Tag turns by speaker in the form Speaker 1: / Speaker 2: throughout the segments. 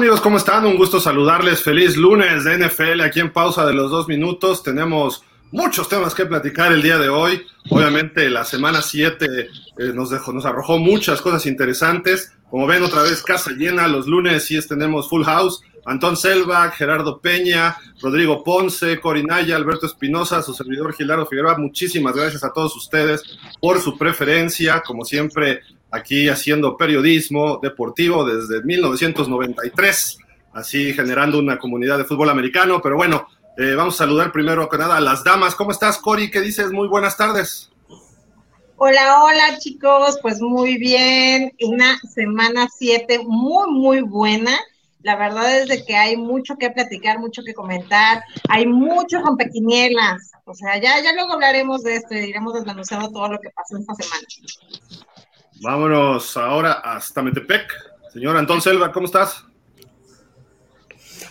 Speaker 1: ¿Qué tal amigos? ¿Cómo están? Un gusto saludarles. Feliz lunes de NFL aquí en pausa de los dos minutos. Tenemos muchos temas que platicar el día de hoy. Obviamente la semana 7 eh, nos, dejó, nos arrojó muchas cosas interesantes. Como ven otra vez casa llena, los lunes sí tenemos full house. Antón Selva, Gerardo Peña, Rodrigo Ponce, Corinaya, Alberto Espinosa, su servidor Gilardo Figueroa. Muchísimas gracias a todos ustedes por su preferencia. Como siempre, aquí haciendo periodismo deportivo desde 1993, así generando una comunidad de fútbol americano. Pero bueno, eh, vamos a saludar primero que nada a las damas. ¿Cómo estás, Cori? ¿Qué dices? Muy buenas tardes.
Speaker 2: Hola, hola chicos, pues muy bien, una semana 7 muy, muy buena. La verdad es de que hay mucho que platicar, mucho que comentar, hay mucho con pequinielas. O sea, ya, ya luego hablaremos de esto y iremos desmenuzando todo lo que pasó esta semana.
Speaker 1: Vámonos ahora hasta Metepec. Señor Antón Selva, ¿cómo estás?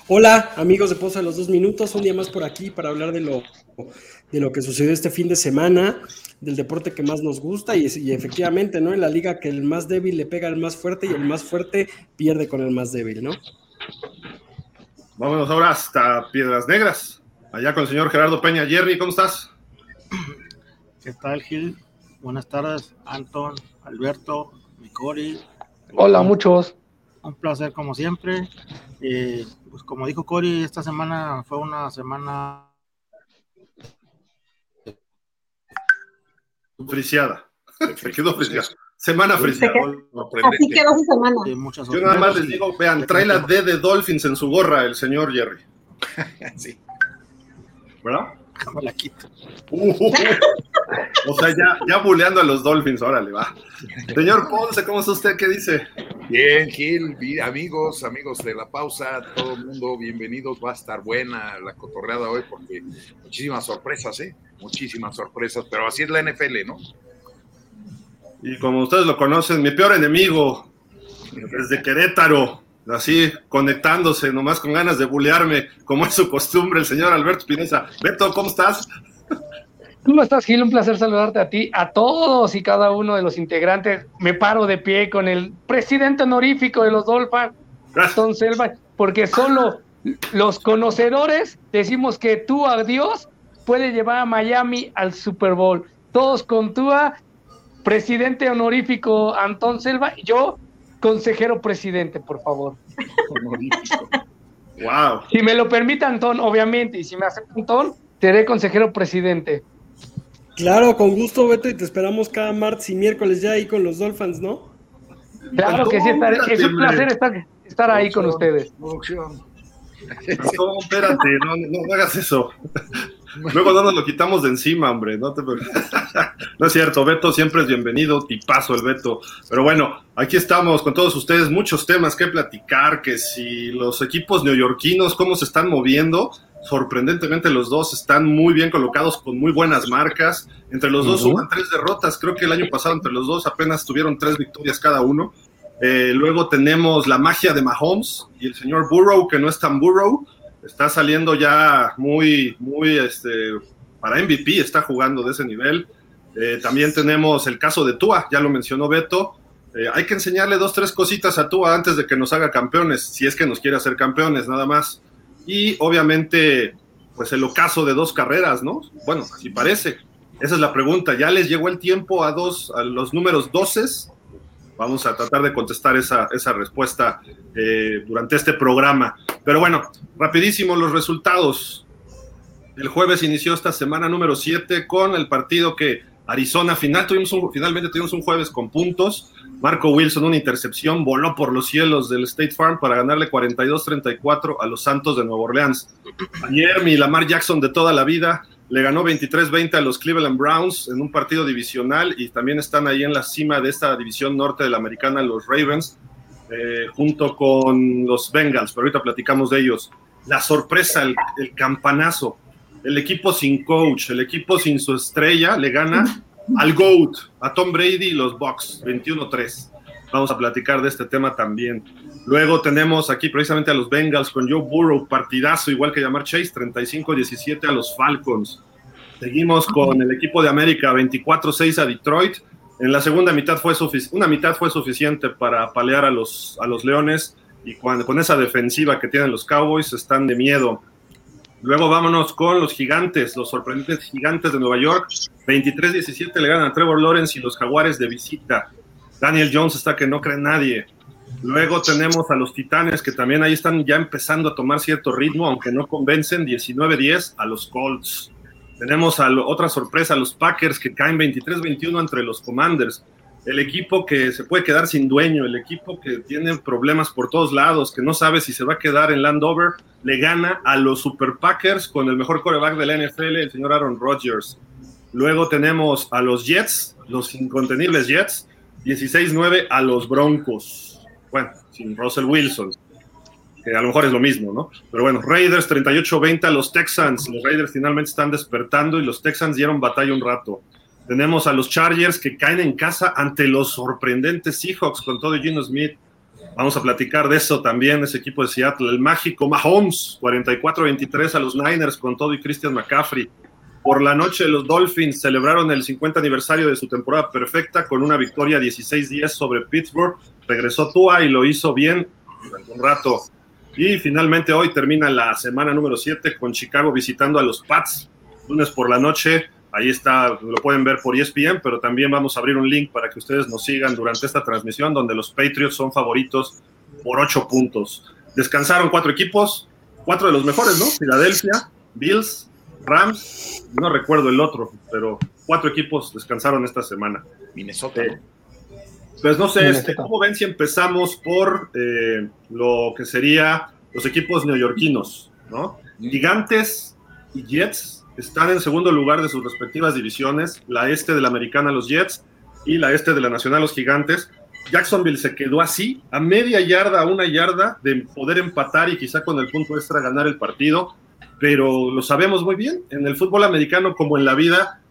Speaker 3: Hola, amigos de Poza de los Dos Minutos, un día más por aquí para hablar de lo, de lo que sucedió este fin de semana, del deporte que más nos gusta y, y, efectivamente, ¿no? En la liga que el más débil le pega al más fuerte y el más fuerte pierde con el más débil, ¿no?
Speaker 1: Vámonos ahora hasta Piedras Negras, allá con el señor Gerardo Peña. Jerry, ¿cómo estás?
Speaker 4: ¿Qué tal, Gil? Buenas tardes, Anton, Alberto, Cori.
Speaker 5: Hola, muchos.
Speaker 4: Un placer como siempre. Eh, pues como dijo Cori, esta semana fue una semana
Speaker 1: friciada. Se quedó friciada. Semana friciada.
Speaker 2: Así quedó su semana.
Speaker 1: Yo nada más les digo, vean, trae la D de Dolphins en su gorra el señor Jerry.
Speaker 4: sí.
Speaker 1: ¿Verdad?
Speaker 4: Me la quito.
Speaker 1: Uh, o sea, ya, ya buleando a los Dolphins, órale, va. Señor Ponce, ¿cómo está usted? ¿Qué dice?
Speaker 6: Bien, Gil, amigos, amigos de la pausa, todo el mundo, bienvenidos. Va a estar buena la cotorreada hoy porque muchísimas sorpresas, ¿eh? Muchísimas sorpresas, pero así es la NFL, ¿no?
Speaker 1: Y como ustedes lo conocen, mi peor enemigo, desde Querétaro, así conectándose, nomás con ganas de bulearme, como es su costumbre, el señor Alberto Pineza. Beto, ¿cómo estás?
Speaker 5: ¿Cómo estás, Gil? Un placer saludarte a ti, a todos y cada uno de los integrantes. Me paro de pie con el presidente honorífico de los Dolphins, Gastón Selva, porque solo los conocedores decimos que tú, a Dios, puede llevar a Miami al Super Bowl. Todos con Tua, presidente honorífico Antón Selva, y yo, consejero presidente, por favor.
Speaker 1: Wow.
Speaker 5: Si me lo permite Antón, obviamente, y si me acepta Antón, seré consejero presidente.
Speaker 3: Claro, con gusto, Beto, y te esperamos cada martes y miércoles ya ahí con los Dolphins, ¿no?
Speaker 5: Claro que sí, estar, es un placer estar, estar ahí con ustedes.
Speaker 1: No, espérate, no, no, no, hagas eso. Luego no nos lo quitamos de encima, hombre. No, te... no es cierto, Beto siempre es bienvenido, tipazo el Beto. Pero bueno, aquí estamos con todos ustedes, muchos temas que platicar, que si los equipos neoyorquinos, cómo se están moviendo, sorprendentemente los dos están muy bien colocados con muy buenas marcas. Entre los dos uh -huh. suman tres derrotas. Creo que el año pasado entre los dos apenas tuvieron tres victorias cada uno. Eh, luego tenemos la magia de Mahomes y el señor Burrow, que no es tan Burrow. Está saliendo ya muy, muy, este, para MVP está jugando de ese nivel. Eh, también tenemos el caso de Tua, ya lo mencionó Beto. Eh, hay que enseñarle dos, tres cositas a Tua antes de que nos haga campeones, si es que nos quiere hacer campeones, nada más y obviamente, pues el ocaso de dos carreras, ¿no? Bueno, así parece. Esa es la pregunta. ¿Ya les llegó el tiempo a dos, a los números 12? Vamos a tratar de contestar esa, esa respuesta eh, durante este programa. Pero bueno, rapidísimo los resultados. El jueves inició esta semana número 7 con el partido que Arizona final, tuvimos finalmente tuvimos un jueves con puntos. Marco Wilson, una intercepción, voló por los cielos del State Farm para ganarle 42-34 a los Santos de Nueva Orleans. Ayer mi Lamar Jackson de toda la vida le ganó 23-20 a los Cleveland Browns en un partido divisional y también están ahí en la cima de esta división norte de la americana los Ravens, eh, junto con los Bengals, pero ahorita platicamos de ellos. La sorpresa, el, el campanazo, el equipo sin coach, el equipo sin su estrella, le gana al GOAT, a Tom Brady y los Bucks, 21-3. Vamos a platicar de este tema también. Luego tenemos aquí precisamente a los Bengals con Joe Burrow, partidazo, igual que llamar Chase, 35-17 a los Falcons. Seguimos con el equipo de América, 24-6 a Detroit. En la segunda mitad fue una mitad fue suficiente para palear a los, a los Leones y cuando, con esa defensiva que tienen los Cowboys están de miedo. Luego vámonos con los gigantes, los sorprendentes gigantes de Nueva York. 23-17 le ganan a Trevor Lawrence y los jaguares de visita. Daniel Jones está que no cree nadie. Luego tenemos a los Titanes que también ahí están ya empezando a tomar cierto ritmo, aunque no convencen, 19-10 a los Colts. Tenemos a otra sorpresa, a los Packers que caen 23-21 entre los Commanders. El equipo que se puede quedar sin dueño, el equipo que tiene problemas por todos lados, que no sabe si se va a quedar en Landover, le gana a los Super Packers con el mejor coreback de la NFL, el señor Aaron Rodgers. Luego tenemos a los Jets, los incontenibles Jets, 16-9 a los Broncos. Bueno, sin Russell Wilson, que a lo mejor es lo mismo, ¿no? Pero bueno, Raiders 38-20 a los Texans. Los Raiders finalmente están despertando y los Texans dieron batalla un rato. Tenemos a los Chargers que caen en casa ante los sorprendentes Seahawks con todo Gino Smith. Vamos a platicar de eso también, ese equipo de Seattle. El mágico Mahomes, 44-23 a los Niners con todo y Christian McCaffrey. Por la noche los Dolphins celebraron el 50 aniversario de su temporada perfecta con una victoria 16-10 sobre Pittsburgh. Regresó Tua y lo hizo bien durante un rato. Y finalmente hoy termina la semana número 7 con Chicago visitando a los Pats. Lunes por la noche, ahí está, lo pueden ver por ESPN, pero también vamos a abrir un link para que ustedes nos sigan durante esta transmisión donde los Patriots son favoritos por 8 puntos. Descansaron cuatro equipos, cuatro de los mejores, ¿no? Filadelfia, Bills, Rams, no recuerdo el otro, pero cuatro equipos descansaron esta semana.
Speaker 6: Minnesota.
Speaker 1: Pues no sé, este, ¿cómo ven si empezamos por eh, lo que sería los equipos neoyorquinos, ¿no? Gigantes y Jets están en segundo lugar de sus respectivas divisiones, la este de la americana los Jets y la este de la nacional los Gigantes. Jacksonville se quedó así, a media yarda, a una yarda de poder empatar y quizá con el punto extra ganar el partido pero lo sabemos muy bien, en el fútbol americano como en la vida,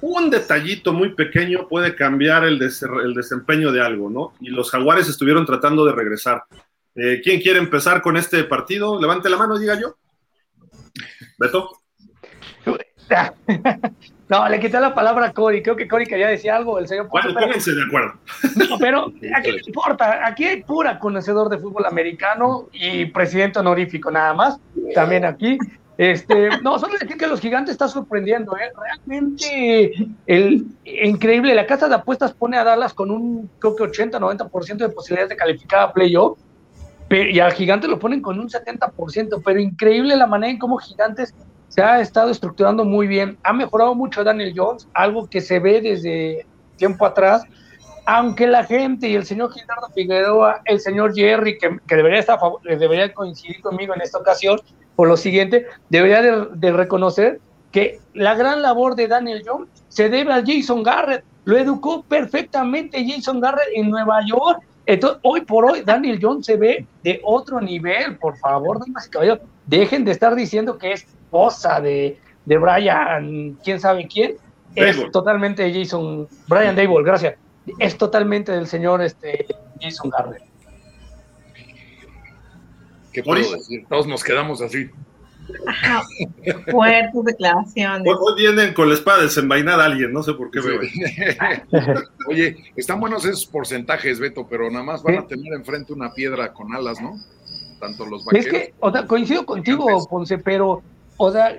Speaker 1: un detallito muy pequeño puede cambiar el, el desempeño de algo, ¿no? Y los jaguares estuvieron tratando de regresar. Eh, ¿Quién quiere empezar con este partido? Levante la mano, diga yo. Beto.
Speaker 5: No, le quité la palabra a Cory. Creo que Cory quería decir algo. El señor
Speaker 1: bueno, pónganse de acuerdo.
Speaker 5: No, pero aquí no importa. Aquí hay pura conocedor de fútbol americano y presidente honorífico nada más. También aquí. Este, no, solo decir que los gigantes está sorprendiendo, ¿eh? Realmente el, increíble. La casa de apuestas pone a Dallas con un, creo que 80-90% de posibilidades de calificar a playoff. Y al gigante lo ponen con un 70%, pero increíble la manera en cómo Gigantes se ha estado estructurando muy bien. Ha mejorado mucho Daniel Jones, algo que se ve desde tiempo atrás. Aunque la gente y el señor Gildardo Figueroa, el señor Jerry, que, debería, estar, debería coincidir conmigo en esta ocasión, por lo siguiente, debería de, reconocer que la gran labor de Daniel Jones se debe a Jason Garrett. Lo educó perfectamente Jason Garrett en Nueva York. Entonces, hoy por hoy, Daniel Jones se ve de otro nivel. Por favor, damas y caballeros, dejen de estar diciendo que es cosa de, de Brian, quién sabe quién. Es totalmente Jason, Brian Dable, gracias. Es totalmente del señor este, Jason Garrett.
Speaker 6: ¿Qué puedo decir? Todos nos quedamos así.
Speaker 2: Fuertes declaraciones.
Speaker 1: Hoy, vienen con la espada desenvainada a alguien, no sé por qué.
Speaker 6: Oye, están buenos esos porcentajes, Beto, pero nada más van a tener enfrente una piedra con alas, ¿no? Tanto los
Speaker 5: vaqueros. Es que, o sea, coincido contigo, Ponce, pero, o sea,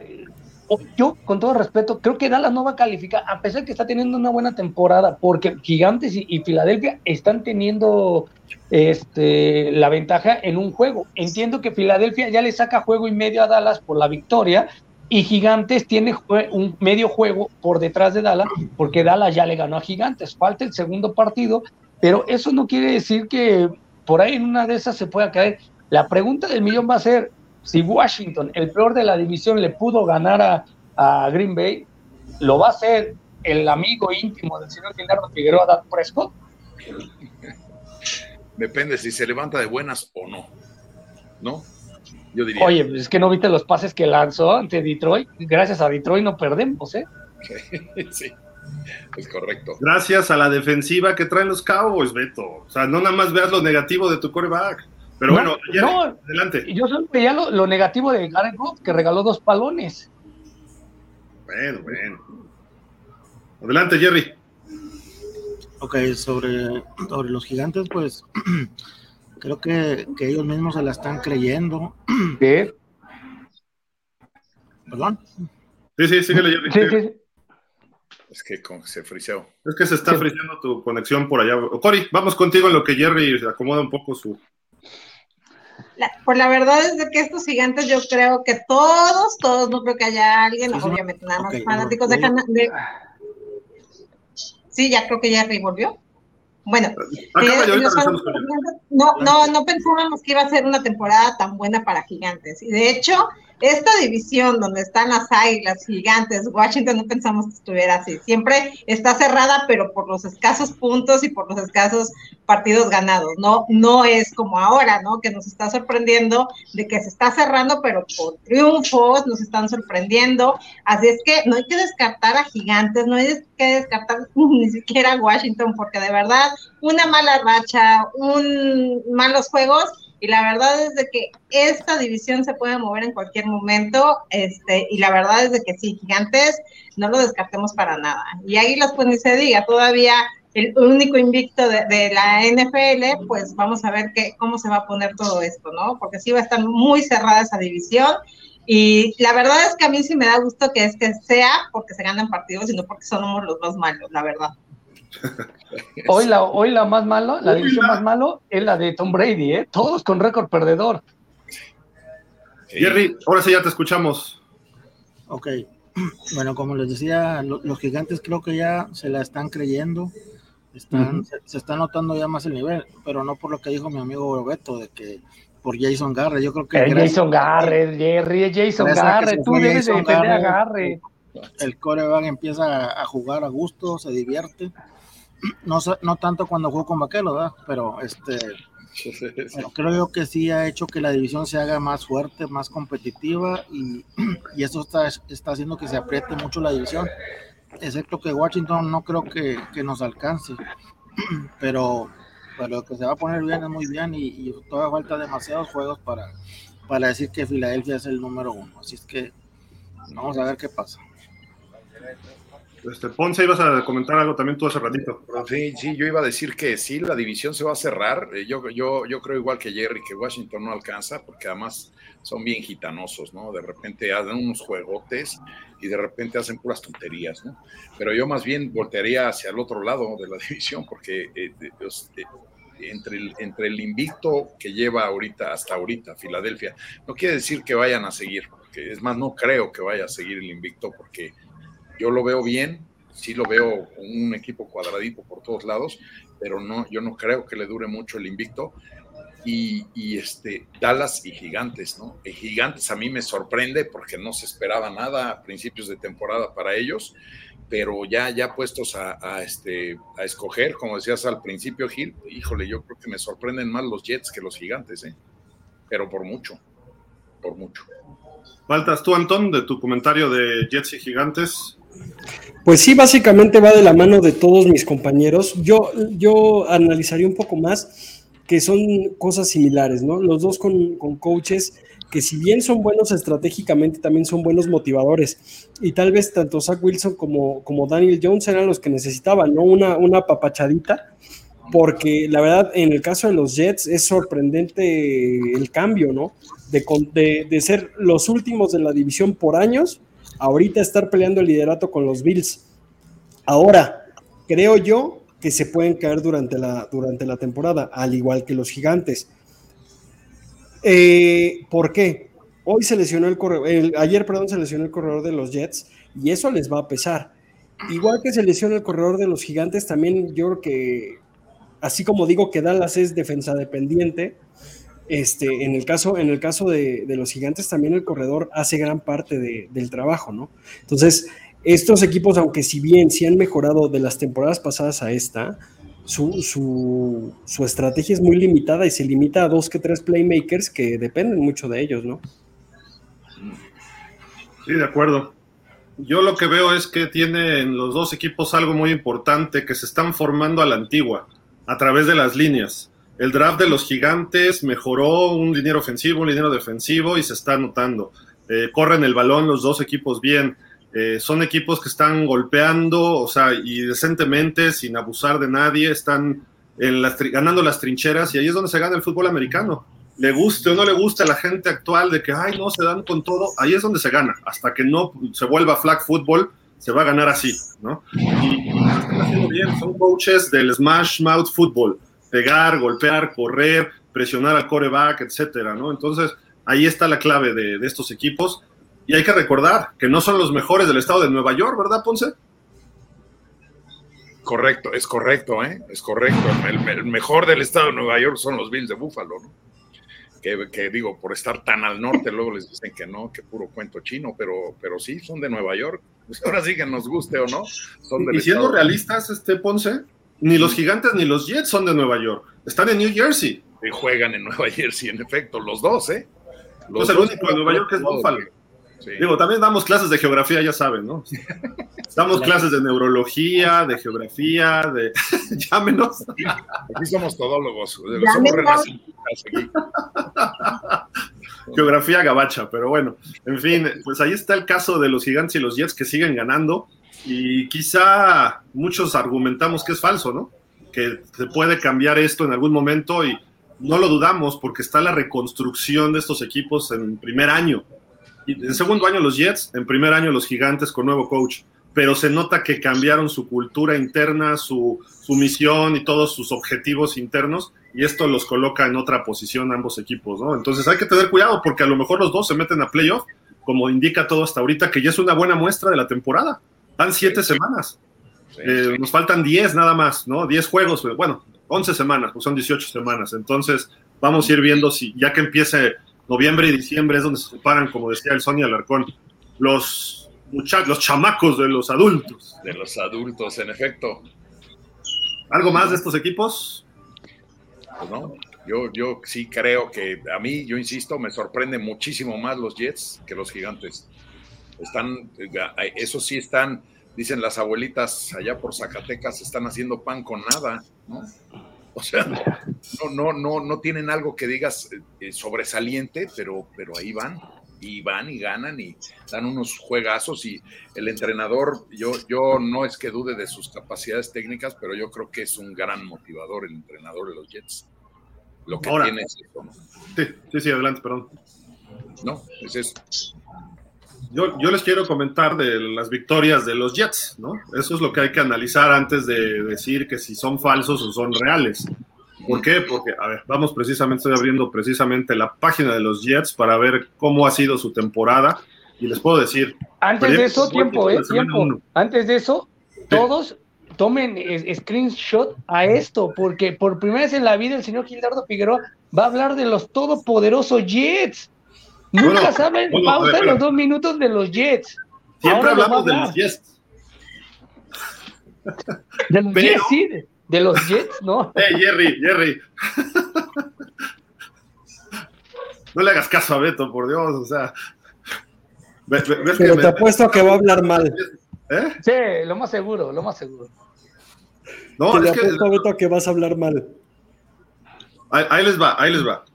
Speaker 5: yo, con todo respeto, creo que Dallas no va a calificar, a pesar de que está teniendo una buena temporada, porque Gigantes y, Filadelfia están teniendo este, la ventaja en un juego. Entiendo que Filadelfia ya le saca juego y medio a Dallas por la victoria, y Gigantes tiene un medio juego por detrás de Dallas, porque Dallas ya le ganó a Gigantes. Falta el segundo partido, pero eso no quiere decir que por ahí en una de esas se pueda caer. La pregunta del millón va a ser, si Washington, el peor de la división, le pudo ganar a, Green Bay, ¿lo va a hacer el amigo íntimo del señor Gildardo Figueroa, Dan Prescott?
Speaker 6: Depende si se levanta de buenas o no. ¿No? Yo diría.
Speaker 5: Oye, es que no viste los pases que lanzó ante Detroit. Gracias a Detroit no perdemos, ¿eh?
Speaker 6: sí. Es correcto.
Speaker 1: Gracias a la defensiva que traen los Cowboys, Beto. O sea, no nada más veas lo negativo de tu coreback. Pero bueno, no, adelante.
Speaker 5: Yo solo veía lo, negativo de Gareth Goff, que regaló dos palones.
Speaker 1: Bueno, bueno. Adelante, Jerry.
Speaker 4: Ok, sobre, sobre los gigantes, pues creo que, que ellos mismos se la están creyendo.
Speaker 5: ¿Qué?
Speaker 4: Perdón.
Speaker 1: Sí, sí, síguele.
Speaker 5: Sí, sí, sí.
Speaker 6: Es que se friseó.
Speaker 1: Es que se está friseando tu conexión por allá. Cory, vamos contigo en lo que Jerry se acomoda un poco su.
Speaker 2: La, pues la verdad es de que estos gigantes yo creo que todos, todos, no creo que haya alguien,
Speaker 4: Sí, sí,
Speaker 2: obviamente nada más fanáticos de, de- Sí, ya creo que Jerry volvió. Bueno, eh, los fanáticos no, no, no pensábamos que iba a ser una temporada tan buena para Gigantes. Y de hecho, esta división donde están las Águilas, Gigantes, Washington, no pensamos que estuviera así. Siempre está cerrada, pero por los escasos puntos y por los escasos partidos ganados. No, no es como ahora, ¿no? Que nos está sorprendiendo de que se está cerrando, pero por triunfos nos están sorprendiendo. Así es que no hay que descartar a Gigantes, no hay que descartar ni siquiera a Washington, porque de verdad una mala racha, un malos juegos y la verdad es de que esta división se puede mover en cualquier momento, este, y la verdad es de que sí, gigantes, no lo descartemos para nada. Y Águilas, pues ni se diga, todavía el único invicto de, la NFL, pues vamos a ver qué, cómo se va a poner todo esto, ¿no? Porque sí va a estar muy cerrada esa división. Y la verdad es que a mí sí me da gusto que es que sea porque se ganan partidos y no porque somos los más malos, la verdad.
Speaker 5: Hoy la, hoy la más malo, la división más malo es la de Tom Brady, ¿eh? Todos con récord perdedor.
Speaker 1: Jerry, ahora sí ya te escuchamos.
Speaker 4: Ok. Bueno, como les decía, lo- los gigantes creo que ya se la están creyendo. Están, se, se está notando ya más el nivel, pero no por lo que dijo mi amigo Beto, de que por Jason Garrett. Yo creo que
Speaker 5: Es
Speaker 4: gracias-
Speaker 5: Jason Garrett, Jerry, es Jason Garrett. Tú debes de
Speaker 4: Jason
Speaker 5: defender a
Speaker 4: Garrett.
Speaker 5: Garrett.
Speaker 4: el coreback empieza a, a jugar a gusto, se divierte. No, no tanto cuando jugó con Vaquero. Pero este, creo yo que sí ha hecho que la división se haga más fuerte, más competitiva y, y eso está, está haciendo que se apriete mucho la división. Excepto que Washington no creo que, que nos alcance, pero, pero lo que se va a poner bien es muy bien y, y todavía falta demasiados juegos para, para decir que Filadelfia es el número uno. Así es que vamos a ver qué pasa.
Speaker 1: Este, Ponce, ibas a comentar algo también tú hace ratito.
Speaker 6: Sí, sí, yo iba a decir que sí, la división se va a cerrar. Eh, Yo, yo, yo creo igual que Jerry, que Washington no alcanza, porque además son bien gitanosos, ¿no? De repente hacen unos juegotes y de repente hacen puras tonterías, ¿no? Pero yo más bien voltearía hacia el otro lado de la división, porque eh, los- eh, entre, el, entre el invicto que lleva ahorita, hasta ahorita, Filadelfia, no quiere decir que vayan a seguir, porque es más, no creo que vaya a seguir el invicto, porque yo lo veo bien, sí lo veo un equipo cuadradito por todos lados, pero no, yo no creo que le dure mucho el invicto. Y, este Dallas y Gigantes, ¿no? Gigantes a mí me sorprende porque no se esperaba nada a principios de temporada para ellos, pero ya, ya puestos a, a, este, a escoger, como decías al principio, Gil, híjole, yo creo que me sorprenden más los Jets que los Gigantes, ¿eh? Pero por mucho, por mucho.
Speaker 1: Faltas tú, Antón, de tu comentario de Jets y Gigantes.
Speaker 3: Pues sí, básicamente va de la mano de todos mis compañeros. Yo, yo analizaría un poco más que son cosas similares, ¿no? Los dos con, con coaches que si bien son buenos estratégicamente, también son buenos motivadores. Y tal vez tanto Zach Wilson como, como Daniel Jones eran los que necesitaban, ¿no? Una, una papachadita, porque la verdad, en el caso de los Jets es sorprendente el cambio, ¿no? De, de, de ser los últimos de la división por años, ahorita estar peleando el liderato con los Bills. Ahora, creo yo que se pueden caer durante la, durante la temporada, al igual que los gigantes. Eh, ¿Por qué? Hoy se lesionó el corredor, el- ayer, perdón, se lesionó el corredor de los Jets y eso les va a pesar. Igual que se lesiona el corredor de los gigantes, también yo creo que, así como digo que Dallas es defensa dependiente, este, en el caso, en el caso de, los gigantes también el corredor hace gran parte de- del trabajo, ¿no? Entonces, estos equipos, aunque si bien sí han mejorado de las temporadas pasadas a esta, su estrategia es muy limitada y se limita a dos que tres playmakers que dependen mucho de ellos, ¿no?
Speaker 1: Sí, de acuerdo. Yo lo que veo es que tienen los dos equipos algo muy importante, que se están formando a la antigua, a través de las líneas. El draft de los gigantes mejoró un dinero ofensivo, un dinero defensivo y se está notando. Eh, corren el balón los dos equipos bien. Eh, son equipos que están golpeando, o sea, y decentemente, sin abusar de nadie, están ganando las trincheras y ahí es donde se gana el fútbol americano. Le guste o no le guste a la gente actual de que, ay, no, se dan con todo, ahí es donde se gana. Hasta que no se vuelva flag fútbol, se va a ganar así, ¿no? Y están haciendo bien, son coaches del smash mouth fútbol, pegar, golpear, correr, presionar al coreback, etcétera, ¿no? Entonces, ahí está la clave de, de estos equipos. Y hay que recordar que no son los mejores del estado de Nueva York, ¿verdad, Ponce?
Speaker 6: Correcto, es correcto, ¿eh? Es correcto. El, mejor del estado de Nueva York son los Bills de Buffalo, ¿no? Que, digo, por estar tan al norte, luego les dicen que no, que puro cuento chino, pero, pero sí, son de Nueva York. Pues ahora sí que nos guste o no. Son
Speaker 1: y siendo realistas, este Ponce, ni los gigantes ni los Jets son de Nueva York. Están en New Jersey.
Speaker 6: Y juegan en Nueva Jersey, en efecto, los dos, ¿eh?
Speaker 1: Los el único de Nueva York que es Buffalo. Digo, también damos clases de geografía, ya saben, ¿no? Damos clases de neurología, de geografía, de. Llámenos.
Speaker 6: Aquí somos todólogos, somos
Speaker 1: geografía gabacha, pero bueno, en fin, pues ahí está el caso de los gigantes y los Jets que siguen ganando. Y quizá muchos argumentamos que es falso, ¿no? Que se puede cambiar esto en algún momento y no lo dudamos porque está la reconstrucción de estos equipos en primer año en segundo año los Jets, en primer año los Gigantes con nuevo coach, pero se nota que cambiaron su cultura interna, su, misión y todos sus objetivos internos, y esto los coloca en otra posición ambos equipos, ¿no? Entonces hay que tener cuidado porque a lo mejor los dos se meten a playoff, como indica todo hasta ahorita, que ya es una buena muestra de la temporada. Dan siete semanas. Eh, nos faltan diez nada más, ¿no? Diez juegos, bueno, once semanas, pues son dieciocho semanas. Entonces vamos a ir viendo si ya que empiece noviembre y diciembre es donde se separan, como decía el Sonia Alarcón, los muchachos, los chamacos de los adultos.
Speaker 6: De los adultos, en efecto.
Speaker 1: ¿Algo más de estos equipos?
Speaker 6: Pues no, yo, yo sí creo que a mí, yo insisto, me sorprende muchísimo más los Jets que los gigantes. Están, eso sí están, dicen las abuelitas allá por Zacatecas, están haciendo pan con nada, ¿no? O sea, no, no, no, no tienen algo que digas eh, sobresaliente, pero, pero ahí van, y van y ganan y dan unos juegazos y el entrenador, yo, yo no es que dude de sus capacidades técnicas, pero yo creo que es un gran motivador el entrenador de los Jets. Lo que tiene es
Speaker 1: eso, Sí, sí, sí, adelante, perdón.
Speaker 6: No, es eso.
Speaker 1: Yo, yo, les quiero comentar de las victorias de los Jets, ¿no? Eso es lo que hay que analizar antes de decir que si son falsos o son reales. ¿Por qué? Porque, a ver, vamos precisamente, estoy abriendo precisamente la página de los Jets para ver cómo ha sido su temporada y les puedo decir.
Speaker 5: Antes de eso, tiempo, ¿eh? Tiempo. Antes de eso, todos tomen screenshot a esto, porque por primera vez en la vida el señor Gildardo Figueroa va a hablar de los todopoderosos Jets. Nunca saben pausa los dos minutos de los Jets.
Speaker 1: Siempre hablamos de los Jets.
Speaker 5: De los Jets, sí. De, los Jets, ¿no?
Speaker 1: Eh, Jerry, Jerry. no le hagas caso a Beto, por Dios, o sea.
Speaker 3: Pero te apuesto que va a hablar mal.
Speaker 5: ¿Eh? Sí, lo más seguro, lo más seguro.
Speaker 3: No, te es apuesto, que... Beto, que vas a hablar mal.
Speaker 1: ahí les va, ahí les va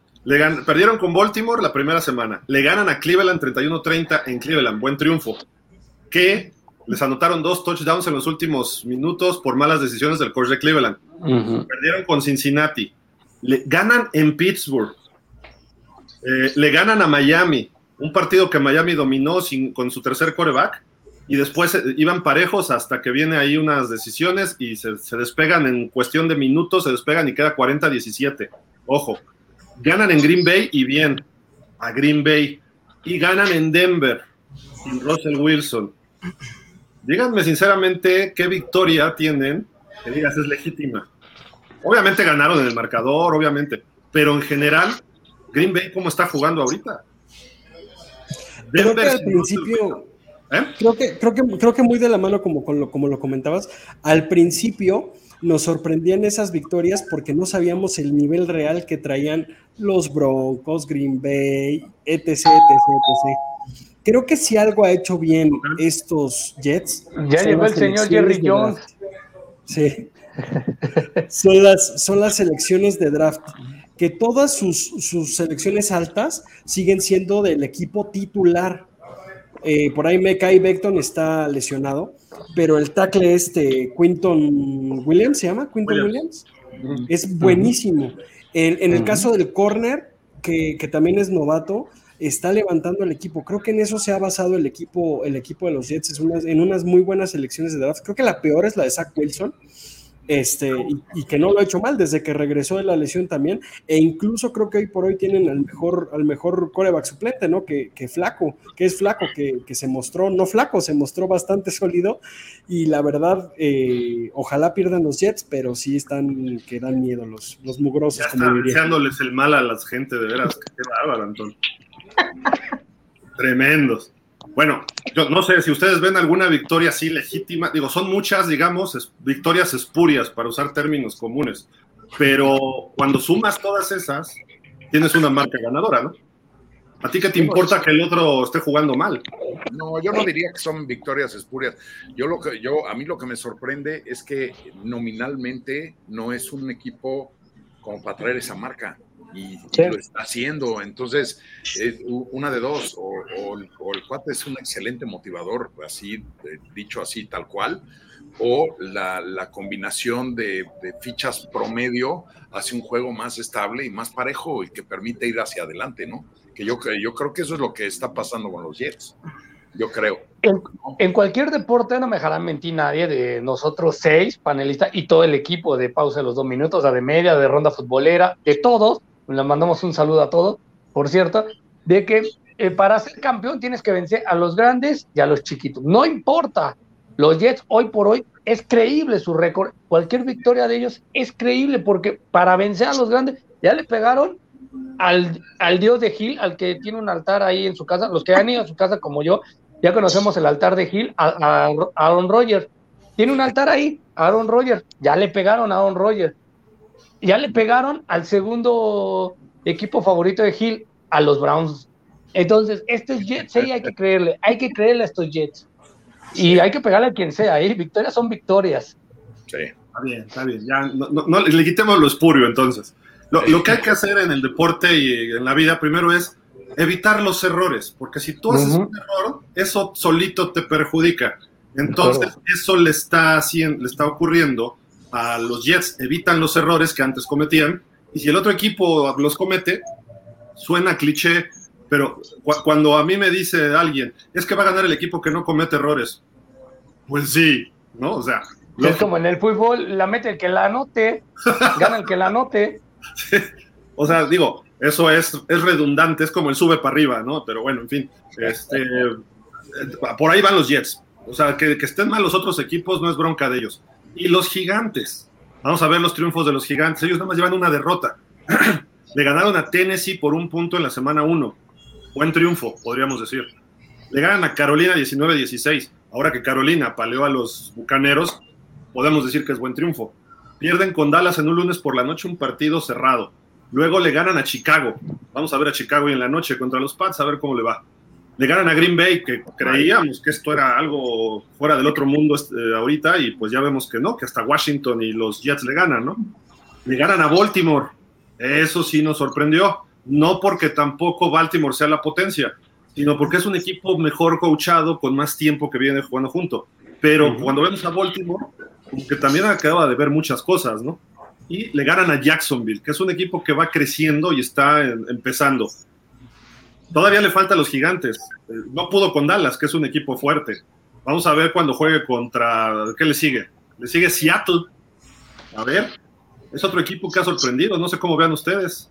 Speaker 1: perdieron con Baltimore la primera semana. Le ganan a Cleveland 31-30 en Cleveland. Buen triunfo. Que les anotaron dos touchdowns en los últimos minutos por malas decisiones del coach de Cleveland. Perdieron con Cincinnati. Le ganan en Pittsburgh. Eh, le ganan a Miami. Un partido que Miami dominó sin, con su tercer coreback. Y después eh, iban parejos hasta que viene ahí unas decisiones y se, se despegan en cuestión de minutos, se despegan y queda 40-17. Ojo, Ganan en Green Bay y bien, a Green Bay. Y ganan en Denver, sin Russell Wilson. Díganme sinceramente qué victoria tienen que digas es legítima. Obviamente ganaron en el marcador, obviamente, pero en general, Green Bay, ¿cómo está jugando ahorita?
Speaker 3: Creo que al principio, ¿Eh? creo, que, creo, que, creo que muy de la mano, como, como lo comentabas, al principio nos sorprendían esas victorias porque no sabíamos el nivel real que traían los Broncos, Green Bay, etc, etc, etc. Creo que si algo ha hecho bien estos Jets.
Speaker 5: Ya llegó el señor Jerry Jones.
Speaker 3: Sí. son, las, son las selecciones de draft. Que todas sus, sus selecciones altas siguen siendo del equipo titular. Eh, por ahí Mekai Beckton está lesionado, pero el tackle este, Quinton Williams, ¿se llama? Quinton Williams. Es buenísimo. En, el caso del corner, que, que, también es novato, está levantando el equipo. Creo que en eso se ha basado el equipo, el equipo de los Jets, en unas muy buenas elecciones de draft. Creo que la peor es la de Zach Wilson, este, y, que no lo ha hecho mal desde que regresó de la lesión también, e incluso creo que hoy por hoy tienen al mejor, al mejor coreback suplente, ¿no? Que, Flaco, que es Flaco, que, se mostró, no Flaco, se mostró bastante sólido, y la verdad, eh, ojalá pierdan los Jets, pero sí están, que dan miedo los, los mugrosos.
Speaker 1: Ya como deseándoles el mal a la gente, de veras, qué bárbaro, Antonio. Tremendos. Bueno, yo no sé si ustedes ven alguna victoria así legítima. Digo, son muchas, digamos, victorias espurias, para usar términos comunes. Pero cuando sumas todas esas, tienes una marca ganadora, ¿no? ¿A ti qué te importa que el otro esté jugando mal?
Speaker 6: No, yo no diría que son victorias espurias. Yo lo que yo a mí lo que me sorprende es que nominalmente no es un equipo como para traer esa marca y, lo está haciendo. Entonces, una de dos, o, el cuate es un excelente motivador, así, dicho así, tal cual, o la, combinación de, fichas promedio hace un juego más estable y más parejo y que permite ir hacia adelante, ¿no? Que yo, yo creo que eso es lo que está pasando con los Jets. Yo creo.
Speaker 5: En, cualquier deporte no me dejará mentir nadie de nosotros seis panelistas y todo el equipo de pausa de los dos minutos, de media, de ronda futbolera, de todos, le mandamos un saludo a todos, por cierto, de que eh, para ser campeón tienes que vencer a los grandes y a los chiquitos. No importa, los Jets hoy por hoy es creíble su récord, cualquier victoria de ellos es creíble porque para vencer a los grandes ya le pegaron al, al dios de Gil, al que tiene un altar ahí en su casa, los que han ido a su casa como yo, ya conocemos el altar de Gil, a, Aaron Rodgers. Tiene un altar ahí, Aaron Rodgers, ya le pegaron a Aaron Rodgers ya le pegaron al segundo equipo favorito de Hill, a los Browns. Entonces, estos Jets, sí, hay que creerle, hay que creerle a estos Jets. Y hay que pegarle a quien sea, ¿eh? victorias son victorias.
Speaker 1: Sí, está bien, está bien. Ya, no, le quitemos lo espurio entonces. Lo, lo, que hay que hacer en el deporte y en la vida primero es evitar los errores, porque si tú haces un error, eso solito te perjudica. Entonces, eso le está, haciendo, le está ocurriendo a los Jets evitan los errores que antes cometían, y si el otro equipo los comete, suena cliché, pero cuando a mí me dice alguien, es que va a ganar el equipo que no comete errores, pues sí, ¿no? O sea...
Speaker 5: Es como en el fútbol, la mete el que la anote, gana el que la anote.
Speaker 1: O sea, digo, eso es, es redundante, es como el sube para arriba, ¿no? Pero bueno, en fin, este, por ahí van los Jets. O sea, que, que estén mal los otros equipos no es bronca de ellos. Y los gigantes. Vamos a ver los triunfos de los gigantes. Ellos nada más llevan una derrota. Le ganaron a Tennessee por un punto en la semana 1. Buen triunfo, podríamos decir. Le ganan a Carolina 19-16. Ahora que Carolina paleó a los bucaneros, podemos decir que es buen triunfo. Pierden con Dallas en un lunes por la noche un partido cerrado. Luego le ganan a Chicago. Vamos a ver a Chicago hoy en la noche contra los Pats, a ver cómo le va le ganan a Green Bay, que creíamos que esto era algo fuera del otro mundo este, ahorita, y pues ya vemos que no, que hasta Washington y los Jets le ganan, ¿no? Le ganan a Baltimore, eso sí nos sorprendió, no porque tampoco Baltimore sea la potencia, sino porque es un equipo mejor coachado, con más tiempo que viene jugando junto. Pero cuando vemos a Baltimore, como que también acaba de ver muchas cosas, ¿no? Y le ganan a Jacksonville, que es un equipo que va creciendo y está empezando. Todavía le falta a los gigantes. Eh, no pudo con Dallas, que es un equipo fuerte. Vamos a ver cuando juegue contra. ¿Qué le sigue? Le sigue Seattle. A ver. Es otro equipo que ha sorprendido. No sé cómo vean ustedes.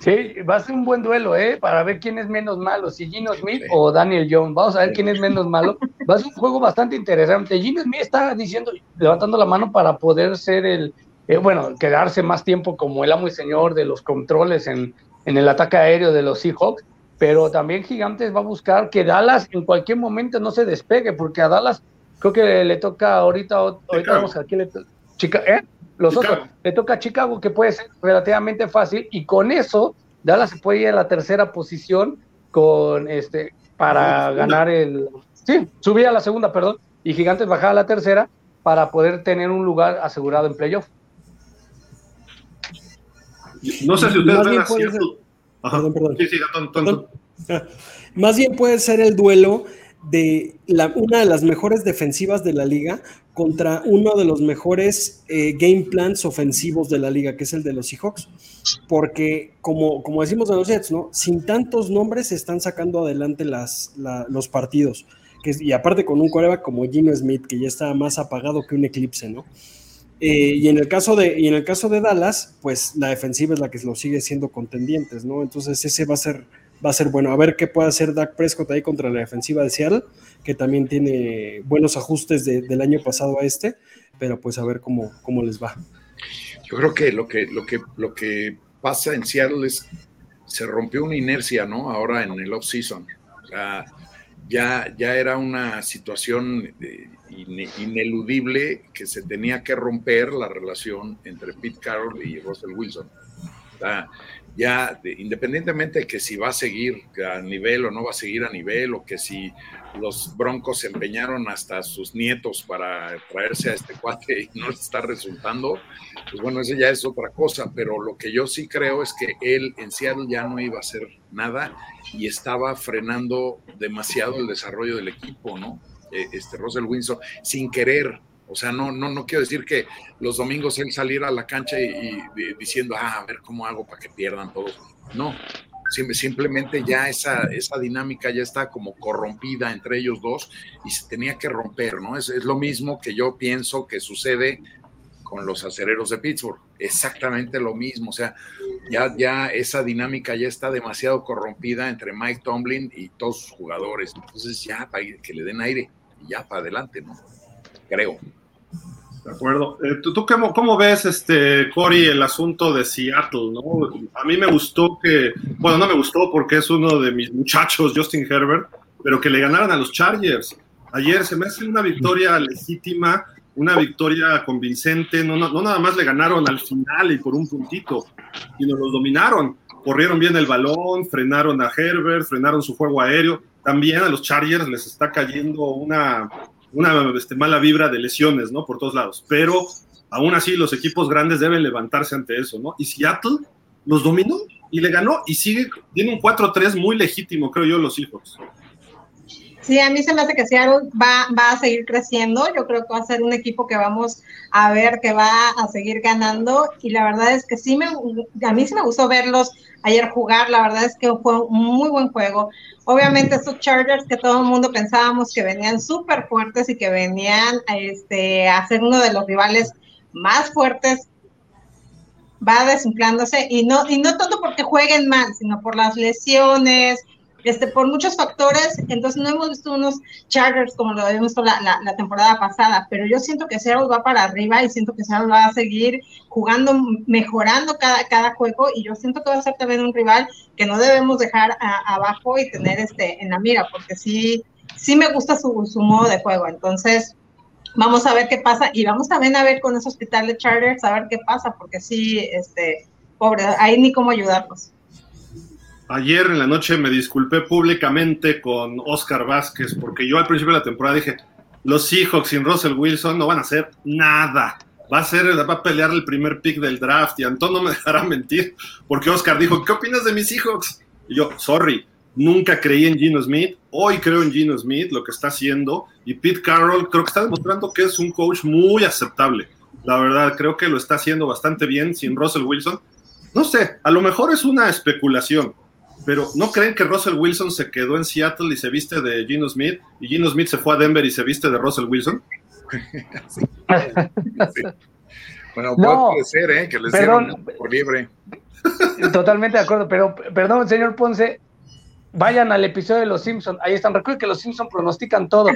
Speaker 5: Sí, va a ser un buen duelo, ¿eh? Para ver quién es menos malo, si Gino Smith o Daniel Jones. Vamos a ver quién es menos malo. Va a ser un juego bastante interesante. Gino Smith está diciendo, levantando la mano para poder ser el, eh, bueno, quedarse más tiempo como el amo y señor de los controles en, en el ataque aéreo de los Seahawks, pero también Gigantes va a buscar que Dallas en cualquier momento no se despegue, porque a Dallas creo que le, toca ahorita, ahorita vamos aquí, le, Chica, ¿eh? Los otros, le toca a Chicago, que puede ser relativamente fácil, y con eso Dallas se puede ir a la tercera posición con este para ganar el sí, subir a la segunda, perdón, y Gigantes bajar a la tercera para poder tener un lugar asegurado en playoff.
Speaker 1: No sé si ustedes ven.
Speaker 3: Perdón, perdón. Sí, sí, Más bien puede ser el duelo de la, una de las mejores defensivas de la liga contra uno de los mejores eh, game plans ofensivos de la liga, que es el de los Seahawks, porque como, como decimos de los Jets, ¿no? Sin tantos nombres se están sacando adelante las, los partidos. Que, y aparte con un coreback como Gino Smith, que ya está más apagado que un eclipse, ¿no? Eh, y, en el caso de, y en el caso de Dallas, pues la defensiva es la que lo sigue siendo contendientes, ¿no? Entonces ese va a ser, va a ser bueno. A ver qué puede hacer Dak Prescott ahí contra la defensiva de Seattle que también tiene buenos ajustes del año pasado a este, pero pues a ver cómo, cómo les va.
Speaker 6: Yo creo que lo que, lo que lo que pasa en Seattle es se rompió una inercia, ¿no? Ahora en el off-season. O sea, ya, ya era una situación eh, ineludible que se tenía que romper la relación entre Pete Carroll y Russell Wilson. Ya independientemente de que si va a seguir a nivel o no va a seguir a nivel, o que si los Broncos se empeñaron hasta sus nietos para traerse a este cuate y no está resultando, pues bueno, eso ya es otra cosa, pero lo que yo sí creo es que él en Seattle ya no iba a hacer nada y estaba frenando demasiado el desarrollo del equipo, ¿no? Eh, este Russell Wilson, sin querer, o sea, no, no, no quiero decir que los domingos él saliera a la cancha y, diciendo, ah, a ver cómo hago para que pierdan todos. No, simplemente ya esa, esa dinámica ya está como corrompida entre ellos dos y se tenía que romper, ¿no? Es, es lo mismo que yo pienso que sucede con los acereros de Pittsburgh, exactamente lo mismo, o sea, ya, ya esa dinámica ya está demasiado corrompida entre Mike Tomlin y todos sus jugadores, entonces ya para que le den aire y ya para adelante, ¿no? creo.
Speaker 1: De acuerdo. Eh, ¿Tú, cómo, ves, este, Cory, el asunto de Seattle? ¿no? A mí me gustó que, bueno, no me gustó porque es uno de mis muchachos, Justin Herbert, pero que le ganaran a los Chargers. Ayer se me hace una victoria legítima, una victoria convincente. No, no, no nada más le ganaron al final y por un puntito, sino los dominaron. Corrieron bien el balón, frenaron a Herbert, frenaron su juego aéreo. También a los Chargers les está cayendo una, una este, mala vibra de lesiones, ¿no? Por todos lados. Pero aún así los equipos grandes deben levantarse ante eso, ¿no? Y Seattle los dominó y le ganó y sigue, tiene un 4-3 muy legítimo, creo yo, los hijos.
Speaker 2: Sí, a mí se me hace que Seattle va, va a seguir creciendo. Yo creo que va a ser un equipo que vamos a ver que va a seguir ganando. Y la verdad es que sí, me, a mí sí me gustó verlos ayer jugar. La verdad es que fue un muy buen juego. Obviamente estos Chargers que todo el mundo pensábamos que venían súper fuertes y que venían este, a ser uno de los rivales más fuertes, va desinflándose y no, y no tanto porque jueguen mal, sino por las lesiones, este, por muchos factores, entonces no hemos visto unos Chargers como lo habíamos visto la, temporada pasada, pero yo siento que Seattle va para arriba y siento que Seattle va a seguir jugando, mejorando cada, cada juego y yo siento que va a ser también un rival que no debemos dejar abajo y tener este en la mira, porque sí, sí me gusta su, su modo de juego, entonces vamos a ver qué pasa y vamos también a ver con ese hospital de Chargers a ver qué pasa, porque sí, este, pobre, hay ni cómo ayudarlos.
Speaker 1: Ayer en la noche me disculpé públicamente con Oscar Vázquez porque yo al principio de la temporada dije, los Seahawks sin Russell Wilson no van a hacer nada. Va a ser, va a pelear el primer pick del draft y Antón no me dejará mentir porque Oscar dijo, ¿qué opinas de mis Seahawks? Y yo, sorry, nunca creí en Gino Smith, hoy creo en Gino Smith, lo que está haciendo, y Pete Carroll creo que está demostrando que es un coach muy aceptable. La verdad, creo que lo está haciendo bastante bien sin Russell Wilson. No sé, a lo mejor es una especulación, pero ¿no creen que Russell Wilson se quedó en Seattle y se viste de Gino Smith y Gino Smith se fue a Denver y se viste de Russell Wilson?
Speaker 6: Bueno, puede ser, ¿eh? Que les dieron por libre.
Speaker 5: Totalmente de acuerdo, pero perdón, señor Ponce, vayan al episodio de Los Simpsons, ahí están. Recuerden que Los Simpsons pronostican todo.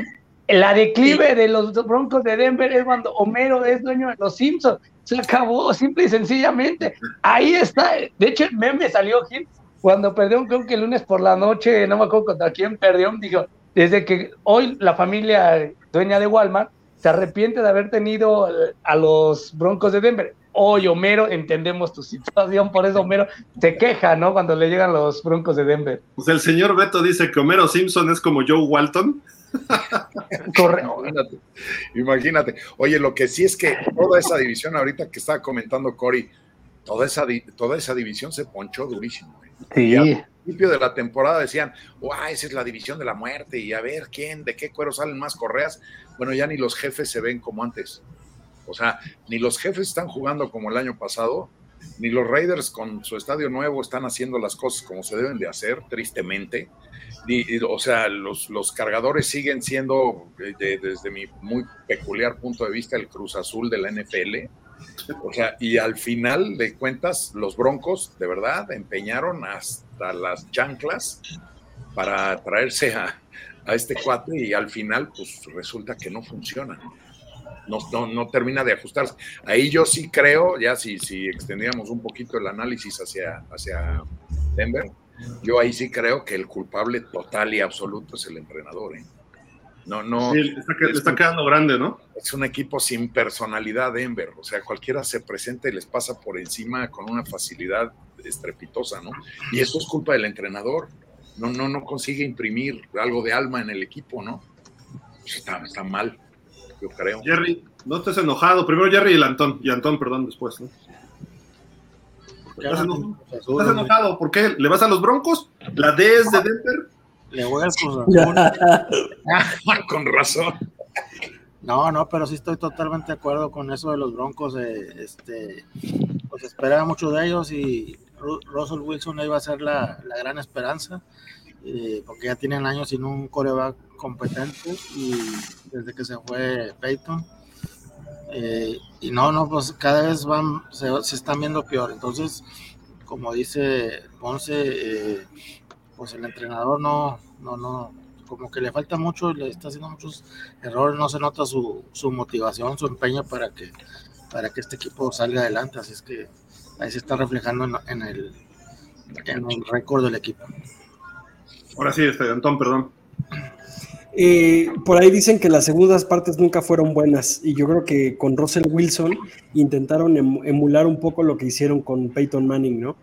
Speaker 5: La declive de los Broncos de Denver es cuando Homero es dueño de Los Simpsons. Se acabó, simple y sencillamente. Ahí está. De hecho, el meme salió, Gil, cuando perdió, creo que el lunes por la noche, no me acuerdo contra quién perdió, dijo, desde que hoy la familia dueña de Walmart se arrepiente de haber tenido a los Broncos de Denver. Hoy, Homero, entendemos tu situación, por eso Homero se queja, ¿no? Cuando le llegan los Broncos de Denver.
Speaker 1: Pues el señor Beto dice que Homero Simpson es como Joe Walton.
Speaker 6: Correcto. Imagínate, imagínate. Oye, lo que sí es que toda esa división ahorita que estaba comentando Cory, toda esa, toda esa división se ponchó durísimo.
Speaker 5: Sí.
Speaker 6: principio de la temporada decían, ¡guau! Esa es la división de la muerte y a ver quién, de qué cuero salen más correas. Bueno, ya ni los jefes se ven como antes. O sea, ni los jefes están jugando como el año pasado, ni los Raiders con su estadio nuevo están haciendo las cosas como se deben de hacer, tristemente. o sea, los, los, cargadores siguen siendo, desde mi muy peculiar punto de vista, el Cruz Azul de la NFL. O sea, y al final de cuentas, los Broncos de verdad empeñaron hasta las chanclas para traerse a, a este cuate y al final, pues resulta que no funciona no, no, termina de ajustarse. Ahí yo sí creo, ya si, si extendíamos un poquito el análisis hacia, hacia Denver, yo ahí sí creo que el culpable total y absoluto es el entrenador. ¿eh? No, no.
Speaker 1: está, quedando grande, ¿no?
Speaker 6: Es un equipo sin personalidad Denver. O sea, cualquiera se presenta y les pasa por encima con una facilidad estrepitosa, ¿no? Y eso es culpa del entrenador. No, no, no consigue imprimir algo de alma en el equipo, ¿no? Está, está mal yo creo.
Speaker 1: Jerry, no estés enojado. Primero Jerry y el Antón. Y Antón, perdón, después. ¿no? ¿Estás, enojado? ¿Por qué? ¿Le vas a los Broncos? ¿La D es de Denver?
Speaker 4: Le voy a
Speaker 6: Con razón.
Speaker 4: No, no, pero sí estoy totalmente de acuerdo con eso de los Broncos. Eh, este, pues esperaba mucho de ellos y Russell Wilson iba a ser la, la gran esperanza, eh, porque ya tienen años sin un coreback competente y desde que se fue Peyton. Eh, y no, no, pues cada vez van, se, están viendo peor. Entonces, como dice Ponce, eh, pues el entrenador no, no, no, como que le falta mucho, le está haciendo muchos errores, no se nota su, su motivación, su empeño para que, para que este equipo salga adelante. Así es que ahí se está reflejando en, el, en el récord del equipo.
Speaker 1: Ahora sí, este, Antón, perdón.
Speaker 3: Eh, por ahí dicen que las segundas partes nunca fueron buenas y yo creo que con Russell Wilson intentaron em, emular un poco lo que hicieron con Peyton Manning, ¿no?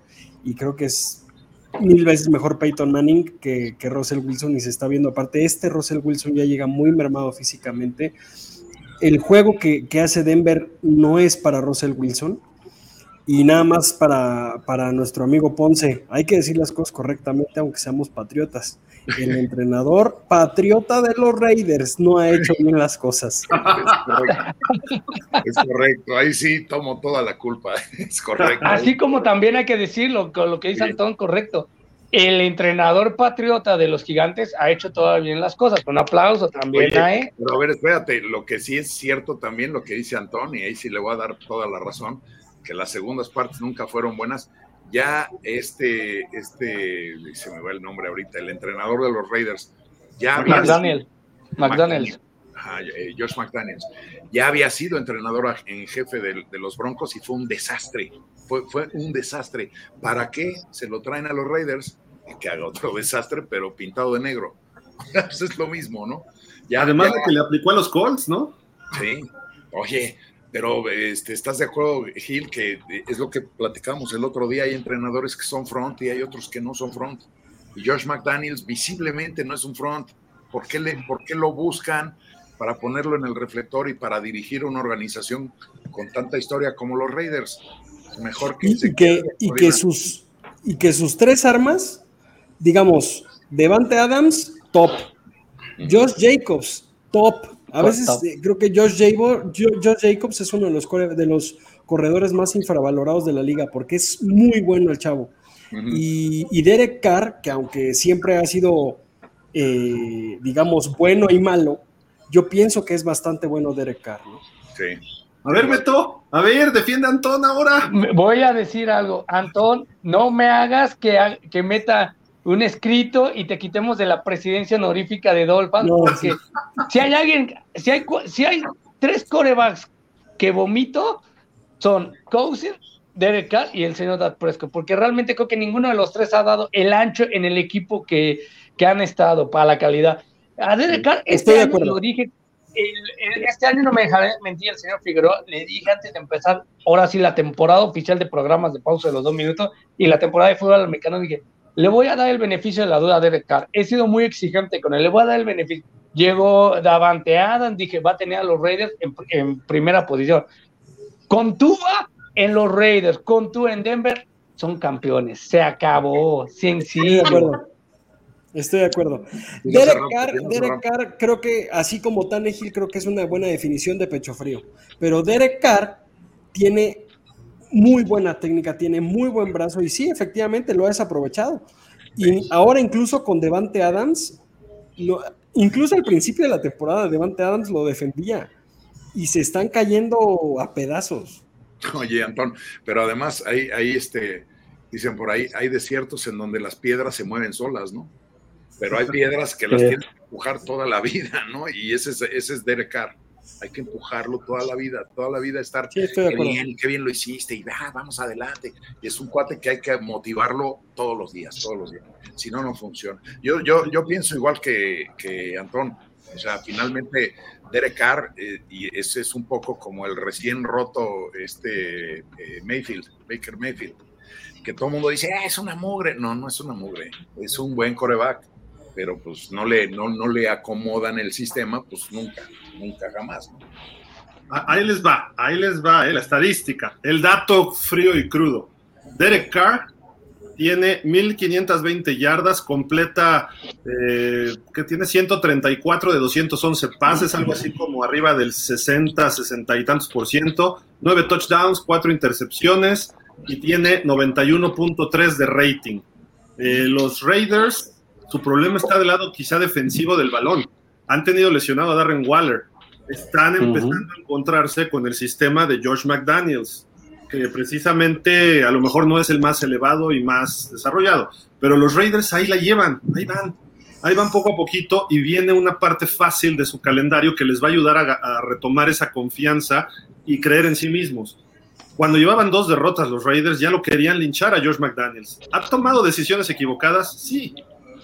Speaker 3: Y creo que es mil veces mejor Peyton Manning que, Russell Wilson y se está viendo aparte, este Russell Wilson ya llega muy mermado físicamente. El juego que, que hace Denver no es para Russell Wilson, y nada más para, para, nuestro amigo Ponce, hay que decir las cosas correctamente, aunque seamos patriotas. El entrenador patriota de los Raiders no ha hecho bien las cosas.
Speaker 6: Es correcto. ahí sí tomo toda la culpa, es correcto.
Speaker 5: Así como también hay que decirlo, con lo que dice Antón, correcto. El entrenador patriota de los gigantes ha hecho todas bien las cosas. Un aplauso también a él.
Speaker 6: Pero a ver, espérate, lo que sí es cierto también, lo que dice Antón, y ahí sí le voy a dar toda la razón que las segundas partes nunca fueron buenas. Ya este, este, se me va el nombre ahorita, el entrenador de los Raiders, ya
Speaker 5: McDaniel, McDaniels.
Speaker 6: Eh, Josh McDaniels, ya había sido entrenador en jefe de, los Broncos y fue un desastre, fue, fue un desastre. ¿Para qué se lo traen a los Raiders? Que haga otro desastre, pero pintado de negro. Eso es lo mismo, ¿no?
Speaker 1: Ya, Además de que le aplicó a los Colts, ¿no?
Speaker 6: Sí. Oye, pero este, ¿estás de acuerdo, Gil, que es lo que platicamos el otro día? Hay entrenadores que son front y hay otros que no son front. Y Josh McDaniels visiblemente no es un front. ¿Por qué, le, por qué lo buscan para ponerlo en el reflector y para dirigir una organización con tanta historia como los Raiders? Mejor que...
Speaker 3: Y, que, y que, sus, y que sus tres armas, digamos, Devante Adams, top. Josh Jacobs, top. A veces eh, creo que Josh, Jacobs es uno de los, de los corredores más infravalorados de la liga porque es muy bueno el chavo. y, Derek Carr, que aunque siempre ha sido, eh, digamos, bueno y malo, yo pienso que es bastante bueno Derek Carr. ¿no?
Speaker 1: Sí. A ver, Beto, a ver, defiende a Antón ahora.
Speaker 5: Voy a decir algo. Antón, no me hagas que, que meta un escrito y te quitemos de la presidencia honorífica de Dolphins, porque si hay alguien, si hay, si hay tres corebacks que vomito, son Cousins, Derek Carr y el señor Dad Prescott, porque realmente creo que ninguno de los tres ha dado el ancho en el equipo que, que han estado para la calidad. A Derek Carr, este año lo dije, este año no me dejaré mentir el señor Figueroa, le dije antes de empezar, ahora sí, la temporada oficial de programas de pausa de los dos minutos y la temporada de fútbol americano, dije, le voy a dar el beneficio de la duda a Derek Carr. He sido muy exigente con él, le voy a dar el beneficio. Llegó Davante Adams, dije, va a tener a los Raiders en, primera posición. Con Tuba en los Raiders, con Tua en Denver, son campeones. Se acabó. Sencillo.
Speaker 3: Estoy de acuerdo. Derek Carr, Derek Carr, creo que así como Tannehill, creo que es una buena definición de pecho frío. Pero Derek Carr tiene muy buena técnica, tiene muy buen brazo y sí, efectivamente lo ha desaprovechado. Y ahora incluso con Devante Adams, incluso al principio de la temporada Devante Adams lo defendía y se están cayendo a pedazos.
Speaker 6: Oye, Antón, pero además ahí, ahí este, dicen por ahí, hay desiertos en donde las piedras se mueven solas, ¿no? Pero hay piedras que las tienes que empujar toda la vida, ¿no? Y ese es, ese es Derek Carr. Hay que empujarlo toda la vida, toda la vida estar, qué bien, qué bien lo hiciste, y ah, vamos adelante. Y es un cuate que hay que motivarlo todos los días, todos los días. Si no, no funciona. Yo, yo, yo pienso igual que, que Antón. O sea, finalmente Derek Carr, eh, y ese es un poco como el recién roto este eh, Mayfield, Baker Mayfield, que todo el mundo dice, ah, es una mugre. No, no es una mugre, es un buen coreback pero pues no le, no, no le acomodan el sistema, pues nunca, nunca jamás.
Speaker 1: Ahí les va, ahí les va eh, la estadística, el dato frío y crudo. Derek Carr tiene 1520 yardas, completa, eh, que tiene 134 de 211 pases, algo así como arriba del 60, 60 y tantos por ciento, 9 touchdowns, 4 intercepciones y tiene 91.3 de rating. Eh, los Raiders su problema está del lado quizá defensivo del balón. Han tenido lesionado a Darren Waller. Están empezando a encontrarse con el sistema de George McDaniels, que precisamente a lo mejor no es el más elevado y más desarrollado. Pero los Raiders ahí la llevan, ahí van. Ahí van poco a poquito y viene una parte fácil de su calendario que les va a ayudar a, a retomar esa confianza y creer en sí mismos. Cuando llevaban dos derrotas los Raiders ya lo querían linchar a George McDaniels. ¿Ha tomado decisiones equivocadas? Sí,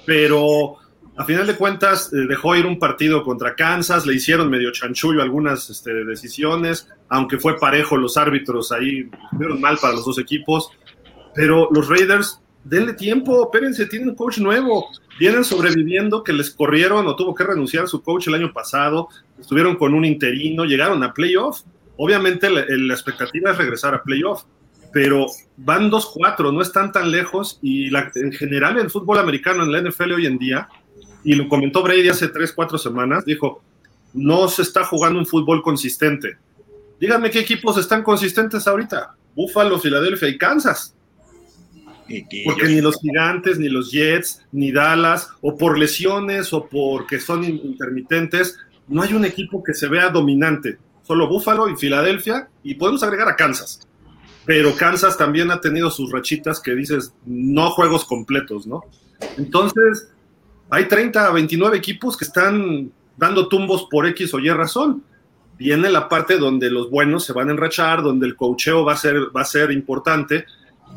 Speaker 1: pero a final de cuentas eh, dejó ir un partido contra Kansas, le hicieron medio chanchullo algunas este, decisiones, aunque fue parejo los árbitros ahí, fueron mal para los dos equipos, pero los Raiders, denle tiempo, espérense, tienen un coach nuevo, vienen sobreviviendo que les corrieron o tuvo que renunciar su coach el año pasado, estuvieron con un interino, llegaron a playoff, obviamente la, la expectativa es regresar a playoff, pero van 2-4, no están tan lejos y en general el fútbol americano en la NFL hoy en día, y lo comentó Brady hace 3-4 semanas, dijo, no se está jugando un fútbol consistente. Díganme qué equipos están consistentes ahorita. Buffalo, Filadelfia y Kansas. Porque ni los gigantes, ni los Jets, ni Dallas, o por lesiones, o porque son intermitentes, no hay un equipo que se vea dominante. Solo Buffalo y Filadelfia, y podemos agregar a Kansas pero Kansas también ha tenido sus rachitas que dices, no juegos completos, ¿no? Entonces, hay 30 a 29 equipos que están dando tumbos por X o Y razón. Viene la parte donde los buenos se van a enrachar, donde el cocheo va a ser, va a ser importante.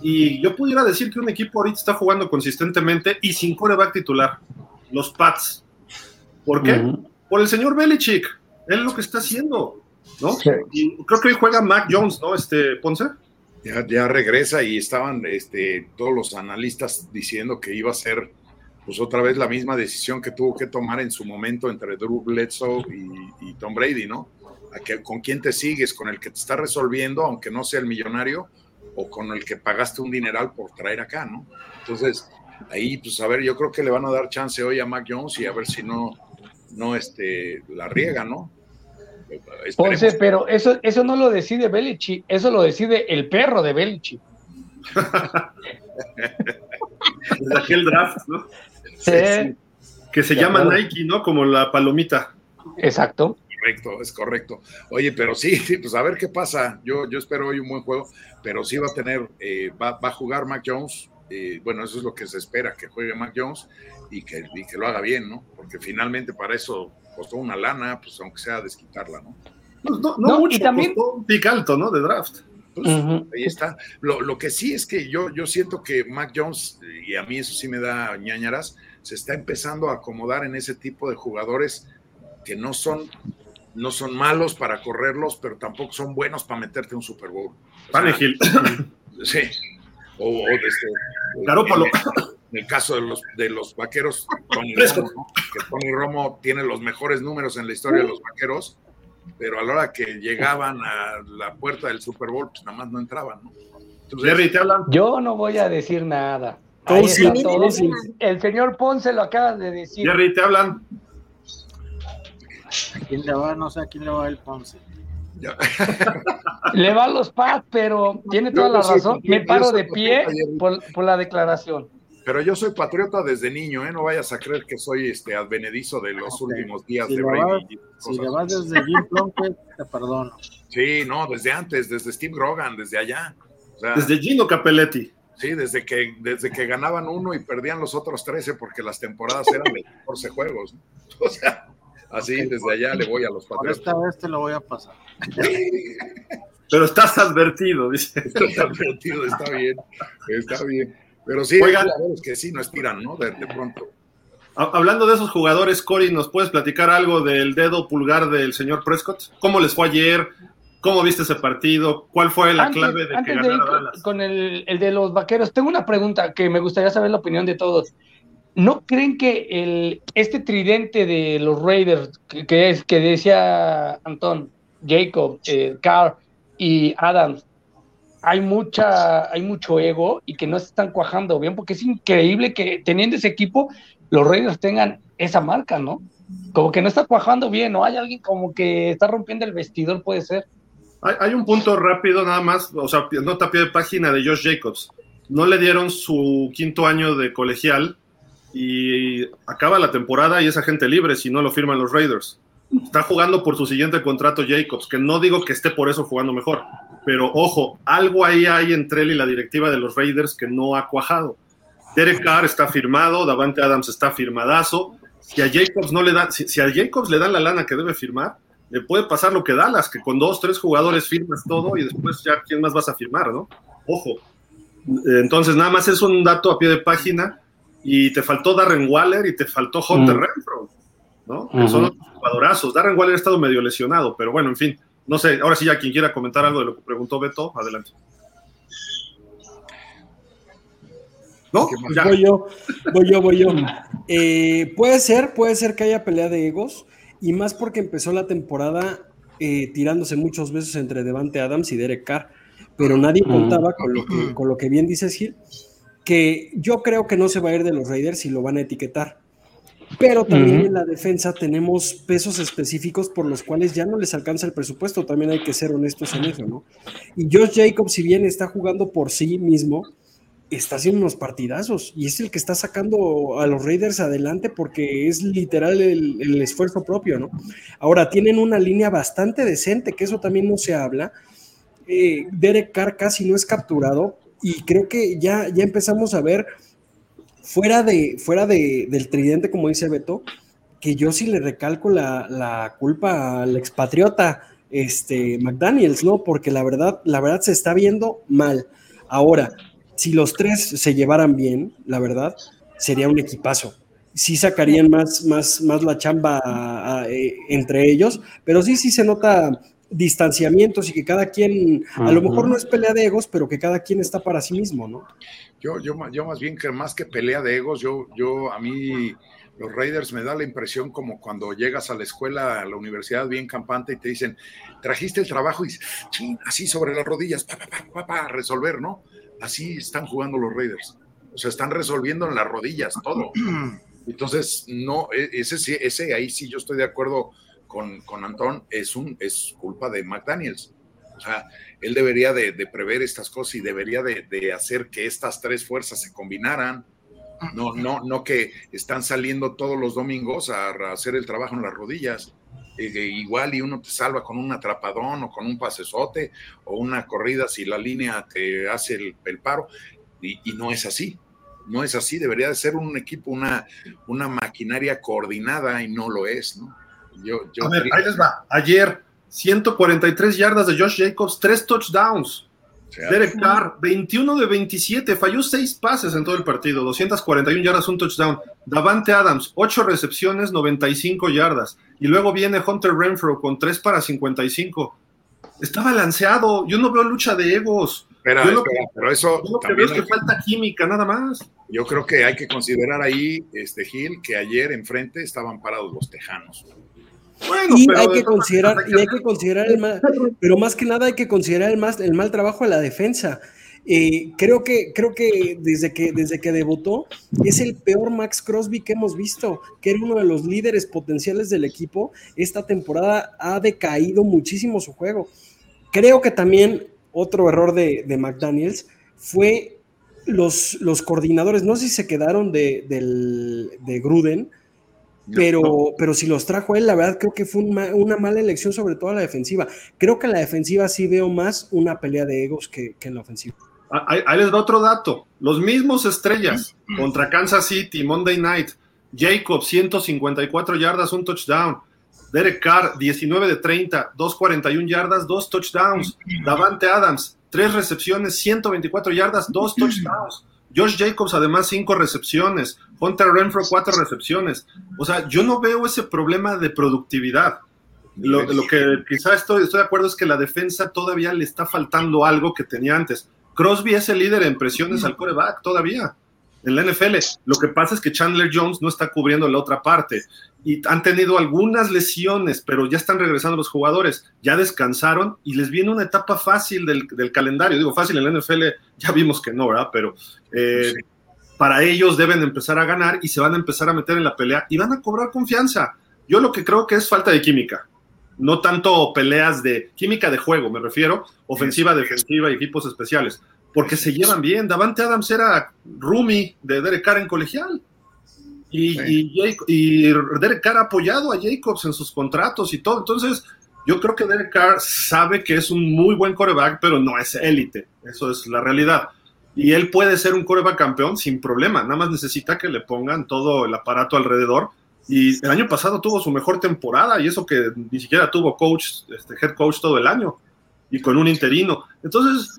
Speaker 1: Y yo pudiera decir que un equipo ahorita está jugando consistentemente y sin coreback titular, los Pats. ¿Por qué? Por el señor Belichick. Él lo que está haciendo, ¿no? Y creo que hoy juega Mac Jones, ¿no? Este Ponce.
Speaker 6: Ya, regresa y estaban este, todos los analistas diciendo que iba a ser pues otra vez la misma decisión que tuvo que tomar en su momento entre Drew Bledsoe y, Tom Brady, ¿no? ¿Con quién te sigues? ¿Con el que te está resolviendo, aunque no sea el millonario? ¿O con el que pagaste un dineral por traer acá, ¿no? Entonces, ahí, pues a ver, yo creo que le van a dar chance hoy a Mac Jones y a ver si no, no este, la riega, ¿no?
Speaker 5: Ponce, pero eso, eso no lo decide Belichick, eso lo decide el perro de Belichick.
Speaker 1: Desde aquel draft, ¿no? Sí. Que se llama Nike, ¿no? Como la palomita.
Speaker 5: Exacto.
Speaker 6: Correcto, es correcto. Oye, pero sí, sí, pues a ver qué pasa. Yo, yo espero hoy un buen juego, pero sí va a tener, eh, va, a jugar Mac Jones. Eh, bueno, eso es lo que se espera, que juegue Mac Jones y que, y que lo haga bien, ¿no? Porque finalmente para eso costó una lana, pues aunque sea desquitarla, ¿no?
Speaker 1: Pues no, no, mucho, y también... costó un pic alto, ¿no? De draft.
Speaker 6: Pues, Ahí está. Lo, lo, que sí es que yo, yo siento que Mac Jones, y a mí eso sí me da ñañaras, se está empezando a acomodar en ese tipo de jugadores que no son, no son malos para correrlos, pero tampoco son buenos para meterte un Super Bowl.
Speaker 1: Panegil.
Speaker 6: Sí. O, o este, Garópalo. En el caso de los, de los vaqueros, Tony Romo, que Tony Romo tiene los mejores números en la historia de los vaqueros, pero a la hora que llegaban a la puerta del Super Bowl, pues nada más no entraban, ¿no?
Speaker 1: Jerry, ¿te hablan?
Speaker 5: Yo no voy a decir nada. El señor Ponce lo acaba de decir.
Speaker 1: Jerry, ¿te hablan?
Speaker 4: ¿A quién le va? No sé a quién le va el Ponce.
Speaker 5: Le va a los Pats, pero tiene toda la razón. Me paro de pie por, la declaración.
Speaker 6: Pero yo soy patriota desde niño, ¿eh? No vayas a creer que soy este advenedizo de los últimos días de
Speaker 4: Brady. Si le vas desde Jim Plunkett, te perdono.
Speaker 6: Sí, no, desde antes, desde Steve Grogan, desde allá.
Speaker 1: desde Gino Capelletti.
Speaker 6: Sí, desde que, desde que ganaban uno y perdían los otros 13 porque las temporadas eran de 14 juegos. O sea, así desde allá le voy a los patriotas.
Speaker 4: esta vez te lo voy a pasar.
Speaker 1: Pero estás advertido, dice.
Speaker 6: Estás advertido, está bien, está bien. Pero sí, hay jugadores que sí no estiran, ¿no? De, pronto.
Speaker 1: Hablando de esos jugadores, Cory, ¿nos puedes platicar algo del dedo pulgar del señor Prescott? ¿Cómo les fue ayer? ¿Cómo viste ese partido? ¿Cuál fue la clave de que ganara Dallas?
Speaker 5: Con el, de los vaqueros, tengo una pregunta que me gustaría saber la opinión de todos. ¿No creen que el, este tridente de los Raiders, que, es que decía Antón, Jacob, eh, Carl y Adams, hay mucha, hay mucho ego y que no se están cuajando bien, porque es increíble que teniendo ese equipo, los Raiders tengan esa marca, ¿no? Como que no está cuajando bien, ¿no? Hay alguien como que está rompiendo el vestidor, puede ser.
Speaker 1: Hay, un punto rápido nada más, o sea, nota pie de página de Josh Jacobs. No le dieron su quinto año de colegial y acaba la temporada y es agente libre si no lo firman los Raiders. Está jugando por su siguiente contrato Jacobs, que no digo que esté por eso jugando mejor, pero ojo, algo ahí hay entre él y la directiva de los Raiders que no ha cuajado. Derek Carr está firmado, Davante Adams está firmadazo. Si a Jacobs no le dan, si a Jacobs le dan la lana que debe firmar, le puede pasar lo que Dallas, que con dos, tres jugadores firmas todo y después ya quién más vas a firmar, ¿no? Ojo. Entonces, nada más es un dato a pie de página y te faltó Darren Waller y te faltó Hunter mm. Renfro, ¿no? Que son jugadorazos. Darren Waller ha estado medio lesionado, pero bueno, en fin. No sé, ahora sí ya quien quiera comentar algo de lo que preguntó Beto, adelante.
Speaker 3: ¿No? Voy yo, voy yo, voy yo. Eh, puede ser, puede ser que haya pelea de egos y más porque empezó la temporada eh, tirándose muchos besos entre Devante Adams y Derek Carr, pero nadie contaba con lo que, con lo que bien dices Gil, que yo creo que no se va a ir de los Raiders y lo van a etiquetar. Pero también en la defensa tenemos pesos específicos por los cuales ya no les alcanza el presupuesto, también hay que ser honestos en eso, ¿no? Y Josh Jacobs, si bien está jugando por sí mismo, está haciendo unos partidazos y es el que está sacando a los Raiders adelante porque es literal el, esfuerzo propio, ¿no? Ahora tienen una línea bastante decente, que eso también no se habla. Eh, Derek Carr casi no es capturado y creo que ya, ya empezamos a ver fuera, de, fuera de, del tridente, como dice Beto, que yo sí le recalco la, la culpa al expatriota este, McDaniels, ¿no? Porque la verdad, la verdad se está viendo mal. Ahora, si los tres se llevaran bien, la verdad, sería un equipazo. Sí sacarían más, más, más la chamba eh, entre ellos, pero sí, sí se nota distanciamientos y que cada quien, a lo mejor no es pelea de egos, pero que cada quien está para sí mismo, ¿no?
Speaker 6: Yo, yo, yo más bien que más que pelea de egos, yo, yo a mí los Raiders me da la impresión como cuando llegas a la escuela, a la universidad bien campante y te dicen, trajiste el trabajo y así sobre las rodillas, para pa, resolver, ¿no? Así están jugando los Raiders. O sea, están resolviendo en las rodillas todo. Entonces, no, e, ese, ese ahí sí yo estoy de acuerdo con, con Antón, es, un, es culpa de McDaniels. O sea, él debería de, prever estas cosas y debería de, hacer que estas tres fuerzas se combinaran. No, no, no que están saliendo todos los domingos a, hacer el trabajo en las rodillas. Eh, igual y uno te salva con un atrapadón o con un pasesote o una corrida si la línea te hace el, paro y, no es así. No es así, debería de ser un equipo, una, una maquinaria coordinada y no lo es, ¿no?
Speaker 1: Yo, a ver, ahí les va. Ayer, 143 yardas de Josh Jacobs, 3 touchdowns. Derek Carr, 21 de 27, falló 6 pases en todo el partido, 241 yardas, un touchdown. Davante Adams, 8 recepciones, 95 yardas. Y luego viene Hunter Renfro con 3 para 55. Está balanceado, yo no veo lucha de egos.
Speaker 6: Espera, pero eso.
Speaker 1: Yo que veo es que falta química, nada más.
Speaker 6: Yo creo que hay que considerar ahí, este Gil, que ayer enfrente estaban parados los tejanos.
Speaker 3: Bueno, y hay que considerar, y hay que considerar el mal, pero más que nada hay que considerar el, más, el mal trabajo de la defensa. Eh, creo, que, creo que desde, que desde que debutó es el peor Max Crosby que hemos visto, que era uno de los líderes potenciales del equipo. Esta temporada ha decaído muchísimo su juego. Creo que también otro error de, de McDaniels fue los, los, coordinadores, no sé si se quedaron de, de Gruden, pero, pero si los trajo él, la verdad creo que fue una mala elección, sobre todo la defensiva. Creo que en la defensiva sí veo más una pelea de egos que, en la ofensiva.
Speaker 1: Ah, ahí, les da otro dato. Los mismos estrellas contra Kansas City, Monday Night. Jacob, 154 yardas, un touchdown. Derek Carr, 19 de 30, 241 yardas, dos touchdowns. Davante Adams, tres recepciones, 124 yardas, dos touchdowns. Josh Jacobs, además, cinco recepciones. Hunter Renfro, cuatro recepciones. O sea, yo no veo ese problema de productividad. Lo, lo que quizá estoy, estoy de acuerdo es que la defensa todavía le está faltando algo que tenía antes. Crosby es el líder en presiones al coreback todavía en la NFL. Lo que pasa es que Chandler Jones no está cubriendo la otra parte y han tenido algunas lesiones, pero ya están regresando los jugadores, ya descansaron y les viene una etapa fácil del, calendario. Digo, fácil en la NFL, ya vimos que no, ¿verdad? Pero eh, para ellos deben empezar a ganar y se van a empezar a meter en la pelea y van a cobrar confianza. Yo lo que creo que es falta de química, no tanto peleas de química de juego, me refiero, ofensiva, defensiva, equipos especiales, porque se llevan bien. Davante Adams era roomie de Derek Carr en colegial. Y, Derek Carr ha apoyado a Jacobs en sus contratos y todo. Entonces, yo creo que Derek Carr sabe que es un muy buen coreback, pero no es élite. Eso es la realidad. Y él puede ser un coreback campeón sin problema. Nada más necesita que le pongan todo el aparato alrededor. Y el año pasado tuvo su mejor temporada y eso que ni siquiera tuvo coach, este head coach todo el año y con un interino. Entonces,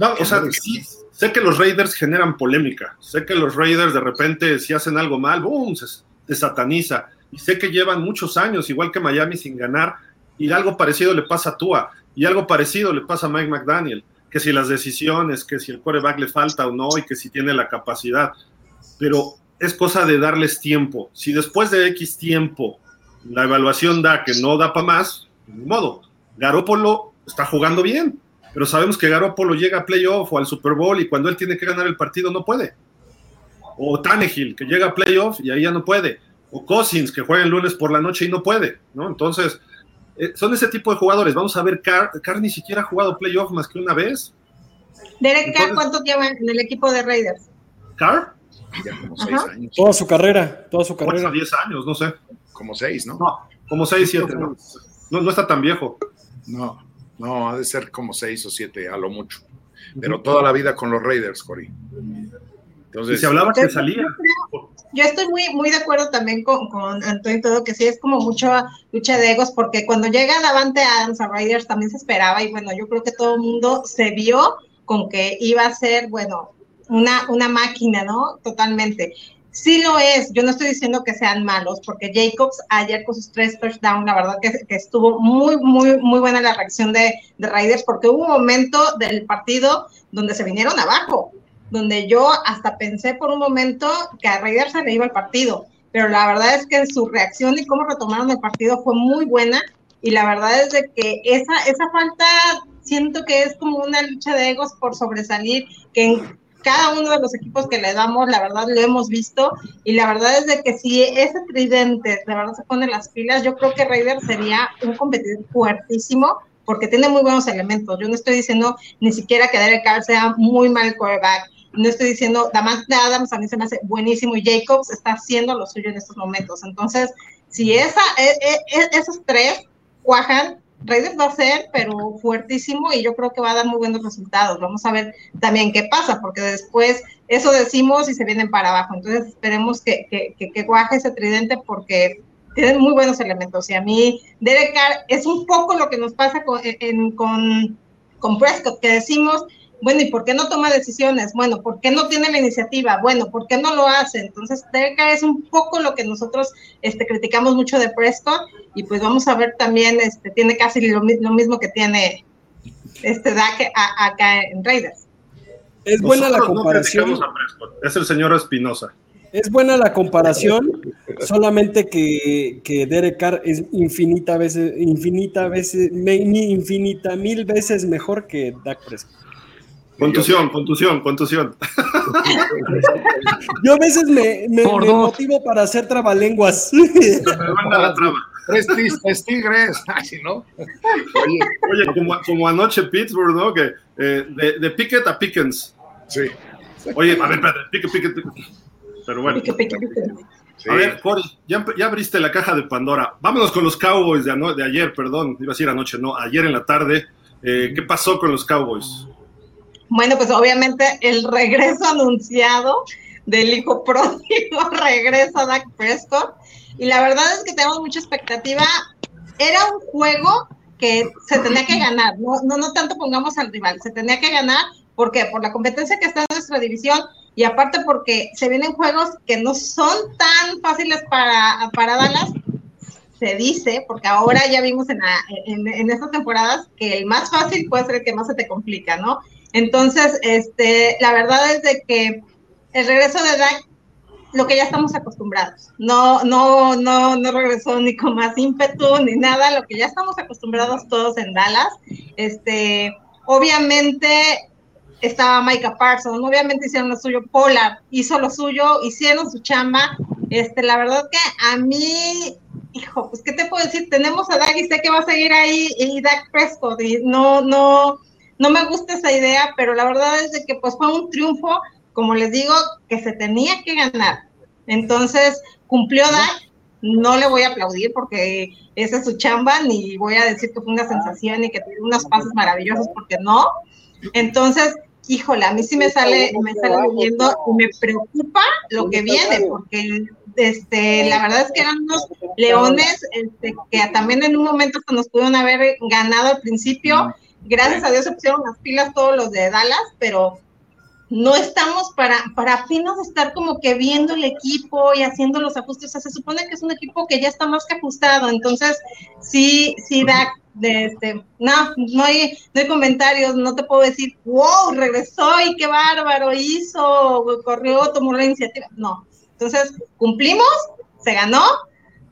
Speaker 1: eh, o sea, sí, Sé que los Raiders generan polémica, sé que los Raiders de repente si hacen algo mal, ¡boom!, se, sataniza. Y sé que llevan muchos años, igual que Miami, sin ganar, y algo parecido le pasa a Tua, y algo parecido le pasa a Mike McDaniel, que si las decisiones, que si el quarterback le falta o no, y que si tiene la capacidad. Pero es cosa de darles tiempo. Si después de X tiempo la evaluación da que no da para más, de modo. Garópolo está jugando bien pero sabemos que Garoppolo llega a playoff o al Super Bowl y cuando él tiene que ganar el partido no puede. O Tannehill, que llega a playoff y ahí ya no puede. O Cousins, que juega el lunes por la noche y no puede, ¿no? Entonces, eh, son ese tipo de jugadores. Vamos a ver, Carr, ni siquiera ha jugado playoff más que una vez.
Speaker 2: Derek Carr, ¿cuánto lleva en el equipo de Raiders?
Speaker 1: ¿Carr?
Speaker 6: Ya como seis años.
Speaker 3: Toda su carrera, toda su carrera.
Speaker 1: Diez años, no sé.
Speaker 6: Como seis, ¿no?
Speaker 1: No, como seis, siete, no. No, está tan viejo.
Speaker 6: No. No, ha de ser como seis o siete, a lo mucho. Pero toda la vida con los Raiders, Cory.
Speaker 1: Entonces, se hablaba que salía.
Speaker 2: Yo estoy muy, muy de acuerdo también con, con Antonio todo, que sí es como mucha lucha de egos, porque cuando llega Davante Adams a Raiders también se esperaba, y bueno, yo creo que todo el mundo se vio con que iba a ser, bueno, una, una máquina, ¿no? Totalmente. Sí lo es, yo no estoy diciendo que sean malos, porque Jacobs ayer con sus tres touchdowns, la verdad que, estuvo muy, muy, muy buena la reacción de, de, Raiders, porque hubo un momento del partido donde se vinieron abajo, donde yo hasta pensé por un momento que a Raiders se le iba el partido, pero la verdad es que su reacción y cómo retomaron el partido fue muy buena, y la verdad es de que esa, esa falta siento que es como una lucha de egos por sobresalir, que cada uno de los equipos que le damos, la verdad lo hemos visto y la verdad es de que si ese tridente de verdad se pone las pilas, yo creo que Raider sería un competidor fuertísimo porque tiene muy buenos elementos. Yo no estoy diciendo ni siquiera que Derek Carr sea muy mal quarterback. No estoy diciendo, Damante Adams a mí se me hace buenísimo y Jacobs está haciendo lo suyo en estos momentos. Entonces, si esa, e, e, e, esos tres cuajan, Raiders va a ser, pero fuertísimo y yo creo que va a dar muy buenos resultados. Vamos a ver también qué pasa, porque después eso decimos y se vienen para abajo. Entonces esperemos que, que, que, cuaje ese tridente porque tienen muy buenos elementos. Y a mí, Derek Carr es un poco lo que nos pasa con, con, con Prescott, que decimos, bueno, ¿y por qué no toma decisiones? Bueno, ¿por qué no tiene la iniciativa? Bueno, ¿por qué no lo hace? Entonces, Derek Carr es un poco lo que nosotros este, criticamos mucho de Prescott y pues vamos a ver también, este, tiene casi lo, mismo que tiene este Dak acá en Raiders.
Speaker 3: Es buena la comparación.
Speaker 1: es el señor Espinosa.
Speaker 3: Es buena la comparación, solamente que, que Derek Carr es infinita veces, infinita veces, infinita mil veces mejor que Dak Prescott.
Speaker 1: Contusión, contusión, contusión.
Speaker 3: Yo a veces me, me, motivo para hacer trabalenguas.
Speaker 6: Tres tristes tigres. Así, ¿no?
Speaker 1: Oye, oye como, anoche Pittsburgh, ¿no? Que eh, de, de, Pickett a Pickens.
Speaker 6: Sí.
Speaker 1: Oye, a ver, espérate, Pickett, Pickett, Pero bueno. A ver, Cory, ya, ya, abriste la caja de Pandora. Vámonos con los Cowboys de, de ayer, perdón, iba a decir anoche, no, ayer en la tarde. Eh, ¿Qué pasó con los Cowboys?
Speaker 2: Bueno, pues obviamente el regreso anunciado del hijo pródigo, regresa Dak Prescott. Y la verdad es que tenemos mucha expectativa. Era un juego que se tenía que ganar, no, no, no tanto pongamos al rival, se tenía que ganar, ¿por qué? Por la competencia que está en nuestra división y aparte porque se vienen juegos que no son tan fáciles para, para Dallas, se dice, porque ahora ya vimos en, en, en, estas temporadas que el más fácil puede ser el que más se te complica, ¿no? Entonces, este, la verdad es de que el regreso de Dak, lo que ya estamos acostumbrados, no, no, no, no regresó ni con más ímpetu ni nada, lo que ya estamos acostumbrados todos en Dallas. Este, obviamente estaba Micah Parsons, obviamente hicieron lo suyo, Polar hizo lo suyo, hicieron su chamba. Este, la verdad que a mí, hijo, pues qué te puedo decir, tenemos a Dak y sé que va a seguir ahí y Dak Prescott y no, no, no me gusta esa idea, pero la verdad es de que pues fue un triunfo, como les digo, que se tenía que ganar. Entonces, cumplió Dak, no le voy a aplaudir porque esa es su chamba, ni voy a decir que fue una sensación y que tuvo unos pasos maravillosos, porque no. Entonces, híjole, a mí sí me sale, me sale viendo y me preocupa lo que viene, porque este, la verdad es que eran unos leones este, que también en un momento se nos pudieron haber ganado al principio gracias a Dios se pusieron las pilas todos los de Dallas, pero no estamos para, para apenas estar como que viendo el equipo y haciendo los ajustes. O sea, se supone que es un equipo que ya está más que ajustado. Entonces, sí, sí da, de este, no, no hay, no hay comentarios, no te puedo decir, wow, regresó y qué bárbaro hizo, corrió, tomó la iniciativa. No. Entonces, cumplimos, se ganó,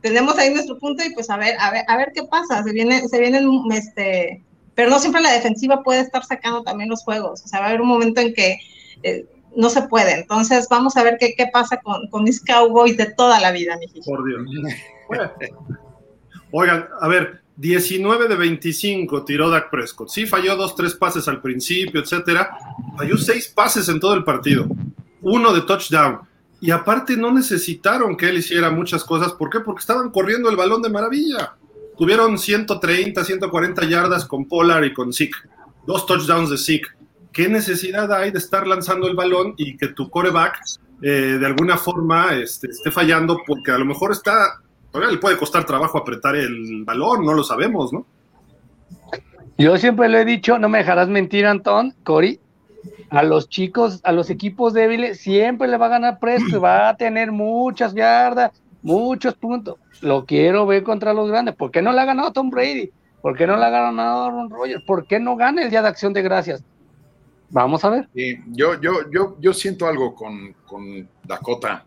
Speaker 2: tenemos ahí nuestro punto y pues a ver, a ver, a ver qué pasa. Se viene, se vienen este pero no siempre la defensiva puede estar sacando también los juegos. O sea, va a haber un momento en que eh, no se puede. Entonces, vamos a ver qué, qué pasa con, con mis Cowboys de toda la vida, mi
Speaker 1: Por Dios. Oigan, a ver, 19 de 25 tiró Dak Prescott. Sí, falló dos, tres pases al principio, etcétera. Falló seis pases en todo el partido. Uno de touchdown. Y aparte no necesitaron que él hiciera muchas cosas. ¿Por qué? Porque estaban corriendo el balón de maravilla. Tuvieron 130, 140 yardas con Polar y con Zeke. Dos touchdowns de Zeke. ¿Qué necesidad hay de estar lanzando el balón y que tu coreback eh, de alguna forma este, esté fallando? Porque a lo mejor está, todavía le puede costar trabajo apretar el balón, no lo sabemos, ¿no?
Speaker 5: Yo siempre lo he dicho, no me dejarás mentir, Antón, Cori, a los chicos, a los equipos débiles, siempre le va a ganar Presto, va a tener muchas yardas, muchos puntos. Lo quiero ver contra los grandes. ¿Por qué no le ha ganado Tom Brady? ¿Por qué no le ha ganado Aaron Rodgers? ¿Por qué no gana el Día de Acción de Gracias? Vamos a ver.
Speaker 6: yo, yo, yo, yo siento algo con, con Dakota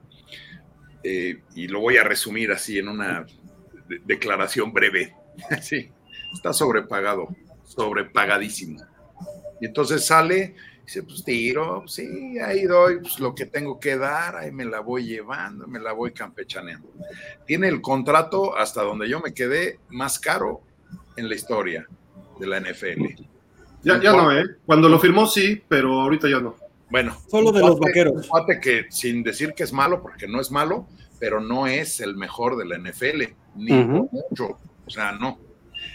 Speaker 6: eh, y lo voy a resumir así en una declaración breve. sí, está sobrepagado, sobrepagadísimo. Y entonces sale Dice, pues tiro, sí, ahí doy pues, lo que tengo que dar, ahí me la voy llevando, me la voy campechaneando. Tiene el contrato hasta donde yo me quedé más caro en la historia de la NFL.
Speaker 1: Ya, ya no, ¿eh? Cuando lo firmó sí, pero ahorita ya no.
Speaker 6: Bueno.
Speaker 3: Solo de los vaqueros.
Speaker 6: Fíjate que sin decir que es malo, porque no es malo, pero no es el mejor de la NFL, ni mucho. O sea, no.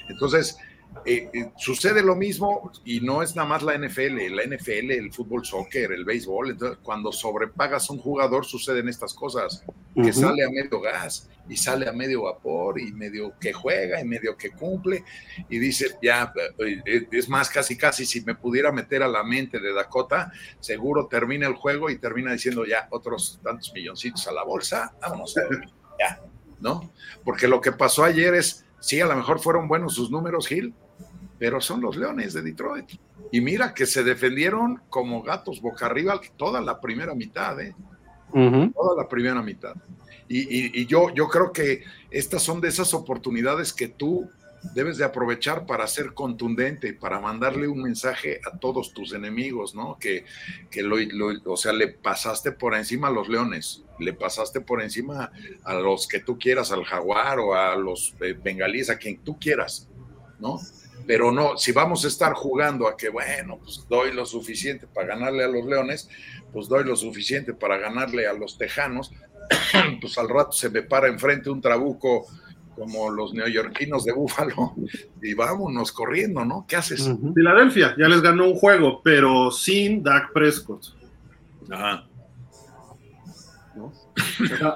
Speaker 6: Entonces, eh, eh, sucede lo mismo y no es nada más la NFL, la NFL, el fútbol, soccer, el béisbol. Entonces, cuando sobrepagas a un jugador, suceden estas cosas: que sale a medio gas y sale a medio vapor y medio que juega y medio que cumple. Y dice, ya, eh, es más, casi, casi, si me pudiera meter a la mente de Dakota, seguro termina el juego y termina diciendo ya otros tantos milloncitos a la bolsa. Vámonos, ya, ¿no? Porque lo que pasó ayer es. Sí, a lo mejor fueron buenos sus números, Gil, pero son los Leones de Detroit. Y mira que se defendieron como gatos boca arriba toda la primera mitad, ¿eh? Toda la primera mitad. Y, yo, yo creo que estas son de esas oportunidades que tú debes de aprovechar para ser contundente, para mandarle un mensaje a todos tus enemigos, ¿no? Que, que lo, o sea, le pasaste por encima a los leones, le pasaste por encima a los que tú quieras, al jaguar o a los eh, bengalíes, a quien tú quieras, ¿no? Pero no, si vamos a estar jugando a que, bueno, pues doy lo suficiente para ganarle a los leones, pues doy lo suficiente para ganarle a los tejanos, pues al rato se me para enfrente un trabuco como los neoyorquinos de Búfalo y vámonos corriendo, ¿no? ¿Qué haces?
Speaker 1: Filadelfia ya les ganó un juego, pero sin Dak Prescott.
Speaker 6: Ajá.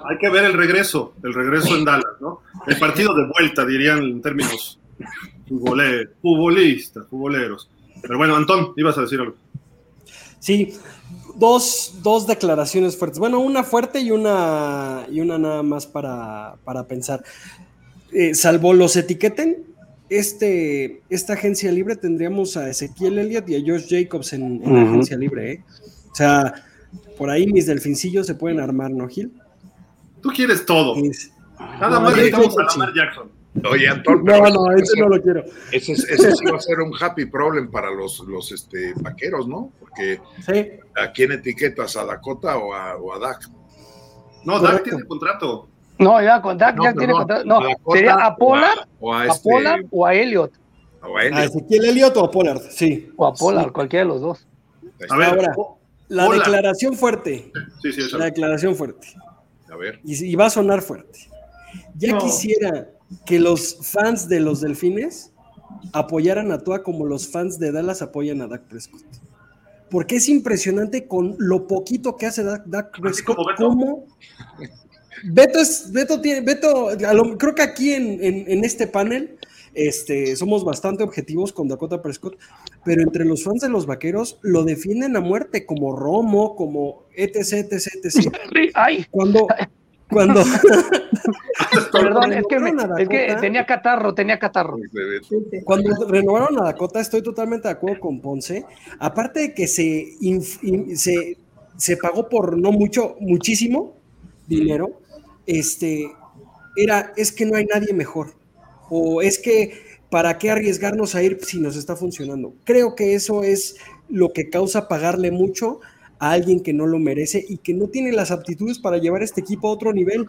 Speaker 1: hay que ver el regreso, el regreso en Dallas, ¿no? El partido de vuelta, dirían en términos futbolistas, futboleros. Pero bueno, Antón, ibas a decir algo.
Speaker 3: Sí, dos, dos, declaraciones fuertes. Bueno, una fuerte y una, y una nada más para, para pensar. Eh, salvo los etiqueten, este, esta agencia libre tendríamos a Ezequiel Elliott y a Josh Jacobs en, la agencia libre. ¿eh? O sea, por ahí mis delfincillos se pueden armar, ¿no, Gil?
Speaker 1: Tú quieres todo. Nada más necesitamos a Lamar Jackson.
Speaker 6: Oye, Antonio.
Speaker 3: No, no, ese no lo quiero.
Speaker 6: Ese, sí va a ser un happy problem para los, los este, vaqueros, ¿no? Porque ¿a quién etiquetas? ¿A Dakota o a, o a Dak?
Speaker 1: No, Dak tiene contrato.
Speaker 5: No, ya con Dak ya tiene contrato. No, sería a Pollard, o a, este, o a Elliot.
Speaker 3: O a Elliot. ¿A Ezequiel Elliot o a Pollard? Sí.
Speaker 5: O a Pollard, cualquiera de los dos.
Speaker 3: A ver, Ahora, la declaración fuerte. Sí, sí, La declaración fuerte.
Speaker 6: A ver.
Speaker 3: Y, va a sonar fuerte. Ya quisiera que los fans de los Delfines apoyaran a Tua como los fans de Dallas apoyan a Dak Prescott. Porque es impresionante con lo poquito que hace Dak, Prescott, como Beto es, Beto tiene, Beto, creo que aquí en, este panel este, somos bastante objetivos con Dakota Prescott, pero entre los fans de los vaqueros lo defienden a muerte, como Romo, como etc, etc, etc. Cuando, cuando.
Speaker 5: Perdón, es que, tenía catarro, tenía catarro.
Speaker 3: Cuando renovaron a Dakota, estoy totalmente de acuerdo con Ponce. Aparte de que se, se, se pagó por no mucho, muchísimo dinero, este, era, es que no hay nadie mejor, o es que, ¿para qué arriesgarnos a ir si nos está funcionando? Creo que eso es lo que causa pagarle mucho a alguien que no lo merece y que no tiene las aptitudes para llevar este equipo a otro nivel.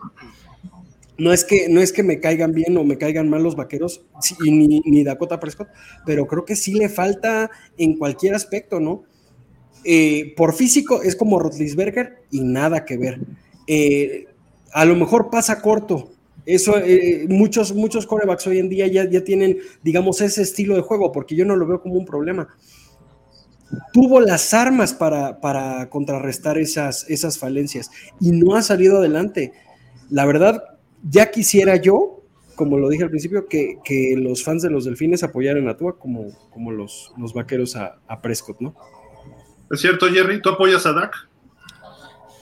Speaker 3: No es que, no es que me caigan bien o me caigan mal los vaqueros, ni, ni, Dakota Prescott, pero creo que sí le falta en cualquier aspecto, ¿no? Eh, por físico es como Rotlisberger y nada que ver. Eh, a lo mejor pasa corto. Eso, eh, muchos, muchos corebacks hoy en día ya, ya tienen, digamos, ese estilo de juego, porque yo no lo veo como un problema. Tuvo las armas para, para contrarrestar esas, esas falencias y no ha salido adelante. La verdad, ya quisiera yo, como lo dije al principio, que, los fans de los delfines apoyaran a Tua como, como los, los vaqueros a, a Prescott, ¿no?
Speaker 1: Es cierto, Jerry, ¿tú apoyas a Dak?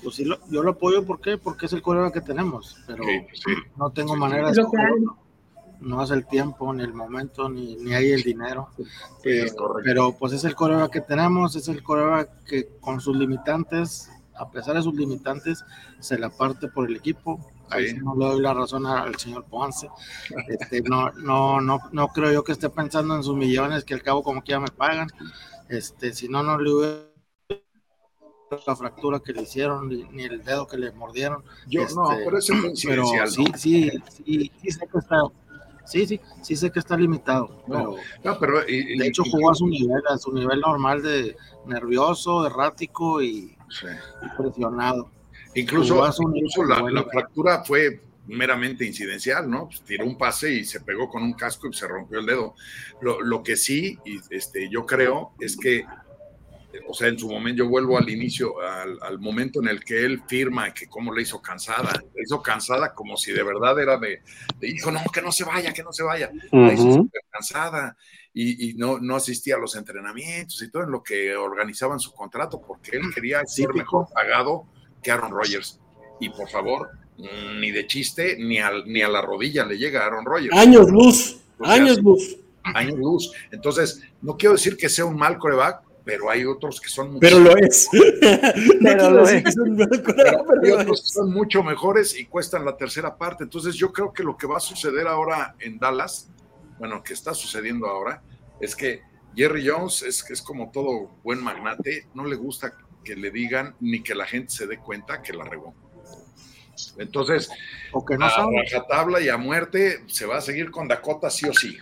Speaker 4: Pues sí, yo lo apoyo ¿por qué? porque es el colega que tenemos, pero no tengo manera de no hace el tiempo, ni el momento, ni, ni hay el dinero. Eh, pero pues es el colega que tenemos, es el colega que con sus limitantes, a pesar de sus limitantes, se la parte por el equipo. Ahí no le doy la razón al señor Ponce. Este, no, no, no, no creo yo que esté pensando en sus millones que al cabo como que ya me pagan. Este, si no, no le hubiera la fractura que le hicieron, ni, el dedo que le mordieron.
Speaker 6: Yo no, este, pero eso es
Speaker 4: pero sí, sí, sí, sí, sé que está, sí, sí, sí sé que está limitado.
Speaker 6: No, pero,
Speaker 4: de hecho jugó a su nivel, a su nivel normal de nervioso, errático y, presionado.
Speaker 6: Incluso, la, fractura fue meramente incidencial, ¿no? Pues tiró un pase y se pegó con un casco y se rompió el dedo. Lo, lo que sí, y este, yo creo, es que o sea, en su momento yo vuelvo al inicio, al, momento en el que él firma que cómo le hizo cansada, le hizo cansada como si de verdad era de, de hijo, no, que no se vaya, que no se vaya, le hizo cansada y, no, no asistía a los entrenamientos y todo en lo que organizaban su contrato porque él quería ser mejor pagado que Aaron Rodgers. Y por favor, ni de chiste, ni, al, ni a la rodilla le llega a Aaron Rodgers.
Speaker 3: Años luz, años luz.
Speaker 6: Años luz. Entonces, no quiero decir que sea un mal coreback, pero hay otros que son
Speaker 3: mucho Pero lo es.
Speaker 6: pero lo es. hay otros que son mucho mejores y cuestan la tercera parte. Entonces yo creo que lo que va a suceder ahora en Dallas bueno, que está sucediendo ahora, es que Jerry Jones es, es como todo buen magnate, no le gusta que le digan ni que la gente se dé cuenta que la regó. Entonces,
Speaker 4: O que no
Speaker 6: a rajatabla y a muerte se va a seguir con Dakota sí o sí.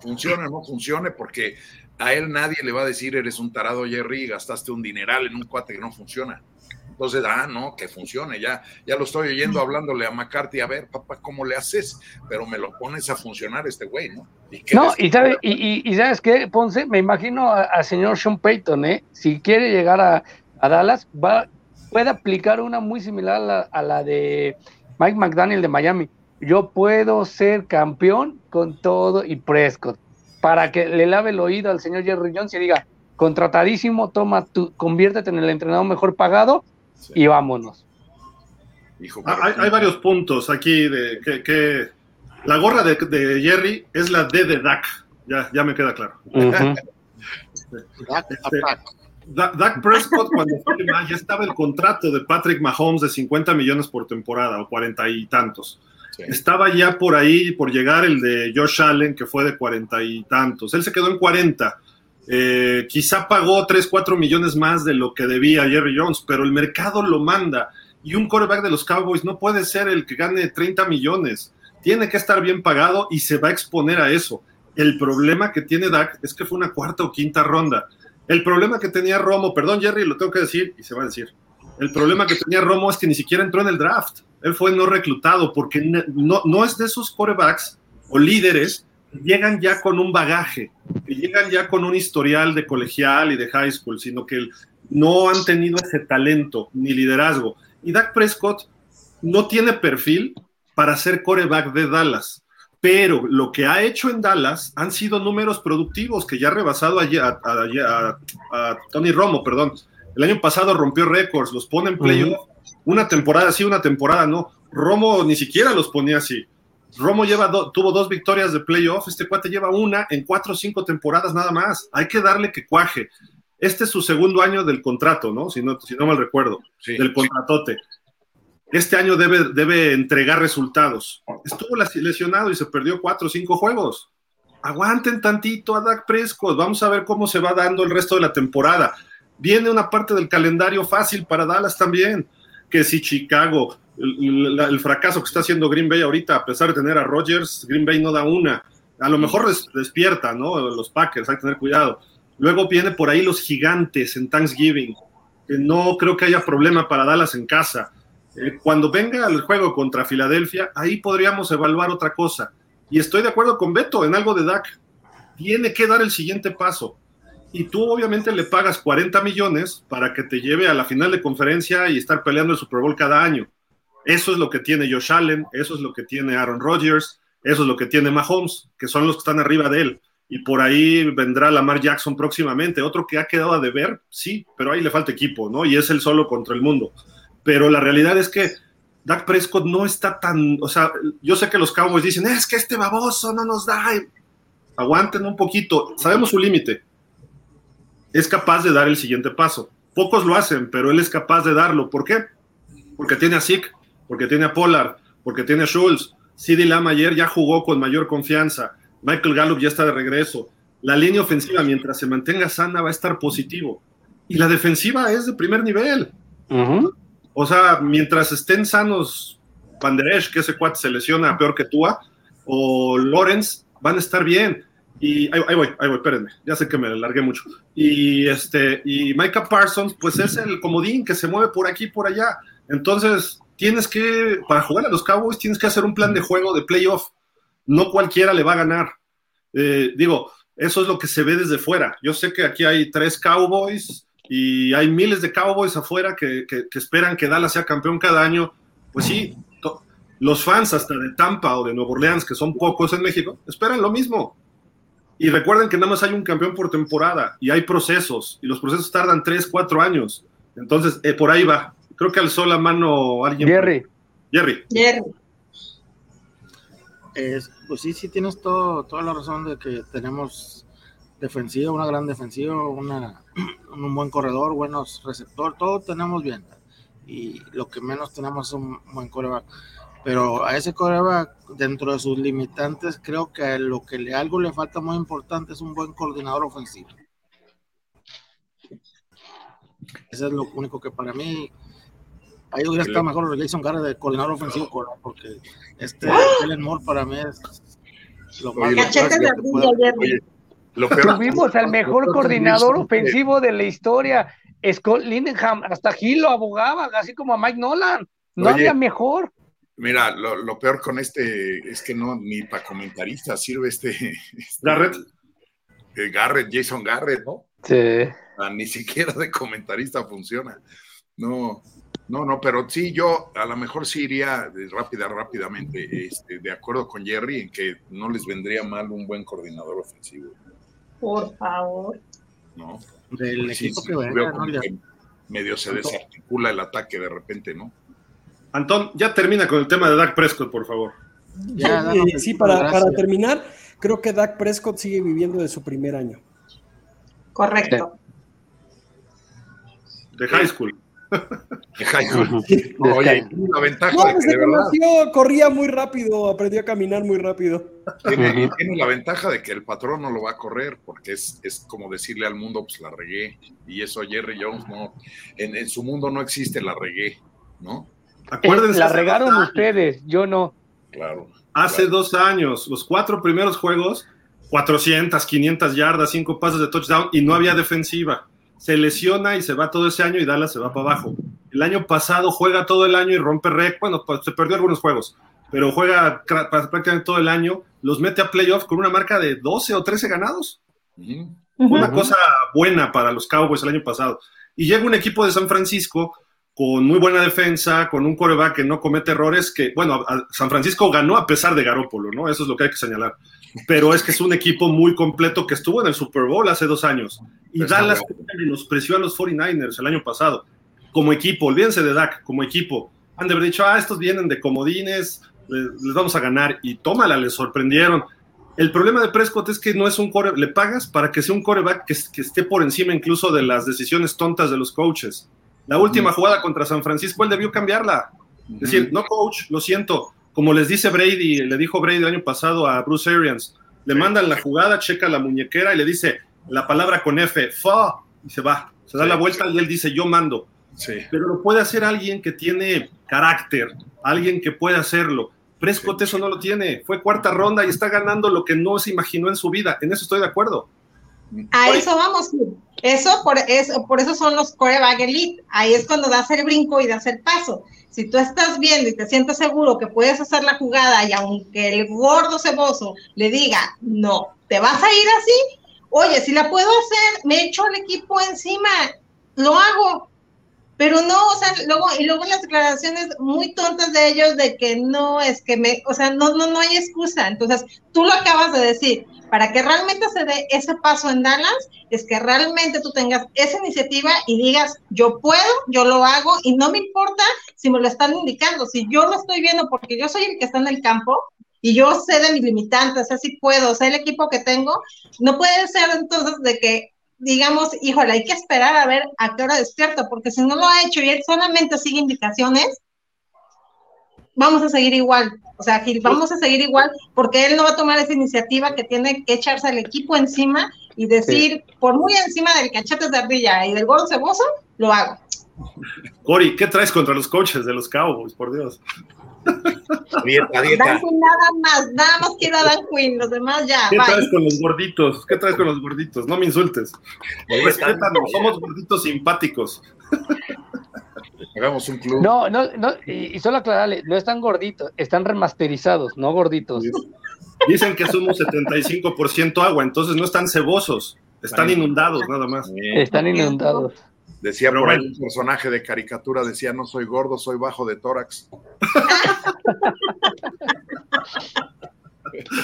Speaker 6: Funcione o no funcione, porque a él nadie le va a decir eres un tarado Jerry gastaste un dineral en un cuate que no funciona. Entonces, ah, no, que funcione, ya, ya lo estoy oyendo hablándole a McCarthy, a ver, papá, ¿cómo le haces? Pero me lo pones a funcionar este güey, ¿no? ¿Y qué
Speaker 5: No, y, sabe, y, sabes qué, Ponce, me imagino al señor Sean Payton, ¿eh? si quiere llegar a, a Dallas, va, puede aplicar una muy similar a la, a la de Mike McDaniel de Miami. Yo puedo ser campeón con todo y Prescott, para que le lave el oído al señor Jerry Jones y diga, contratadísimo, toma tu, conviértete en el entrenador mejor pagado y vámonos.
Speaker 6: hijo,
Speaker 1: Ah, Hay, hay varios puntos aquí de que, que la gorra de, de Jerry es la D de Dak. Ya, ya me queda claro.
Speaker 5: Ujú.
Speaker 4: Dak,
Speaker 1: Este, Prescott, cuando fue firmado, ya estaba el contrato de Patrick Mahomes de 50 millones por temporada o 40 y tantos. Estaba ya por ahí, por llegar el de Josh Allen, que fue de 40 y tantos. Él se quedó en 40. Eh, quizá pagó 3, 4 millones más de lo que debía Jerry Jones, pero el mercado lo manda. Y un quarterback de los Cowboys no puede ser el que gane 30 millones. Tiene que estar bien pagado y se va a exponer a eso. El problema que tiene Dak es que fue una cuarta o quinta ronda. El problema que tenía Romo, perdón Jerry, lo tengo que decir y se va a decir. El problema que tenía Romo es que ni siquiera entró en el draft. Él fue no reclutado porque no, no es de esos quarterbacks o líderes que llegan ya con un bagaje, que llegan ya con un historial de colegial y de high school, sino que no han tenido ese talento ni liderazgo. Y Dak Prescott no tiene perfil para ser coreback de Dallas. Pero lo que ha hecho en Dallas han sido números productivos que ya ha rebasado a- a Tony Romo, perdón. El año pasado rompió récords, los pone en playoff. Una temporada sí, una temporada no. Romo ni siquiera los ponía así. Romo lleva do- tuvo dos victorias de playoff, este cuate lleva una en cuatro o cinco temporadas nada más. Hay que darle que cuaje. Este es su segundo año del contrato, ¿no? Si no, si no mal recuerdo,
Speaker 6: Sí.
Speaker 1: del contratote. Este año debe, debe entregar resultados. Estuvo lesionado y se perdió cuatro o cinco juegos. Aguanten tantito a Dak Prescott. Vamos a ver cómo se va dando el resto de la temporada. Viene una parte del calendario fácil para Dallas también. Que si Chicago, el, fracaso que está haciendo Green Bay ahorita, a pesar de tener a Rodgers, Green Bay no da una. A lo mejor des- despierta, ¿no? Los Packers, hay que tener cuidado. Luego viene por ahí los gigantes en Thanksgiving. No creo que haya problema para Dallas en casa. Eh, cuando venga el juego contra Filadelfia, ahí podríamos evaluar otra cosa. Y estoy de acuerdo con Beto en algo de Dak. Tiene que dar el siguiente paso. Y tú obviamente le pagas 40 millones para que te lleve a la final de conferencia y estar peleando el Super Bowl cada año. Eso es lo que tiene Josh Allen, eso es lo que tiene Aaron Rodgers, eso es lo que tiene Mahomes, que son los que están arriba de él. Y por ahí vendrá Lamar Jackson próximamente, otro que ha quedado a deber, sí, pero ahí le falta equipo, ¿no? Y es el solo contra el mundo. Pero la realidad es que Dak Prescott no está tan, o sea, yo sé que los Cowboys dicen, es que este baboso no nos da. Aguanten un poquito, sabemos su límite. Es capaz de dar el siguiente paso. Pocos lo hacen, pero él es capaz de darlo. ¿Por qué? Porque tiene a Zeke, porque tiene a Pollard, porque tiene a Schultz. CD Lamb ayer ya jugó con mayor confianza. Michael Gallup ya está de regreso. La línea ofensiva, mientras se mantenga sana, va a estar positivo. Y la defensiva es de primer nivel.
Speaker 5: Ujú.
Speaker 1: O sea, mientras estén sanos Panderesh, que ese cuate se lesiona peor que Tua, o Lawrence, van a estar bien. Y ahí, voy, ahí voy, espérenme, ya sé que me largué mucho. Y este, y Micah Parsons, pues es el comodín que se mueve por aquí por allá. Entonces, tienes que, para jugar a los Cowboys, tienes que hacer un plan de juego de playoff. No cualquiera le va a ganar. Eh, digo, eso es lo que se ve desde fuera. Yo sé que aquí hay tres Cowboys y hay miles de Cowboys afuera que, que, esperan que Dallas sea campeón cada año. Pues sí, los fans hasta de Tampa o de Nueva Orleans, que son pocos en México, esperan lo mismo. Y recuerden que nada más hay un campeón por temporada y hay procesos y los procesos tardan tres, cuatro años. Entonces, eh, por ahí va. Creo que alzó la mano alguien.
Speaker 5: Jerry,
Speaker 1: Jerry.
Speaker 2: Jerry.
Speaker 4: Es- pues sí, sí tienes todo, toda la razón de que tenemos defensiva, una gran defensiva, una, un buen corredor, buenos receptores, todo tenemos bien. Y lo que menos tenemos es un buen coreback. Pero a ese coreback, dentro de sus limitantes, creo que lo que le, algo le falta muy importante es un buen coordinador ofensivo. Eso es lo único que para mí ahí hubiera estado mejor Jason Garrett de coordinador ofensivo porque este Kellen Moore para mí es
Speaker 5: lo más Tuvimos al mejor coordinador ofensivo de la historia, Scott Lindenham, hasta Gil lo abogaba, así como a Mike Nolan. No había mejor.
Speaker 6: Mira, lo, peor con este es que no, ni para comentarista sirve este, este
Speaker 1: Garrett.
Speaker 6: Garrett, Jason Garrett, ¿no?
Speaker 5: Sí.
Speaker 6: ni siquiera de comentarista funciona. No, no, no, pero sí, yo a lo mejor sí iría rápida, rápidamente, este, de acuerdo con Jerry, en que no les vendría mal un buen coordinador ofensivo.
Speaker 2: Por favor.
Speaker 6: No.
Speaker 4: Del equipo que
Speaker 6: medio se desarticula el ataque de repente, ¿no?
Speaker 1: Antón, ya termina con el tema de Dak Prescott, por favor.
Speaker 3: sí, para, para, terminar, creo que Dak Prescott sigue viviendo de su primer año.
Speaker 2: Correcto.
Speaker 1: De high school.
Speaker 6: De high school. Oye, una ventaja de
Speaker 3: que de verdad, corría muy rápido, aprendió a caminar muy rápido.
Speaker 6: Tiene, tiene, la ventaja de que el patrón no lo va a correr, porque es, es como decirle al mundo, pues la regué. Y eso Jerry Jones no, en, en su mundo no existe la regué, ¿no?
Speaker 5: Acuérdense. La regaron ustedes, yo no.
Speaker 6: Claro.
Speaker 1: Hace dos años, los cuatro primeros juegos, 400, 500 yardas, cinco pases de touchdown y no había defensiva. Se lesiona y se va todo ese año y Dallas se va para abajo. El año pasado juega todo el año y rompe récord. Bueno, pues, se perdió algunos juegos, pero juega prácticamente todo el año. Los mete a playoffs con una marca de 12 o 13 ganados. Una cosa buena para los Cowboys el año pasado. Y llega un equipo de San Francisco con muy buena defensa, con un coreback que no comete errores, que, bueno, San Francisco ganó a pesar de Garópolo, ¿no? Eso es lo que hay que señalar. Pero es que es un equipo muy completo que estuvo en el Super Bowl hace dos años. Y Dallas menospreció a los 49ers el año pasado. Como equipo, olvídense de Dak, como equipo. Han de haber dicho, ah, estos vienen de comodines, les vamos a ganar. Y tómala, les sorprendieron. El problema de Prescott es que no es un core, le pagas para que sea un coreback que, que esté por encima incluso de las decisiones tontas de los coaches. La última jugada contra San Francisco, él debió cambiarla. Es decir, no, coach, lo siento. Como les dice Brady, le dijo Brady el año pasado a Bruce Arians, le mandan la jugada, checa la muñequera y le dice la palabra con F, fa, y se va. Se da la vuelta y él dice, yo mando.
Speaker 6: Sí.
Speaker 1: Pero lo puede hacer alguien que tiene carácter, alguien que puede hacerlo. Prescott eso no lo tiene. Fue cuarta ronda y está ganando lo que no se imaginó en su vida. En eso estoy de acuerdo.
Speaker 2: A eso vamos. Eso por, eso, por eso son los coreback elite. Ahí es cuando das el brinco y das el paso. Si tú estás viendo y te sientes seguro que puedes hacer la jugada y aunque el gordo ceboso le diga, no, te vas a ir así, oye, si la puedo hacer, me echo al equipo encima, lo hago. Pero no, o sea, luego, y luego las declaraciones muy tontas de ellos de que no, es que me, o sea, no, no, no hay excusa. Entonces, tú lo acabas de decir, para que realmente se dé ese paso en Dallas, es que realmente tú tengas esa iniciativa y digas, yo puedo, yo lo hago y no me importa si me lo están indicando, si yo lo estoy viendo porque yo soy el que está en el campo y yo sé de mis limitantes, sé si puedo, sé el equipo que tengo, no puede ser entonces de que digamos, híjole, hay que esperar a ver a qué hora despierta, porque si no lo ha hecho y él solamente sigue indicaciones, vamos a seguir igual. O sea, Gil, vamos a seguir igual porque él no va a tomar esa iniciativa que tiene que echarse al equipo encima y decir, por muy encima del cachete de ardilla y del gordo ceboso, lo hago.
Speaker 1: Cori, ¿qué traes contra los coaches de los Cowboys, por Dios?
Speaker 6: Dieta, dieta.
Speaker 2: Dan Quinn nada más, nada más quiero a Dan Quinn, los demás ya.
Speaker 1: ¿Qué traes con los gorditos? ¿Qué traes con los gorditos? No me insultes. Respétanos, somos gorditos simpáticos.
Speaker 6: Hagamos un club.
Speaker 5: No, no, no, y, solo aclararle, no están gorditos, están remasterizados, no gorditos.
Speaker 1: Dicen que somos 75% agua, entonces no están cebosos, están inundados nada más.
Speaker 5: Están inundados.
Speaker 6: Decía por ahí un personaje de caricatura, decía, no soy gordo, soy bajo de tórax.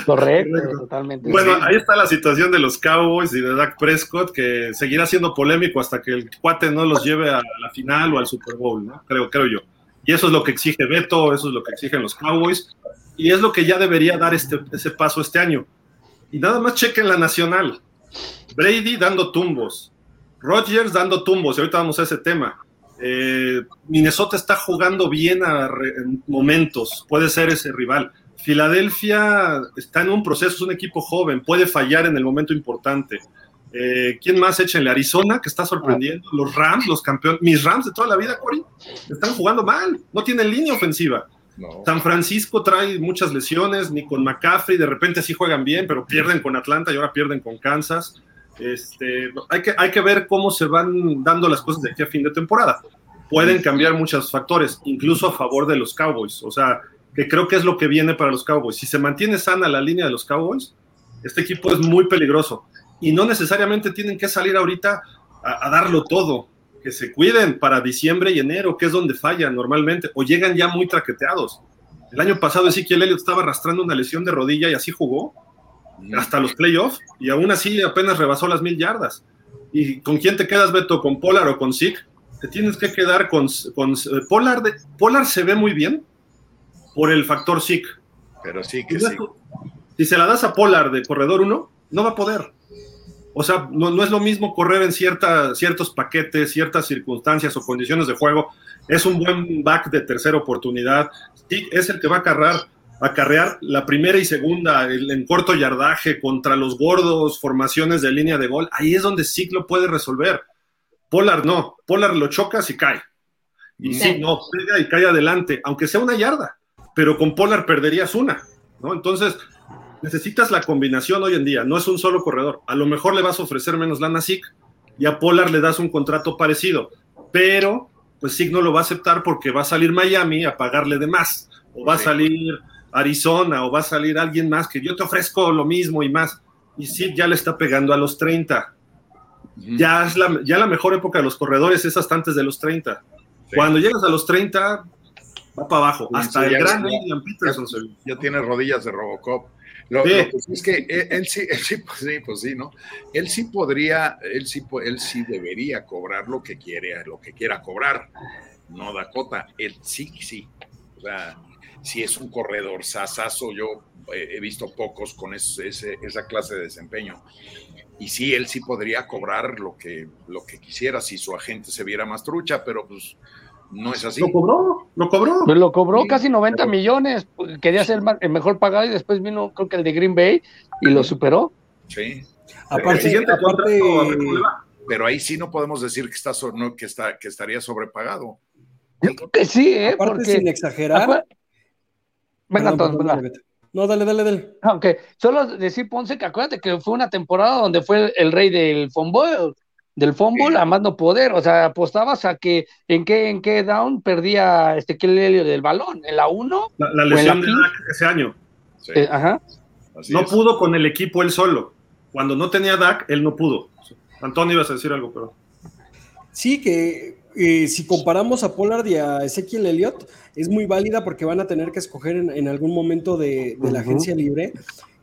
Speaker 5: Correcto, totalmente.
Speaker 1: Bueno, ahí está la situación de los Cowboys y de Dak Prescott, que seguirá siendo polémico hasta que el cuate no los lleve a la final o al Super Bowl, ¿no? Creo, creo yo. Y eso es lo que exige Beto, eso es lo que exigen los Cowboys, y es lo que ya debería dar este, ese paso este año. Y nada más chequen la nacional. Brady dando tumbos, Rodgers dando tumbos, y ahorita vamos a ese tema. Eh, Minnesota está jugando bien a en momentos, puede ser ese rival. Filadelfia está en un proceso, es un equipo joven, puede fallar en el momento importante. Eh, ¿Quién más el Arizona, que está sorprendiendo. Los Rams, los campeones. Mis Rams de toda la vida, Cory, están jugando mal. No tienen línea ofensiva. San Francisco trae muchas lesiones, ni con McCaffrey, de repente sí juegan bien, pero pierden con Atlanta y ahora pierden con Kansas. Este, hay, que, hay que ver cómo se van dando las cosas de aquí a fin de temporada. Pueden cambiar muchos factores, incluso a favor de los Cowboys. O sea, que creo que es lo que viene para los Cowboys. Si se mantiene sana la línea de los Cowboys, este equipo es muy peligroso. Y no necesariamente tienen que salir ahorita a, a darlo todo que se cuiden para diciembre y enero, que es donde fallan normalmente, o llegan ya muy traqueteados. El año pasado Ezequiel Elliott estaba arrastrando una lesión de rodilla y así jugó hasta los playoffs y aún así apenas rebasó las mil yardas. ¿Y con quién te quedas, Beto? ¿Con Polar o con Zeke? Te tienes que quedar con, con Polar. De, Polar se ve muy bien por el factor Zeke.
Speaker 6: Pero sí que sí.
Speaker 1: Si se la das a Polar de corredor 1, no va a poder. O sea, no, no es lo mismo correr en cierta, ciertos paquetes, ciertas circunstancias o condiciones de juego. Es un buen back de tercera oportunidad. Zeke es el que va a cargar acarrear la primera y segunda en corto yardaje contra los gordos, formaciones de línea de gol, ahí es donde Ciclo puede resolver. Polar no, Polar lo chocas y cae. Y sí, no, pega y cae adelante, aunque sea una yarda, pero con Polar perderías una, ¿no? Entonces, necesitas la combinación hoy en día, no es un solo corredor. A lo mejor le vas a ofrecer menos lana a Zig y a Polar le das un contrato parecido, pero pues Zig no lo va a aceptar porque va a salir Miami a pagarle de más, o va a salir Arizona o va a salir alguien más que yo te ofrezco lo mismo y más. Y sí, ya le está pegando a los 30. Ya es la, ya la mejor época de los corredores es hasta antes de los 30. Cuando llegas a los 30, va para abajo. hasta el gran William Peterson.
Speaker 6: Ya, tiene rodillas de Robocop. Lo, que es que él, sí, él sí, pues sí, pues sí, ¿no? Él sí podría, él sí, él sí debería cobrar lo que quiere, lo que quiera cobrar. No Dakota, él sí, sí. O sea, si es un corredor sasazo, yo he visto pocos con esa clase de desempeño. Y sí, él sí podría cobrar lo que, lo que quisiera si su agente se viera más trucha, pero pues no es así.
Speaker 1: Lo cobró, lo cobró.
Speaker 5: Pues lo cobró casi 90 millones, quería ser el mejor pagado y después vino creo que el de Green Bay y lo superó.
Speaker 6: Sí.
Speaker 1: Aparte, aparte...
Speaker 6: Pero ahí sí no podemos decir que, está, no, que, está, que estaría sobrepagado.
Speaker 5: Yo creo que sí, ¿eh?
Speaker 3: Aparte, sin exagerar,
Speaker 5: Venga, todos,
Speaker 3: No, dale, dale, dale.
Speaker 5: Aunque solo decir Ponce que acuérdate que fue una temporada donde fue el rey del fútbol, del fútbol a más no poder, o sea, apostabas a que en qué en qué down perdía este Helio del balón, en la 1
Speaker 1: la, lesión de Dak ese año.
Speaker 5: Eh, ajá.
Speaker 1: no pudo con el equipo él solo. Cuando no tenía Dak, él no pudo. Antonio ibas a decir algo, pero
Speaker 3: Sí, que eh, si comparamos a Pollard y a Ezequiel Elliott, es muy válida porque van a tener que escoger en, algún momento de, la agencia libre.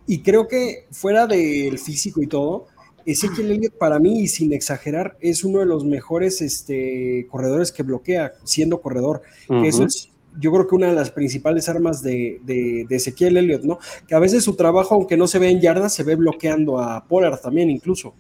Speaker 3: Y creo que fuera del físico y todo, Ezequiel Elliott para mí, y sin exagerar, es uno de los mejores este, corredores que bloquea siendo corredor. Eso es, yo creo que una de las principales armas de, de, Ezequiel Elliott, ¿no? Que a veces su trabajo, aunque no se ve en yardas, se ve bloqueando a Pollard también incluso.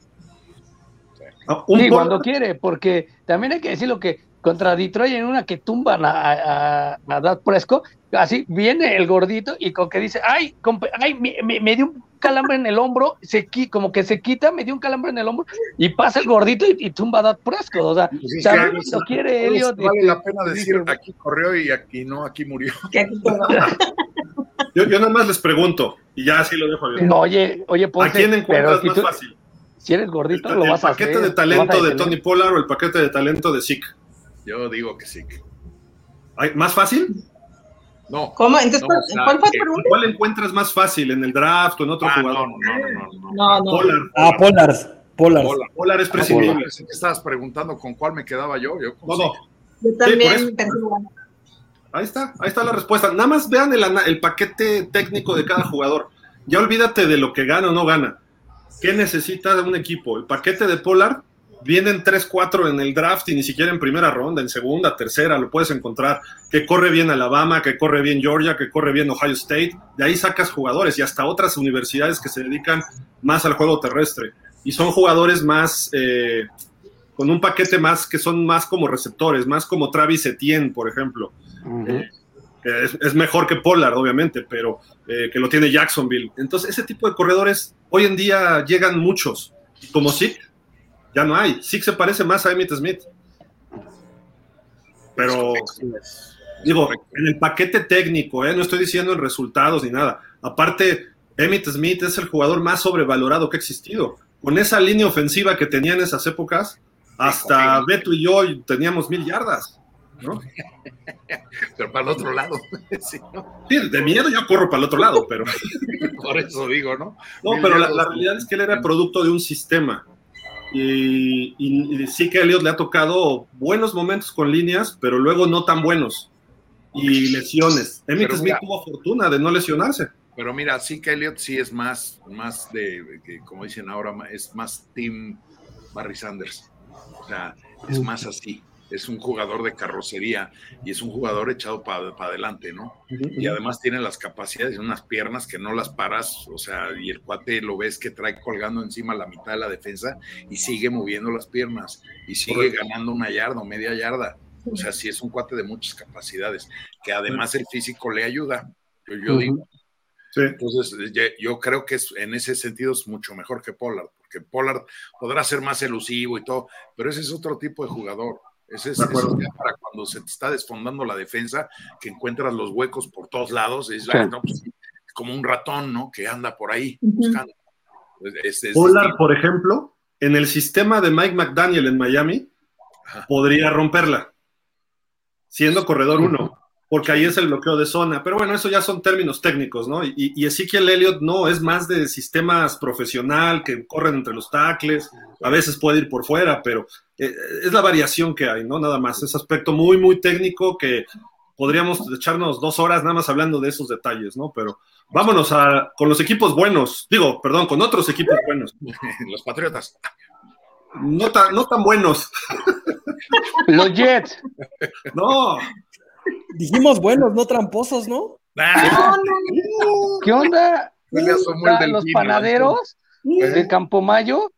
Speaker 5: Ah, sí, cuando quiere, porque también hay que decir lo que contra Detroit en una que tumban a, a, Dad Presco, así viene el gordito y con que dice, ay, ay me, dio un calambre en el hombro, se como que se quita, me dio un calambre en el hombro y pasa el gordito y, tumba a Dad Presco, o sea, también lo quiere Elliot.
Speaker 6: Vale la pena decir, aquí corrió y aquí no, aquí murió.
Speaker 1: yo, yo nada más les pregunto, y ya así lo dejo abierto.
Speaker 5: No, oye, oye,
Speaker 1: ¿A quién encuentras más fácil?
Speaker 5: Si eres gordito, lo vas a
Speaker 1: hacer. ¿El paquete de talento de Tony Pollard o el paquete de talento de Zeke?
Speaker 6: Yo digo que Zeke.
Speaker 1: ¿Más fácil?
Speaker 6: No.
Speaker 2: ¿Cómo? Entonces, ¿cuál fue
Speaker 1: pregunta? ¿Cuál encuentras más fácil? ¿En el draft o en otro ah, jugador?
Speaker 6: No, no, no.
Speaker 2: no, no.
Speaker 3: Pollard. Ah, Pollard. Pollard.
Speaker 1: Pollard es prescindible.
Speaker 6: estabas preguntando con cuál me quedaba yo. Yo,
Speaker 1: no, no.
Speaker 2: yo también
Speaker 1: Ahí está, ahí está la respuesta. Nada más vean el, el paquete técnico de cada jugador. Ya olvídate de lo que gana o no gana ¿Qué necesita un equipo? El paquete de Pollard vienen 3-4 en el draft y ni siquiera en primera ronda, en segunda, tercera, lo puedes encontrar. Que corre bien Alabama, que corre bien Georgia, que corre bien Ohio State. De ahí sacas jugadores y hasta otras universidades que se dedican más al juego terrestre. Y son jugadores más, eh, con un paquete más que son más como receptores, más como Travis Etienne, por ejemplo. Eh, es, mejor que Pollard, obviamente, pero eh, que lo tiene Jacksonville. Entonces, ese tipo de corredores hoy en día llegan muchos. Como Zeke, ya no hay. Zeke se parece más a Emmitt Smith. Pero, digo, en el paquete técnico, ¿eh? no estoy diciendo en resultados ni nada. Aparte, Emmitt Smith es el jugador más sobrevalorado que ha existido. Con esa línea ofensiva que tenía en esas épocas, hasta Beto y yo teníamos mil yardas. ¿no?
Speaker 6: pero para el otro lado.
Speaker 1: sí, de miedo yo corro para el otro lado, pero.
Speaker 6: Por eso digo, ¿no?
Speaker 1: No, pero la, realidad es que él era producto de un sistema. Y, sí que a Elliot le ha tocado buenos momentos con líneas, pero luego no tan buenos. Y lesiones. Emmitt Smith tuvo fortuna de no lesionarse.
Speaker 6: Pero mira, sí que Elliot sí es más, más de, como dicen ahora, es más Team Barry Sanders. O sea, es más así es un jugador de carrocería y es un jugador echado para adelante, ¿no? Y además tiene las capacidades y unas piernas que no las paras, o sea, y el cuate lo ves que trae colgando encima la mitad de la defensa y sigue moviendo las piernas y sigue ganando una yarda o media yarda. O sea, sí es un cuate de muchas capacidades, que además el físico le ayuda, yo, digo. Entonces, yo creo que en ese sentido es mucho mejor que Pollard, porque Pollard podrá ser más elusivo y todo, pero ese es otro tipo de jugador. Ese es, para cuando se te está desfondando la defensa, que encuentras los huecos por todos lados, es pues, como un ratón, ¿no? Que anda por ahí buscando.
Speaker 1: Pollard, por ejemplo, en el sistema de Mike McDaniel en Miami, podría romperla, siendo corredor uno porque ahí es el bloqueo de zona. Pero bueno, eso ya son términos técnicos, ¿no? Y, y Ezekiel Elliott no, es más de sistemas profesional que corren entre los tacles, a veces puede ir por fuera, pero eh, es la variación que hay, ¿no? Nada más, ese aspecto muy, muy técnico que podríamos echarnos dos horas nada más hablando de esos detalles, ¿no? Pero vámonos a, con los equipos buenos, digo, perdón, con otros equipos buenos.
Speaker 6: los Patriotas.
Speaker 1: No tan, no tan buenos.
Speaker 5: Los Jets.
Speaker 1: No,
Speaker 3: Dijimos buenos, no tramposos, ¿no?
Speaker 5: Ah. ¿Qué onda? ¿Los panaderos de Campomayo?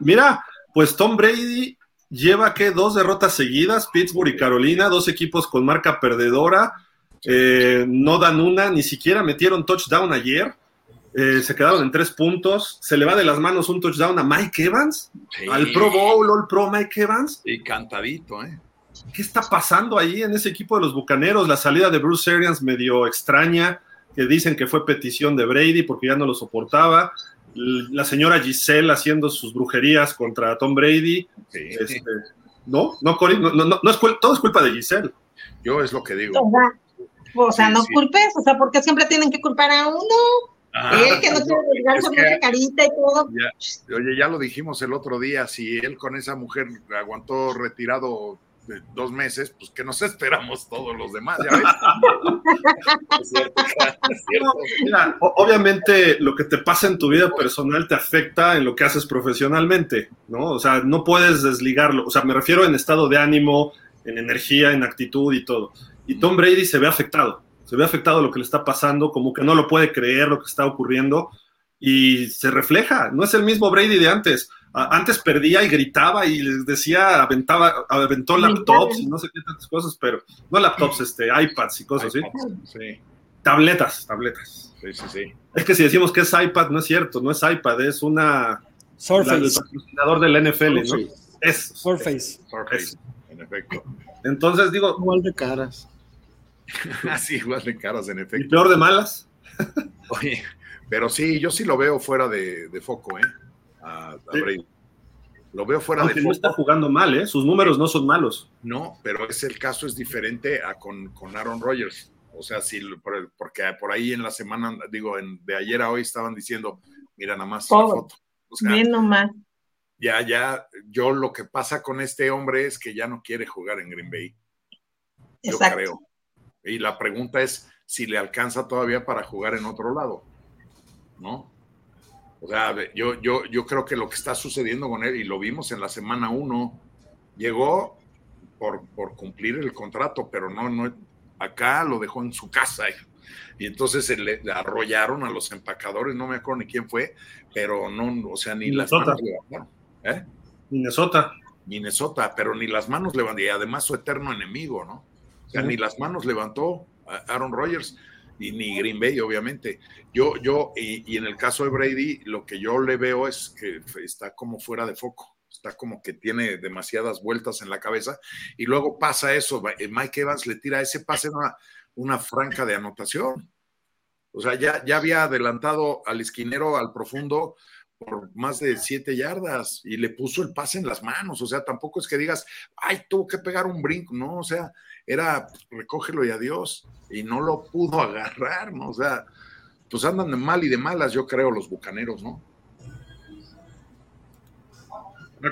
Speaker 1: Mira, pues Tom Brady lleva que dos derrotas seguidas, Pittsburgh y Carolina, dos equipos con marca perdedora, eh, no dan una, ni siquiera metieron touchdown ayer, eh, se quedaron en tres puntos, se le va de las manos un touchdown a Mike Evans, al Pro Bowl, All Pro Mike Evans.
Speaker 6: Y cantadito, ¿eh?
Speaker 1: ¿Qué está pasando ahí en ese equipo de los Bucaneros? La salida de Bruce Arians medio extraña, que dicen que fue petición de Brady porque ya no lo soportaba. La señora Giselle haciendo sus brujerías contra Tom Brady. Este, no, no, no, no, es, todo es culpa de Giselle.
Speaker 6: Yo es lo que digo.
Speaker 2: O sea, no culpes, o sea, porque siempre tienen que culpar a uno. él que no tiene que su carita y todo.
Speaker 6: oye, ya lo dijimos el otro día, si él con esa mujer aguantó retirado dos meses, pues que nos esperamos todos los demás, ya
Speaker 1: obviamente lo que te pasa en tu vida personal te afecta en lo que haces profesionalmente, ¿no? O sea, no puedes desligarlo, o sea, me refiero en estado de ánimo, en energía, en actitud y todo. Y Tom Brady se ve afectado, se ve afectado lo que le está pasando, como que no lo puede creer lo que está ocurriendo y se refleja, no es el mismo Brady de antes antes perdía y gritaba y les decía, aventaba, aventó laptops y no sé qué tantas cosas, pero no laptops, este, iPads y cosas así. Tabletas, tabletas.
Speaker 6: Sí, sí, sí.
Speaker 1: Es que si decimos que es iPad, no es cierto, no es iPad, es una.
Speaker 3: Surface. el
Speaker 1: patrocinador del NFL, ¿no? Es.
Speaker 3: Surface.
Speaker 6: Surface, en efecto.
Speaker 1: Entonces digo.
Speaker 4: Igual de caras.
Speaker 6: Así, igual de caras, en efecto.
Speaker 1: ¿Y peor de malas?
Speaker 6: Oye, pero sí, yo sí lo veo fuera de, de foco, ¿eh? Lo veo fuera
Speaker 1: Aunque no está jugando mal, ¿eh? Sus números no son malos.
Speaker 6: No, pero es el caso es diferente a con, con Aaron Rodgers. O sea, si, porque por ahí en la semana, digo, de ayer a hoy estaban diciendo, mira nada más la foto.
Speaker 2: Bien nomás.
Speaker 6: Ya, ya, yo lo que pasa con este hombre es que ya no quiere jugar en Green Bay. Yo creo. Y la pregunta es si le alcanza todavía para jugar en otro lado, ¿no? O sea, yo, yo, yo creo que lo que está sucediendo con él, y lo vimos en la semana uno, llegó por, por cumplir el contrato, pero no, no, acá lo dejó en su casa. Y entonces se le arrollaron a los empacadores, no me acuerdo ni quién fue, pero no, o sea, ni las
Speaker 1: manos ¿Eh? Minnesota.
Speaker 6: Minnesota, pero ni las manos levantó, y además su eterno enemigo, ¿no? O sea, ni las manos levantó Aaron Rodgers y ni Green Bay, obviamente. Yo, yo, y, y, en el caso de Brady, lo que yo le veo es que está como fuera de foco, está como que tiene demasiadas vueltas en la cabeza, y luego pasa eso, Mike Evans le tira ese pase una, una franca de anotación. O sea, ya, ya había adelantado al esquinero al profundo por más de siete yardas y le puso el pase en las manos. O sea, tampoco es que digas, ay, tuvo que pegar un brinco, no, o sea, era pues, recógelo y adiós. Y no lo pudo agarrar, ¿no? O sea, pues andan de mal y de malas, yo creo, los bucaneros, ¿no?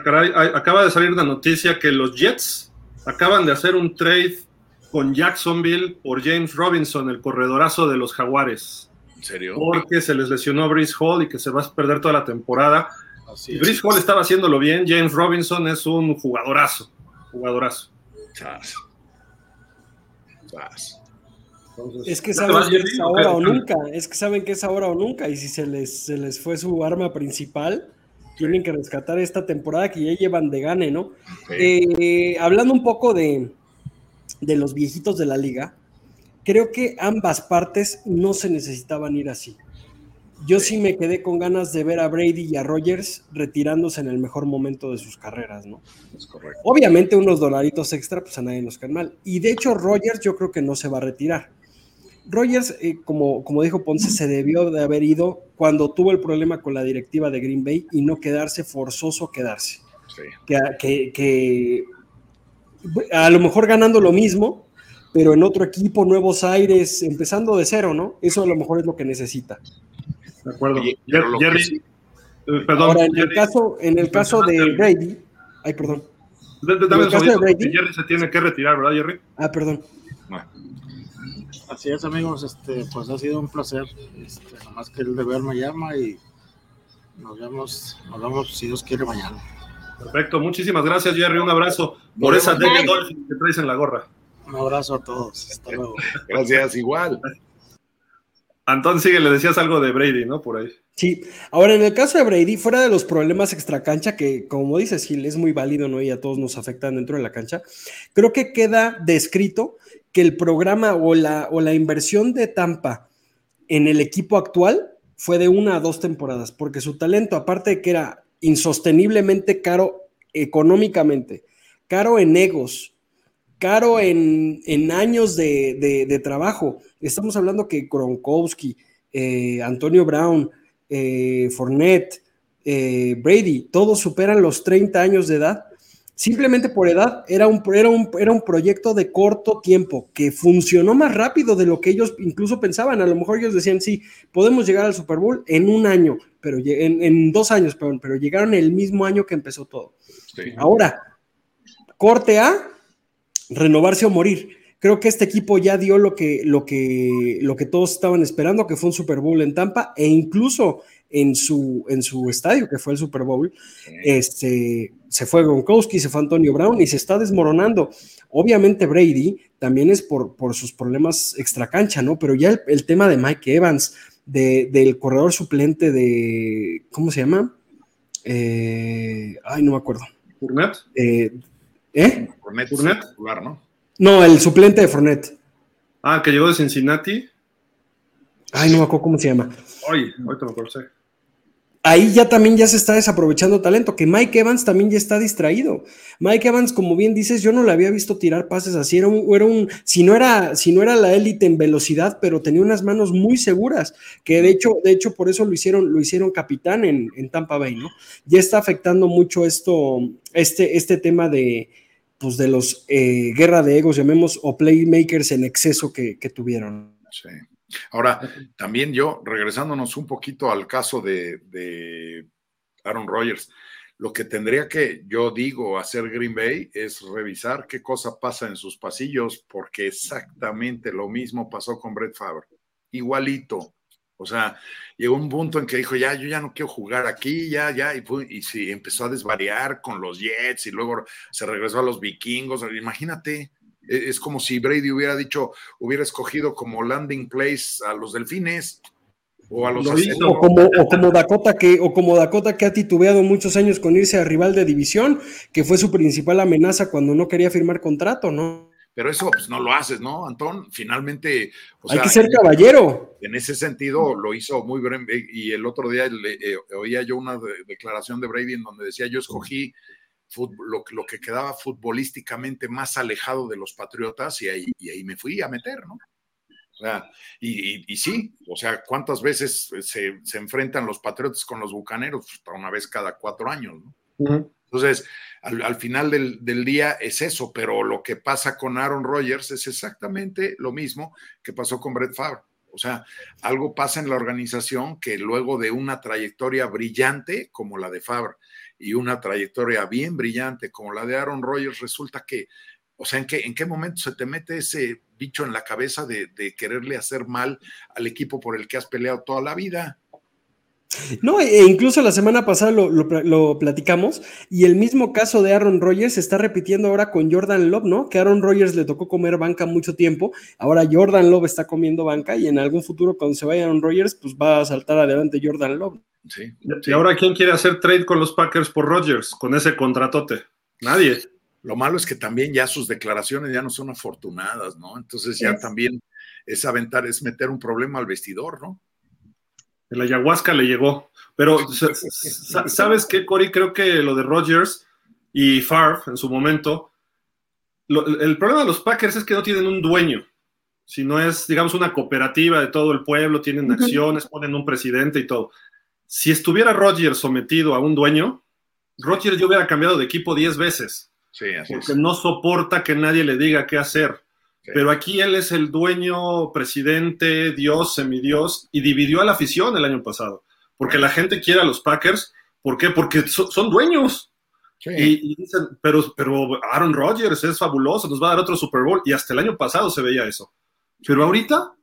Speaker 1: Ah, acaba de salir una noticia que los Jets acaban de hacer un trade con Jacksonville por James Robinson, el corredorazo de los Jaguares.
Speaker 6: ¿En serio?
Speaker 1: Porque se les lesionó Brice Hall y que se va a perder toda la temporada. Así Brice Hall estaba haciéndolo bien, James Robinson es un jugadorazo, jugadorazo. Chas.
Speaker 3: Es que saben que es ahora o nunca, es que saben que es ahora o nunca, y si se les, se les fue su arma principal, tienen que rescatar esta temporada que ya llevan de gane, ¿no? Eh, hablando un poco de, de los viejitos de la liga, creo que ambas partes no se necesitaban ir así. Yo sí me quedé con ganas de ver a Brady y a Rogers retirándose en el mejor momento de sus carreras, ¿no?
Speaker 6: Es correcto.
Speaker 3: Obviamente unos dolaritos extra, pues a nadie nos caen mal. Y de hecho Rogers yo creo que no se va a retirar. Rogers, eh, como, como dijo Ponce, se debió de haber ido cuando tuvo el problema con la directiva de Green Bay y no quedarse forzoso quedarse. Sí. Que, que a lo mejor ganando lo mismo, pero en otro equipo, nuevos aires, empezando de cero, ¿no? Eso a lo mejor es lo que necesita.
Speaker 1: De acuerdo.
Speaker 3: Jerry, eh, perdón. Ahora, en el caso, en el caso de Brady, ay, perdón.
Speaker 1: Dame caso de Brady, Jerry se tiene que retirar, ¿verdad, Jerry?
Speaker 3: Ah, perdón.
Speaker 4: Así es, amigos, este, pues ha sido un placer. Este, nomás que el deber me llama y nos vemos, nos vemos si Dios quiere mañana.
Speaker 1: Perfecto, muchísimas gracias, Jerry. Un abrazo por esa de que traes en la gorra.
Speaker 4: Un abrazo a todos. Hasta luego.
Speaker 6: gracias, igual.
Speaker 1: Antón, sigue, le decías algo de Brady, ¿no? Por ahí.
Speaker 3: Sí, ahora en el caso de Brady, fuera de los problemas extracancha, que como dices, Gil, es muy válido, ¿no? Y a todos nos afectan dentro de la cancha, creo que queda descrito que el programa o la, o la inversión de Tampa en el equipo actual fue de una a dos temporadas, porque su talento, aparte de que era insosteniblemente caro económicamente, caro en egos, caro en, años de, trabajo. Estamos hablando que Gronkowski, eh, Antonio Brown, eh, Fournette, eh, Brady, todos superan los 30 años de edad. Simplemente por edad, era un, era, un, era un proyecto de corto tiempo que funcionó más rápido de lo que ellos incluso pensaban. A lo mejor ellos decían, sí, podemos llegar al Super Bowl en un año, pero en, dos años, perdón, pero llegaron el mismo año que empezó todo. Ahora, corte A, renovarse o morir. Creo que este equipo ya dio lo que, lo que, lo que todos estaban esperando, que fue un Super Bowl en Tampa, e incluso en su, en su estadio, que fue el Super Bowl, este, se fue Gronkowski, se fue Antonio Brown y se está desmoronando. Obviamente Brady también es por, por sus problemas extracancha, ¿no? Pero ya el, tema de Mike Evans, del corredor suplente de, ¿cómo se llama? Eh, ay, no me acuerdo.
Speaker 1: ¿Fournette?
Speaker 3: Eh, ¿Eh?
Speaker 6: Fournette, ¿no?
Speaker 3: No, el suplente de Fournette.
Speaker 1: Ah, que llegó de Cincinnati.
Speaker 3: Ay, no me acuerdo cómo se llama.
Speaker 1: Ay, ahorita me acuerdo
Speaker 3: ahí ya también ya se está desaprovechando talento, que Mike Evans también ya está distraído. Mike Evans, como bien dices, yo no le había visto tirar pases así, era un, era un si no era, si no era la élite en velocidad, pero tenía unas manos muy seguras, que de hecho, de hecho, por eso lo hicieron, lo hicieron capitán en, Tampa Bay, ¿no? Ya está afectando mucho esto, este, este tema de, pues de los eh, guerra de egos, llamemos, o playmakers en exceso que, que tuvieron.
Speaker 6: Sí. Ahora, también yo, regresándonos un poquito al caso de, Aaron Rodgers, lo que tendría que, yo digo, hacer Green Bay es revisar qué cosa pasa en sus pasillos, porque exactamente lo mismo pasó con Brett Favre. Igualito. O sea, llegó un punto en que dijo, ya, yo ya no quiero jugar aquí, ya, ya, y, y sí, empezó a desvariar con los Jets y luego se regresó a los vikingos. Imagínate, e, es como si Brady hubiera dicho, hubiera escogido como landing place a los delfines. O, a los
Speaker 3: o, como, o como Dakota que o como Dakota que ha titubeado muchos años con irse a rival de división, que fue su principal amenaza cuando no quería firmar contrato, ¿no?
Speaker 6: Pero eso pues no lo haces, ¿no, Antón? Finalmente.
Speaker 3: Hay que ser caballero.
Speaker 6: En ese sentido lo hizo muy breve. Y el otro día eh, oía yo una declaración de Brady en donde decía: Yo escogí lo, lo, que quedaba futbolísticamente más alejado de los Patriotas y ahí, y ahí me fui a meter, ¿no? O sea, y, y, sí, o sea, ¿cuántas veces se, se, enfrentan los Patriotas con los Bucaneros? Pues, una vez cada cuatro años, ¿no? Entonces, al, final del, día es eso, pero lo que pasa con Aaron Rodgers es exactamente lo mismo que pasó con Brett Favre. O sea, algo pasa en la organización que luego de una trayectoria brillante como la de Favre y una trayectoria bien brillante como la de Aaron Rodgers, resulta que, o sea, ¿en qué, en qué momento se te mete ese bicho en la cabeza de, de quererle hacer mal al equipo por el que has peleado toda la vida?
Speaker 3: No, e incluso la semana pasada lo, platicamos y el mismo caso de Aaron Rodgers se está repitiendo ahora con Jordan Love, ¿no? Que Aaron Rodgers le tocó comer banca mucho tiempo, ahora Jordan Love está comiendo banca y en algún futuro cuando se vaya Aaron Rodgers, pues va a saltar adelante Jordan Love.
Speaker 1: Sí. ¿Y ahora quién quiere hacer trade con los Packers por Rodgers, con ese contratote? Nadie.
Speaker 6: Lo malo es que también ya sus declaraciones ya no son afortunadas, ¿no? Entonces ya también es aventar, es meter un problema al vestidor, ¿no?
Speaker 1: El ayahuasca le llegó. Pero, ¿sabes qué, Cory? Creo que lo de Rodgers y Favre en su momento, el problema de los Packers es que no tienen un dueño, sino es, digamos, una cooperativa de todo el pueblo, tienen acciones, ponen un presidente y todo. Si estuviera Rodgers sometido a un dueño, Rodgers yo hubiera cambiado de equipo 10 veces.
Speaker 6: Sí, así
Speaker 1: porque no soporta que nadie le diga qué hacer. Pero aquí él es el dueño, presidente, Dios, semidios, y dividió a la afición el año pasado. Porque la gente quiere a los Packers. ¿Por qué? Porque son dueños. Y, dicen, pero, pero Aaron Rodgers es fabuloso, nos va a dar otro Super Bowl. Y hasta el año pasado se veía eso. Pero ahorita,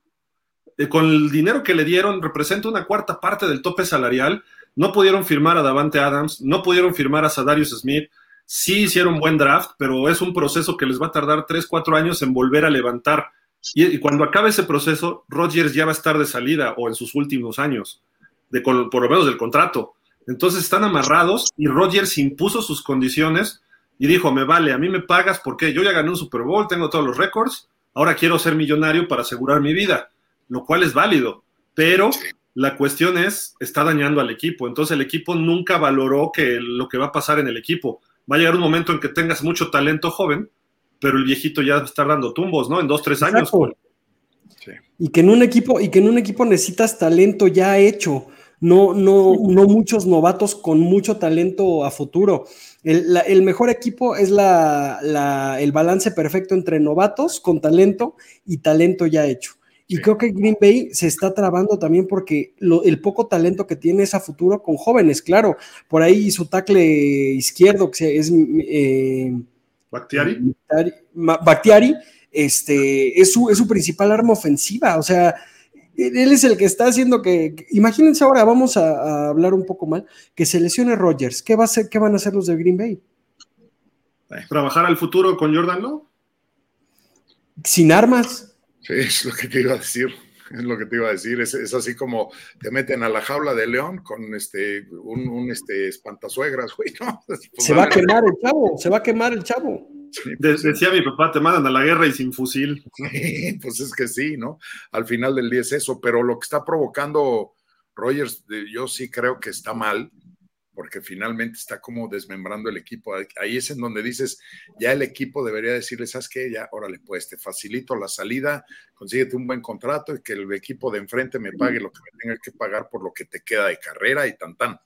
Speaker 1: eh, con el dinero que le dieron, representa una cuarta parte del tope salarial. No pudieron firmar a Davante Adams, no pudieron firmar a Sadarius Smith, sí hicieron buen draft, pero es un proceso que les va a tardar 3, 4 años en volver a levantar. Y, cuando acabe ese proceso, Rodgers ya va a estar de salida o en sus últimos años, de, por lo menos del contrato. Entonces están amarrados y Rodgers impuso sus condiciones y dijo, me vale, a mí me pagas porque yo ya gané un Super Bowl, tengo todos los récords, ahora quiero ser millonario para asegurar mi vida, lo cual es válido, pero la cuestión es, está dañando al equipo, entonces el equipo nunca valoró que lo que va a pasar en el equipo va a llegar un momento en que tengas mucho talento joven, pero el viejito ya está dando tumbos, ¿no? En dos, tres años.
Speaker 3: Y que en un equipo, y que en un equipo necesitas talento ya hecho, no, no, no muchos novatos con mucho talento a futuro. El, mejor equipo es la, el balance perfecto entre novatos con talento y talento ya hecho. Y creo que Green Bay se está trabando también porque el poco talento que tiene es a futuro con jóvenes, claro. Por ahí su tackle izquierdo, que es eh,
Speaker 1: Bactiari.
Speaker 3: este, es su, es su principal arma ofensiva. O sea, él es el que está haciendo que, imagínense ahora, vamos a, hablar un poco mal, que se lesione Rogers. ¿Qué, va a ser, ¿Qué van a hacer los de Green Bay?
Speaker 1: ¿Trabajar al futuro con Jordan Lowe?
Speaker 3: Sin armas.
Speaker 6: Sí, es lo que te iba a decir. Es lo que te iba a decir. Es, así como te meten a la jaula de león con este un, un este espantasuegras, güey, ¿no?
Speaker 3: Pues, se va a quemar el chavo, se va a quemar el chavo.
Speaker 1: decía mi papá, te mandan a la guerra y sin fusil.
Speaker 6: Sí, pues es que sí, ¿no? Al final del día es eso, pero lo que está provocando Rogers, yo sí creo que está mal, porque finalmente está como desmembrando el equipo. Ahí es en donde dices, ya el equipo debería decirle, ¿sabes qué? Ya, órale, pues te facilito la salida, consíguete un buen contrato y que el equipo de enfrente me pague lo que me tenga que pagar por lo que te queda de carrera y tan tan.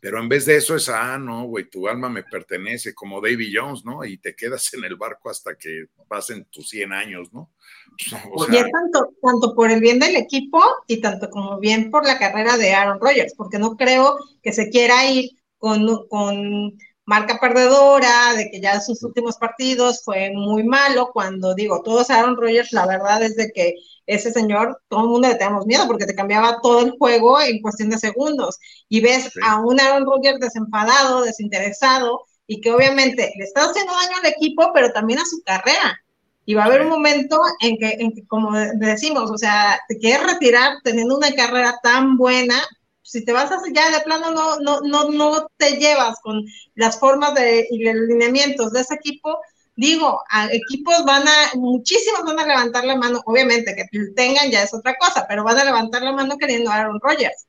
Speaker 6: Pero en vez de eso es, ah, no, güey, tu alma me pertenece, como Davy Jones, ¿no? Y te quedas en el barco hasta que pasen tus 100 años, ¿no?
Speaker 2: y es tanto, tanto por el bien del equipo y tanto como bien por la carrera de Aaron Rodgers, porque no creo que se quiera ir con, con marca perdedora, de que ya sus últimos partidos fue muy malo, cuando digo, todos Aaron Rodgers, la verdad es de que ese señor, todo el mundo le tenemos miedo porque te cambiaba todo el juego en cuestión de segundos. Y ves a un Aaron Rodgers desenfadado, desinteresado, y que obviamente le está haciendo daño al equipo, pero también a su carrera. Y va a haber un momento en que, en que, como decimos, o sea, te quieres retirar teniendo una carrera tan buena, si te vas a ya de plano no, no, no, no te llevas con las formas de, y los lineamientos de ese equipo, digo, a equipos van a, muchísimos van a levantar la mano, obviamente que tengan ya es otra cosa, pero van a levantar la mano queriendo a Aaron Rodgers.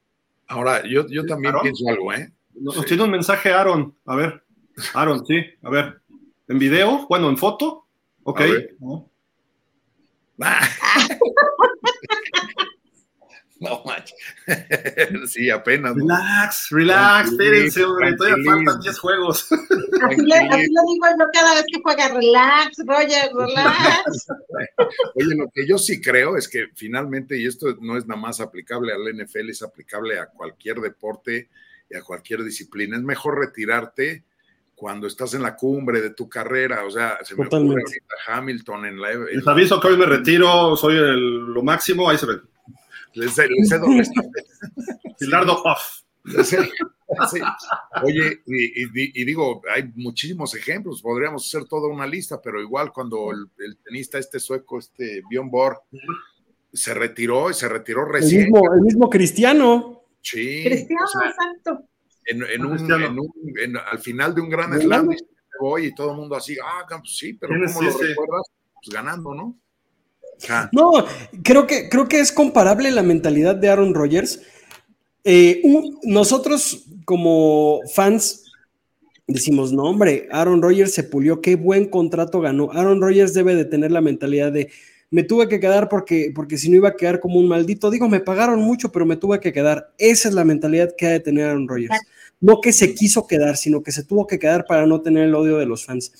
Speaker 6: Ahora, yo, yo también pienso algo, ¿eh?
Speaker 1: Nos tiene un mensaje Aaron, a ver, Aaron, sí, a ver, ¿en video? Bueno, ¿en foto? Ok.
Speaker 6: No manches. sí, apenas.
Speaker 1: Relax, relax, espérense, hombre, todavía faltan 10 juegos.
Speaker 2: Así, lo digo yo cada vez que juega, relax, Roger, relax.
Speaker 6: Oye, lo que yo sí creo es que finalmente, y esto no es nada más aplicable al NFL, es aplicable a cualquier deporte y a cualquier disciplina, es mejor retirarte cuando estás en la cumbre de tu carrera, o sea, se me ocurre ahorita Hamilton en la...
Speaker 1: Les aviso que hoy me retiro, soy el, lo máximo, ahí se ven.
Speaker 6: Les, les cedo
Speaker 1: Pilardo off.
Speaker 6: Oye, y, digo, hay muchísimos ejemplos, podríamos hacer toda una lista, pero igual cuando el, tenista este sueco, este Bjorn Borg, se retiró y se retiró recién.
Speaker 3: El mismo, el mismo cristiano.
Speaker 6: Sí.
Speaker 2: Cristiano, exacto.
Speaker 6: En, en, un, en, un, al final de un gran slam, voy y todo el mundo así, ah, pues sí, pero ¿cómo lo recuerdas? Pues ganando, ¿no?
Speaker 3: No, creo que, creo que es comparable la mentalidad de Aaron Rodgers. Eh, nosotros como fans decimos, no hombre, Aaron Rodgers se pulió, qué buen contrato ganó. Aaron Rodgers debe de tener la mentalidad de, me tuve que quedar porque, porque si no iba a quedar como un maldito. Digo, me pagaron mucho, pero me tuve que quedar. Esa es la mentalidad que ha de tener Aaron Rodgers. No que se quiso quedar, sino que se tuvo que quedar para no tener el odio de los fans.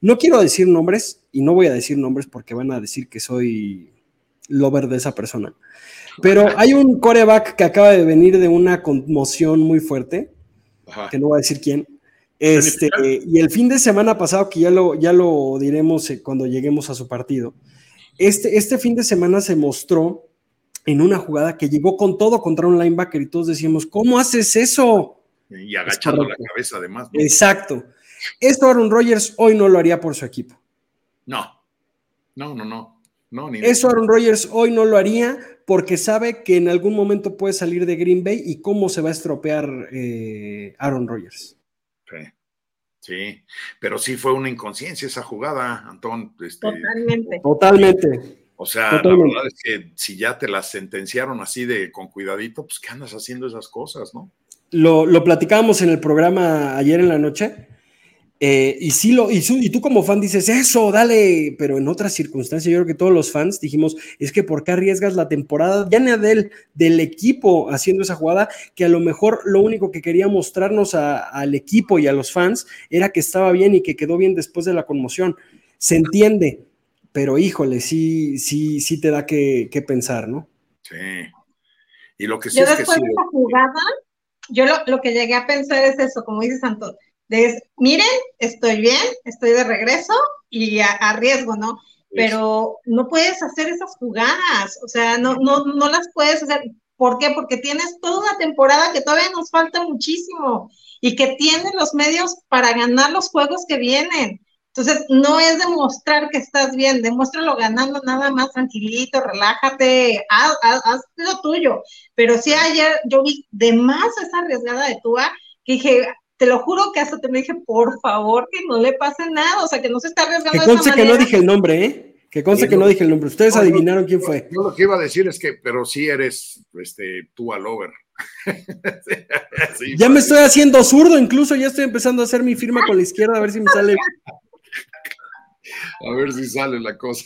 Speaker 3: No quiero decir nombres y no voy a decir nombres porque van a decir que soy lover de esa persona. Pero hay un coreback que acaba de venir de una conmoción muy fuerte, que no voy a decir quién. Este, y el fin de semana pasado, que ya lo, ya lo diremos eh, cuando lleguemos a su partido, este, este fin de semana se mostró en una jugada que llegó con todo contra un linebacker y todos decíamos, ¿cómo haces eso?
Speaker 6: Y agachando la cabeza además.
Speaker 3: Exacto. Esto Aaron Rodgers hoy no lo haría por su equipo.
Speaker 6: No, no, no, no. no
Speaker 3: ni Eso Aaron Rodgers hoy no lo haría porque sabe que en algún momento puede salir de Green Bay y cómo se va a estropear eh, Aaron Rodgers.
Speaker 6: Sí. Sí, pero sí fue una inconsciencia esa jugada, Antón. Este,
Speaker 2: Totalmente.
Speaker 3: Totalmente.
Speaker 6: O sea, la verdad es que si ya te las sentenciaron así de con cuidadito, pues ¿qué andas haciendo esas cosas, no?
Speaker 3: Lo, lo platicábamos en el programa ayer en la noche eh, y sí lo, y, y, tú como fan dices, eso, dale, pero en otras circunstancias, yo creo que todos los fans dijimos, es que ¿por qué arriesgas la temporada? Ya ni del, del equipo haciendo esa jugada, que a lo mejor lo único que quería mostrarnos al equipo y a los fans era que estaba bien y que quedó bien después de la conmoción. Se entiende, pero híjole, sí, sí, sí te da que, pensar, ¿no?
Speaker 6: Sí. Y lo que sí
Speaker 2: yo después de esa jugada, yo lo, lo que llegué a pensar es eso, como dice Santos de, miren, estoy bien, estoy de regreso y a, riesgo, ¿no? Pero no puedes hacer esas jugadas, o sea, no, no, no las puedes hacer. ¿Por qué? Porque tienes toda una temporada que todavía nos falta muchísimo y que tienen los medios para ganar los juegos que vienen. Entonces, no es demostrar que estás bien, demuéstralo ganando nada más tranquilito, relájate, haz, haz, lo tuyo. Pero sí ayer yo vi de más esa arriesgada de Tua, que dije, te lo juro que hasta te me dije, por favor, que no le pase nada, o sea, que no se está arriesgando.
Speaker 3: Que conste que no dije el nombre, ¿eh? Que conste que no dije el nombre. Ustedes adivinaron quién fue.
Speaker 6: Yo lo que iba a decir es que, pero sí eres, este, tú al over.
Speaker 3: ya me estoy haciendo zurdo, incluso ya estoy empezando a hacer mi firma con la izquierda a ver si me sale.
Speaker 6: A ver si sale la cosa.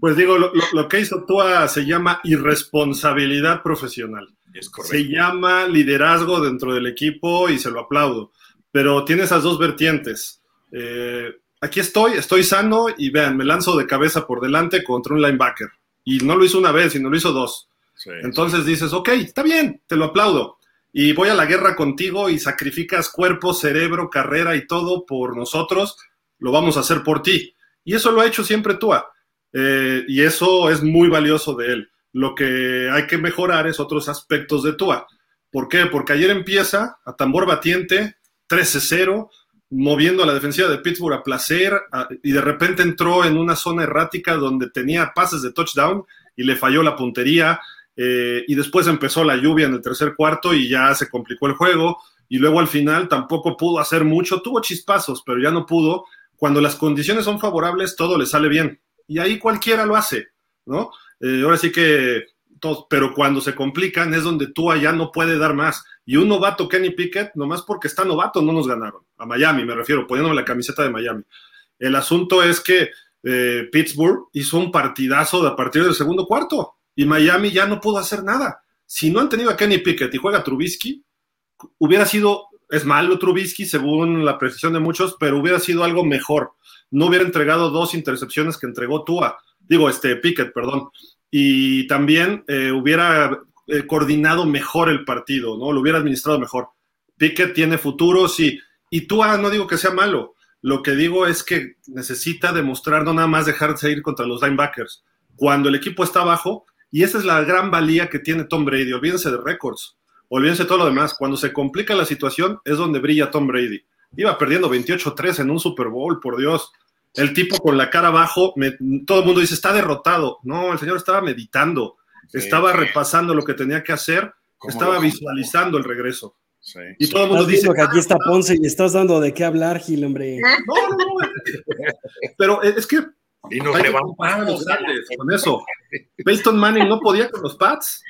Speaker 1: Pues digo, lo, lo que hizo Tua se llama irresponsabilidad profesional. Se llama liderazgo dentro del equipo y se lo aplaudo, pero tiene esas dos vertientes. Eh, aquí estoy, estoy sano y vean, me lanzo de cabeza por delante contra un linebacker. Y no lo hizo una vez, sino lo hizo dos. Entonces dices, ok, está bien, te lo aplaudo. Y voy a la guerra contigo y sacrificas cuerpo, cerebro, carrera y todo por nosotros, lo vamos a hacer por ti. Y eso lo ha hecho siempre Tua. Eh, y eso es muy valioso de él. Lo que hay que mejorar es otros aspectos de Tua. ¿Por qué? Porque ayer empieza a tambor batiente, 13-0, moviendo a la defensiva de Pittsburgh a placer y de repente entró en una zona errática donde tenía pases de touchdown y le falló la puntería. Eh, y después empezó la lluvia en el tercer cuarto y ya se complicó el juego. Y luego al final tampoco pudo hacer mucho. Tuvo chispazos, pero ya no pudo. Cuando las condiciones son favorables, todo le sale bien. Y ahí cualquiera lo hace, ¿no? Eh, ahora sí que pero cuando se complican es donde tú allá no puede dar más. Y un novato, Kenny Pickett, nomás porque está novato, no nos ganaron. A Miami, me refiero, poniéndome la camiseta de Miami. El asunto es que eh, Pittsburgh hizo un partidazo a partir del segundo cuarto y Miami ya no pudo hacer nada. Si no han tenido a Kenny Pickett y juega Trubisky, hubiera sido, es malo Trubisky según la precisión de muchos, pero hubiera sido algo mejor. No hubiera entregado dos intercepciones que entregó Tua, digo, este Pickett, perdón y también eh, hubiera eh, coordinado mejor el partido, ¿no? Lo hubiera administrado mejor. Pickett tiene futuro, sí. Y tú, ah, no digo que sea malo. Lo que digo es que necesita demostrar, no nada más dejarse ir contra los linebackers. Cuando el equipo está abajo, y esa es la gran valía que tiene Tom Brady, olvídense de récords, olvídense de todo lo demás. Cuando se complica la situación es donde brilla Tom Brady. Iba perdiendo 28-3 en un Super Bowl, por Dios el tipo con la cara abajo, todo el mundo dice, está derrotado. No, el señor estaba meditando, estaba repasando lo que tenía que hacer, estaba visualizando el regreso.
Speaker 3: Y todo el mundo dice que aquí está Ponce y estás dando de qué hablar, Gil, hombre.
Speaker 1: No, no, no. Pero es que
Speaker 6: y nos levantamos
Speaker 1: con eso. Peyton Manning no podía con los Pats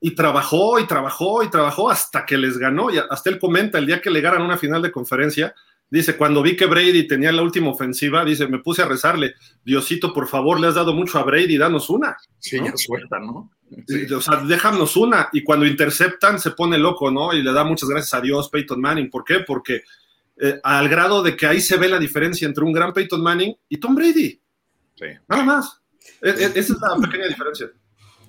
Speaker 1: y trabajó y trabajó y trabajó hasta que les ganó. Y hasta él comenta el día que le ganan una final de conferencia, Dice, cuando vi que Brady tenía la última ofensiva, dice, me puse a rezarle, Diosito, por favor, le has dado mucho a Brady, danos una.
Speaker 6: Sí, ya suelta, ¿no?
Speaker 1: O sea, déjanos una. Y cuando interceptan, se pone loco, ¿no? Y le da muchas gracias a Dios, Peyton Manning. ¿Por qué? Porque eh, al grado de que ahí se ve la diferencia entre un gran Peyton Manning y Tom Brady. Sí. Nada más. E, e, esa es la pequeña diferencia.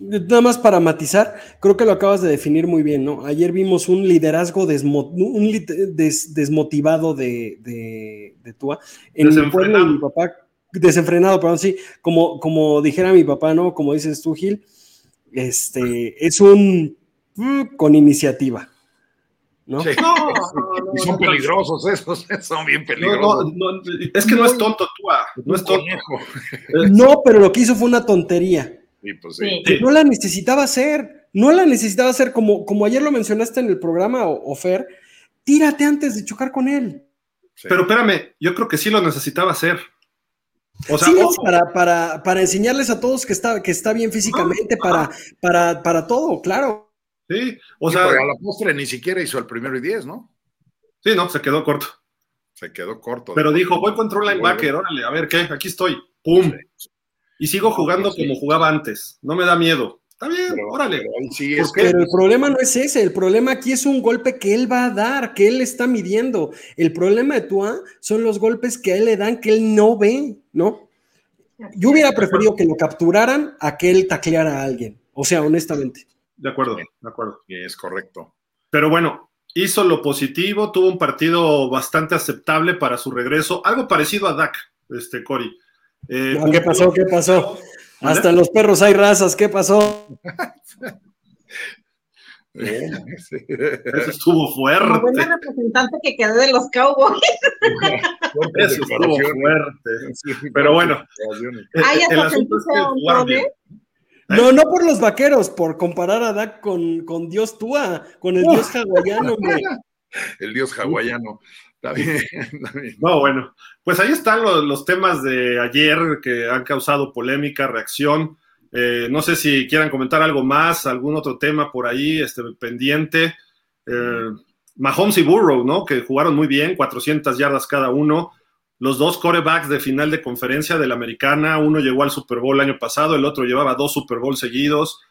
Speaker 3: Nada más para matizar, creo que lo acabas de definir muy bien, ¿no? Ayer vimos un liderazgo desmotivado de, de, de, Tua. En mi pueblo, mi papá, desenfrenado, perdón, sí, como, como dijera mi papá, ¿no? Como dices tú, Gil, este, es un mm, con iniciativa. ¿no? Sí.
Speaker 6: son peligrosos esos, son bien peligrosos.
Speaker 1: es que no es tonto, Tua, no es tonto.
Speaker 3: No, pero lo que hizo fue una tontería.
Speaker 6: Pues
Speaker 3: no la necesitaba hacer, no la necesitaba hacer como, como ayer lo mencionaste en el programa, Ofer, tírate antes de chocar con él.
Speaker 1: Pero espérame, yo creo que sí lo necesitaba hacer.
Speaker 3: O sea, para, para, para, enseñarles a todos que está, que está bien físicamente, para, para, para todo, claro.
Speaker 1: Sí, o sea.
Speaker 6: a la postre ni siquiera hizo el primero y diez, ¿no?
Speaker 1: Sí, no, se quedó corto.
Speaker 6: Se quedó corto.
Speaker 1: Pero dijo, voy contra un linebacker, órale, a ver qué, aquí estoy. ¡Pum! Y sigo jugando como jugaba antes. No me da miedo. Está bien, órale.
Speaker 3: Pero, el problema no es ese, el problema aquí es un golpe que él va a dar, que él está midiendo. El problema de Tua son los golpes que a él le dan que él no ve, ¿no? Yo hubiera preferido que lo capturaran a que él tacleara a alguien, o sea, honestamente.
Speaker 1: De acuerdo, de acuerdo.
Speaker 6: Es correcto.
Speaker 1: Pero bueno, hizo lo positivo, tuvo un partido bastante aceptable para su regreso, algo parecido a Dak, este Cory.
Speaker 3: Eh, ¿Qué pasó? ¿Qué pasó? Hasta en los perros hay razas, ¿qué pasó?
Speaker 1: Eso estuvo fuerte.
Speaker 2: Como representante que quedó de los Cowboys.
Speaker 1: Eso estuvo fuerte. Pero bueno.
Speaker 2: el, asunto es
Speaker 3: que no, no por los vaqueros, por comparar a Dak con, con Dios Tua, con el Dios hawaiano,
Speaker 6: El Dios hawaiano. Está bien,
Speaker 1: No, bueno, pues ahí están los, temas de ayer que han causado polémica, reacción. Eh, no sé si quieran comentar algo más, algún otro tema por ahí este, pendiente. Eh, Mahomes y Burrow, ¿no? Que jugaron muy bien, 400 yardas cada uno. Los dos corebacks de final de conferencia de la americana, uno llegó al Super Bowl el año pasado, el otro llevaba dos Super Bowl seguidos.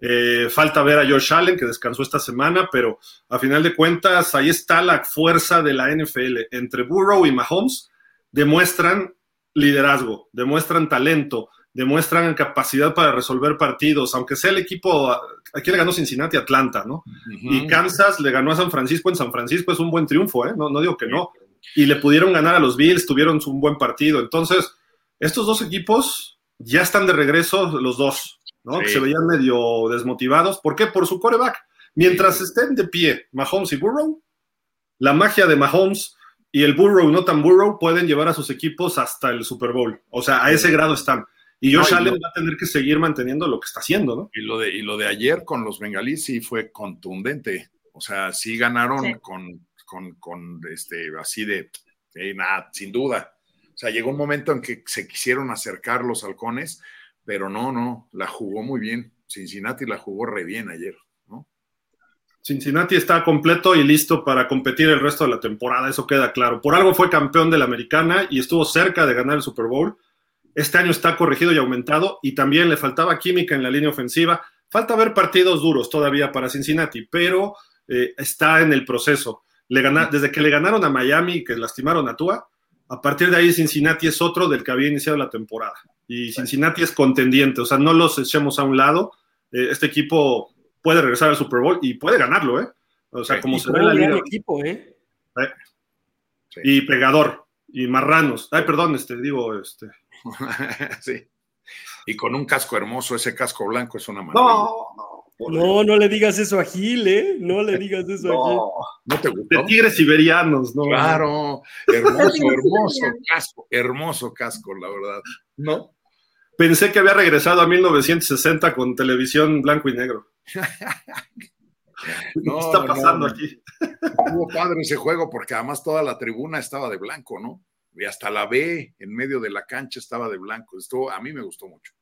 Speaker 1: Eh, falta ver a Josh Allen, que descansó esta semana, pero a final de cuentas, ahí está la fuerza de la NFL. Entre Burrow y Mahomes demuestran liderazgo, demuestran talento, demuestran capacidad para resolver partidos, aunque sea el equipo, aquí le ganó Cincinnati, Atlanta, ¿no? Y Kansas le ganó a San Francisco en San Francisco, es un buen triunfo, ¿eh? No, no digo que no. Y le pudieron ganar a los Bills, tuvieron un buen partido. Entonces, estos dos equipos ya están de regreso los dos. ¿No? Que se veían medio desmotivados. ¿Por qué? Por su coreback. Mientras estén de pie Mahomes y Burrow, la magia de Mahomes y el Burrow, no tan Burrow, pueden llevar a sus equipos hasta el Super Bowl. O sea, a ese grado están. Y Josh Allen va a tener que seguir manteniendo lo que está haciendo, ¿no?
Speaker 6: Y lo de, y lo de ayer con los bengalíes sí fue contundente. O sea, sí ganaron Con, con, con, este, así de, nada, sin duda. O sea, llegó un momento en que se quisieron acercar los halcones, pero no, no, la jugó muy bien. Cincinnati la jugó re bien ayer.
Speaker 1: Cincinnati está completo y listo para competir el resto de la temporada, eso queda claro. Por algo fue campeón de la americana y estuvo cerca de ganar el Super Bowl. Este año está corregido y aumentado y también le faltaba química en la línea ofensiva. Falta ver partidos duros todavía para Cincinnati, pero eh, está en el proceso. Le desde que le ganaron a Miami que lastimaron a Tua, a partir de ahí Cincinnati es otro del que había iniciado la temporada. Y Cincinnati es contendiente, o sea, no los echemos a un lado. Eh, este equipo puede regresar al Super Bowl y puede ganarlo, ¿eh? O sea, como se ve la liga.
Speaker 3: Equipo, ¿eh?
Speaker 1: Y pegador, y marranos. Ay, perdón, este, digo, este.
Speaker 6: sí. Y con un casco hermoso, ese casco blanco es una maravilla.
Speaker 3: No, no. No, no le digas eso a Gil, ¿eh? No le digas eso a Gil.
Speaker 6: ¿No te gustó?
Speaker 1: De tigres siberianos, ¿no?
Speaker 6: Claro, hermoso, hermoso casco, hermoso casco, la verdad. ¿No?
Speaker 1: Pensé que había regresado a 1960 con televisión blanco y negro. ¿Qué está pasando aquí?
Speaker 6: Estuvo padre ese juego porque además toda la tribuna estaba de blanco, ¿no? Y hasta la B en medio de la cancha estaba de blanco. Esto a mí me gustó mucho.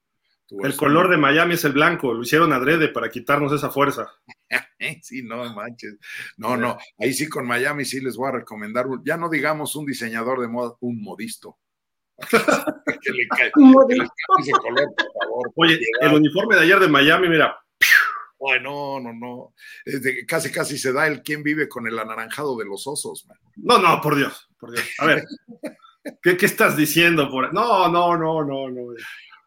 Speaker 1: El color de Miami es el blanco, lo hicieron adrede para quitarnos esa fuerza.
Speaker 6: sí, no manches. No, no, ahí sí con Miami sí les voy a recomendar, ya no digamos un diseñador de moda, un modisto. que le cae, ese color, por favor.
Speaker 1: Oye, el uniforme de ayer de Miami, mira,
Speaker 6: Ay, no, no, no. casi, casi se da el quién vive con el anaranjado de los osos.
Speaker 1: No, no, por Dios, por Dios. A ver, ¿qué, estás diciendo? Por... No, no, no, no, no.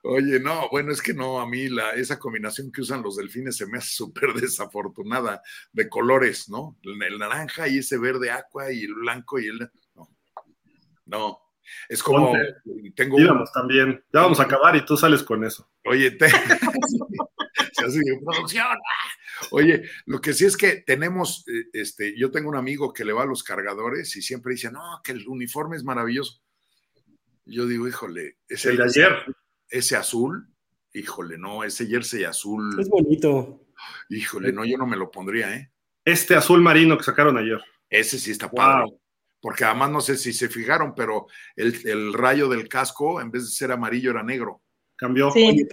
Speaker 6: Oye, no, bueno, es que no, a mí la, esa combinación que usan los delfines se me hace súper desafortunada de colores, ¿no? El, naranja y ese verde aqua y el blanco y el... No, no. Es como...
Speaker 1: tengo también. Ya vamos a acabar y tú sales con eso.
Speaker 6: Oye, te... producción. Oye, lo que sí es que tenemos, eh, este, yo tengo un amigo que le va a los cargadores y siempre dice, no, que el uniforme es maravilloso. Yo digo, híjole, ese,
Speaker 1: el de ayer.
Speaker 6: Ese azul, híjole, no, ese jersey azul.
Speaker 3: Es bonito.
Speaker 6: Híjole, no, yo no me lo pondría, ¿eh?
Speaker 1: Este azul marino que sacaron ayer.
Speaker 6: Ese sí está padre. Porque además no sé si se fijaron, pero el, el, rayo del casco, en vez de ser amarillo, era negro.
Speaker 1: Cambió.
Speaker 3: Sí.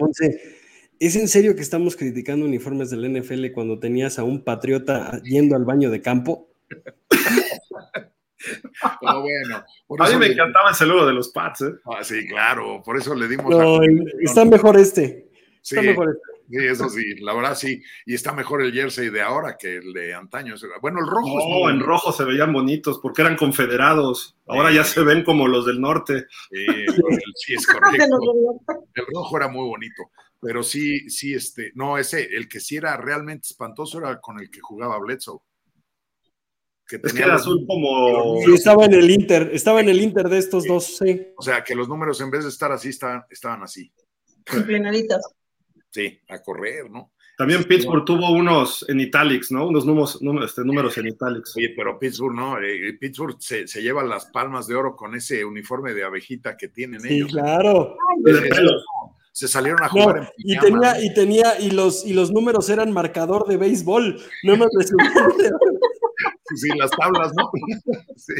Speaker 3: ¿Es en serio que estamos criticando uniformes del NFL cuando tenías a un patriota yendo al baño de campo?
Speaker 6: bueno,
Speaker 1: a mí me encantaba ese logo de los Pats, ¿eh?
Speaker 6: Ah, sí, claro, por eso le dimos.
Speaker 3: No, está mejor este. Está mejor este.
Speaker 6: Sí, eso sí, la verdad sí. Y está mejor el jersey de ahora que el de antaño. Bueno, el rojo.
Speaker 1: No, en rojo se veían bonitos porque eran confederados. Ahora ya se ven como los del norte.
Speaker 6: Sí, sí es correcto. El rojo era muy bonito pero sí, sí, este, no, ese, el que sí era realmente espantoso era con el que jugaba Bledsoe.
Speaker 1: Que es que era azul como.
Speaker 3: Sí, estaba en el Inter, estaba en el Inter de estos dos, sí.
Speaker 6: O sea, que los números en vez de estar así, estaban, estaban así.
Speaker 2: Emplenaditos.
Speaker 6: Sí, a correr, ¿no?
Speaker 1: También Pittsburgh tuvo unos en italics, ¿no? Unos números, este, números en italics.
Speaker 6: Oye, pero Pittsburgh no, eh, Pittsburgh se, se, lleva las palmas de oro con ese uniforme de abejita que tienen
Speaker 3: sí,
Speaker 6: ellos.
Speaker 3: Claro
Speaker 6: se salieron a jugar en
Speaker 3: y tenía y tenía y los y los números eran marcador de béisbol no me
Speaker 6: sí, las tablas no sí,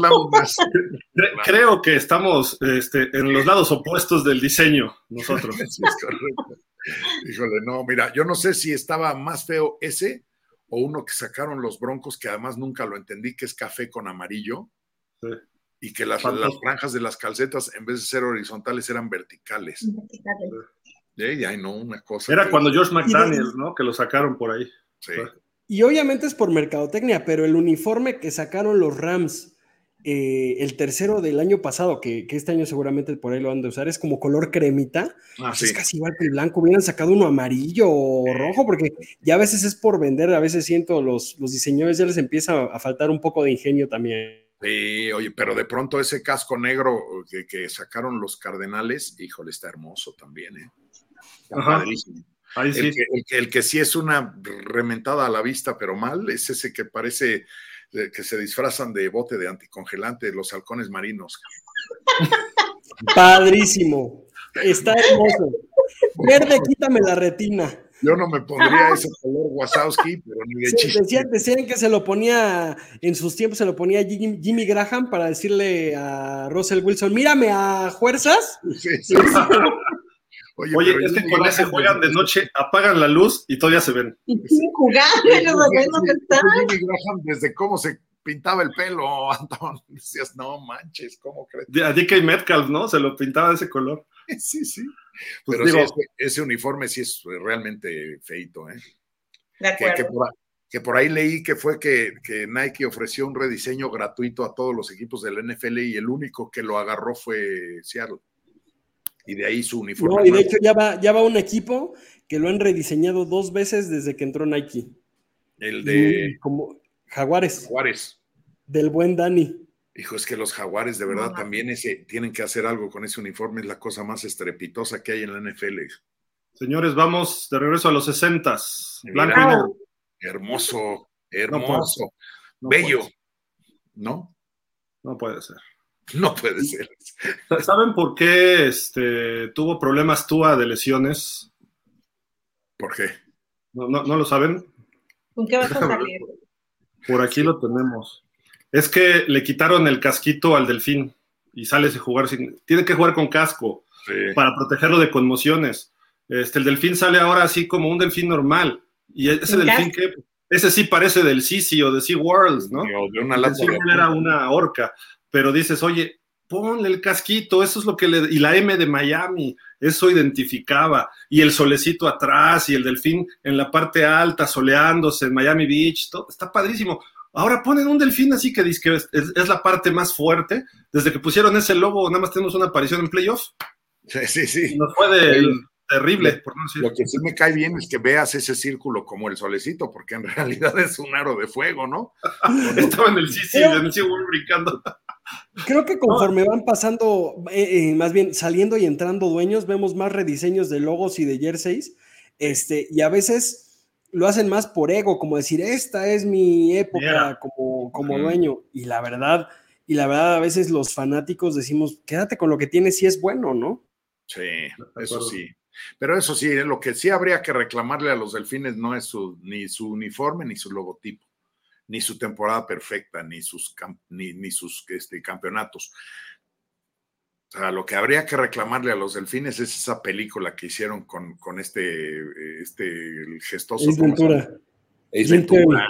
Speaker 1: las creo que estamos este, en los lados opuestos del diseño nosotros
Speaker 6: sí, es correcto. híjole no mira yo no sé si estaba más feo ese o uno que sacaron los broncos que además nunca lo entendí que es café con amarillo sí y que las, las, franjas de las calcetas, en vez de ser horizontales, eran verticales. Verticales. no, una cosa.
Speaker 1: Era cuando George McDaniels, ¿no? Que lo sacaron por ahí.
Speaker 6: Sí.
Speaker 3: Y obviamente es por mercadotecnia, pero el uniforme que sacaron los Rams, eh, el tercero del año pasado, que, que, este año seguramente por ahí lo han de usar, es como color cremita.
Speaker 6: Ah,
Speaker 3: Es casi igual que el blanco. Hubieran sacado uno amarillo o rojo, porque ya a veces es por vender, a veces siento los, los diseñadores ya les empieza a faltar un poco de ingenio también.
Speaker 6: Sí, oye, pero de pronto ese casco negro que, sacaron los cardenales, híjole, está hermoso también, ¿eh?
Speaker 1: Ajá.
Speaker 6: El, que, el, que, sí es una rementada a la vista, pero mal, es ese que parece que se disfrazan de bote de anticongelante, los halcones marinos.
Speaker 3: Padrísimo. Está hermoso. Verde, quítame la retina.
Speaker 6: Yo no me pondría ese color Wasowski, pero ni de chiste.
Speaker 3: Decían, que se lo ponía, en sus tiempos se lo ponía Jimmy, Graham para decirle a Russell Wilson, mírame a fuerzas.
Speaker 1: Sí, sí. Oye, Oye es que con ese juegan de noche, apagan la luz y todavía se ven.
Speaker 2: Sí, jugando, los
Speaker 6: Jimmy Graham, desde cómo se pintaba el pelo, Anton. Decías, no manches, ¿cómo crees?
Speaker 1: A DK Metcalf, ¿no? Se lo pintaba de ese color.
Speaker 6: Sí, sí. Pues Pero sí, ese, uniforme sí es realmente feito, ¿eh?
Speaker 2: De acuerdo.
Speaker 6: Que, por, ahí leí que fue que, Nike ofreció un rediseño gratuito a todos los equipos del NFL y el único que lo agarró fue Seattle. Y de ahí su uniforme.
Speaker 3: No, y de hecho ya va, ya va un equipo que lo han rediseñado dos veces desde que entró Nike.
Speaker 6: El de.
Speaker 3: como Jaguares.
Speaker 6: Jaguares.
Speaker 3: Del buen Dani.
Speaker 6: Hijo, es que los jaguares de verdad también ese, tienen que hacer algo con ese uniforme, es la cosa más estrepitosa que hay en la NFL.
Speaker 1: Señores, vamos de regreso a los sesentas.
Speaker 6: Blanco Hermoso, hermoso, bello. ¿No?
Speaker 1: No puede ser.
Speaker 6: No puede ser.
Speaker 1: ¿Saben por qué este, tuvo problemas Tua de lesiones?
Speaker 6: ¿Por qué?
Speaker 1: ¿No, no, lo saben?
Speaker 2: ¿Con qué vas a salir?
Speaker 1: Por aquí lo tenemos. Es que le quitaron el casquito al delfín y sale a jugar sin. Tiene que jugar con casco para protegerlo de conmociones. Este, el delfín sale ahora así como un delfín normal. Y ese delfín que. Ese sí parece del Sisi o de Sea Worlds, ¿no?
Speaker 6: de una
Speaker 1: era una orca. Pero dices, oye, ponle el casquito, eso es lo que le. Y la M de Miami, eso identificaba. Y el solecito atrás y el delfín en la parte alta, soleándose en Miami Beach, todo, está padrísimo. Ahora ponen un delfín así que dice que es, la parte más fuerte. Desde que pusieron ese logo, nada más tenemos una aparición en playoffs.
Speaker 6: Sí, sí, sí.
Speaker 1: Nos fue de, terrible, por no
Speaker 6: Lo que sí me cae bien es que veas ese círculo como el solecito, porque en realidad es un aro de fuego, ¿no?
Speaker 1: Estaba en el sí, sí, en el sí, brincando.
Speaker 3: Creo que conforme van pasando, eh, eh, más bien saliendo y entrando dueños, vemos más rediseños de logos y de jerseys. Este, y a veces lo hacen más por ego, como decir, esta es mi época como, como dueño. Y la verdad, y la verdad, a veces los fanáticos decimos, quédate con lo que tienes si es bueno, ¿no?
Speaker 6: Sí, eso sí. Pero eso sí, lo que sí habría que reclamarle a los delfines no es su, ni su uniforme ni su logotipo, ni su temporada perfecta, ni sus, ni, ni sus este, campeonatos. O sea, lo que habría que reclamarle a los delfines es esa película que hicieron con, con este, este el gestoso.
Speaker 3: Ventura.
Speaker 6: Ventura.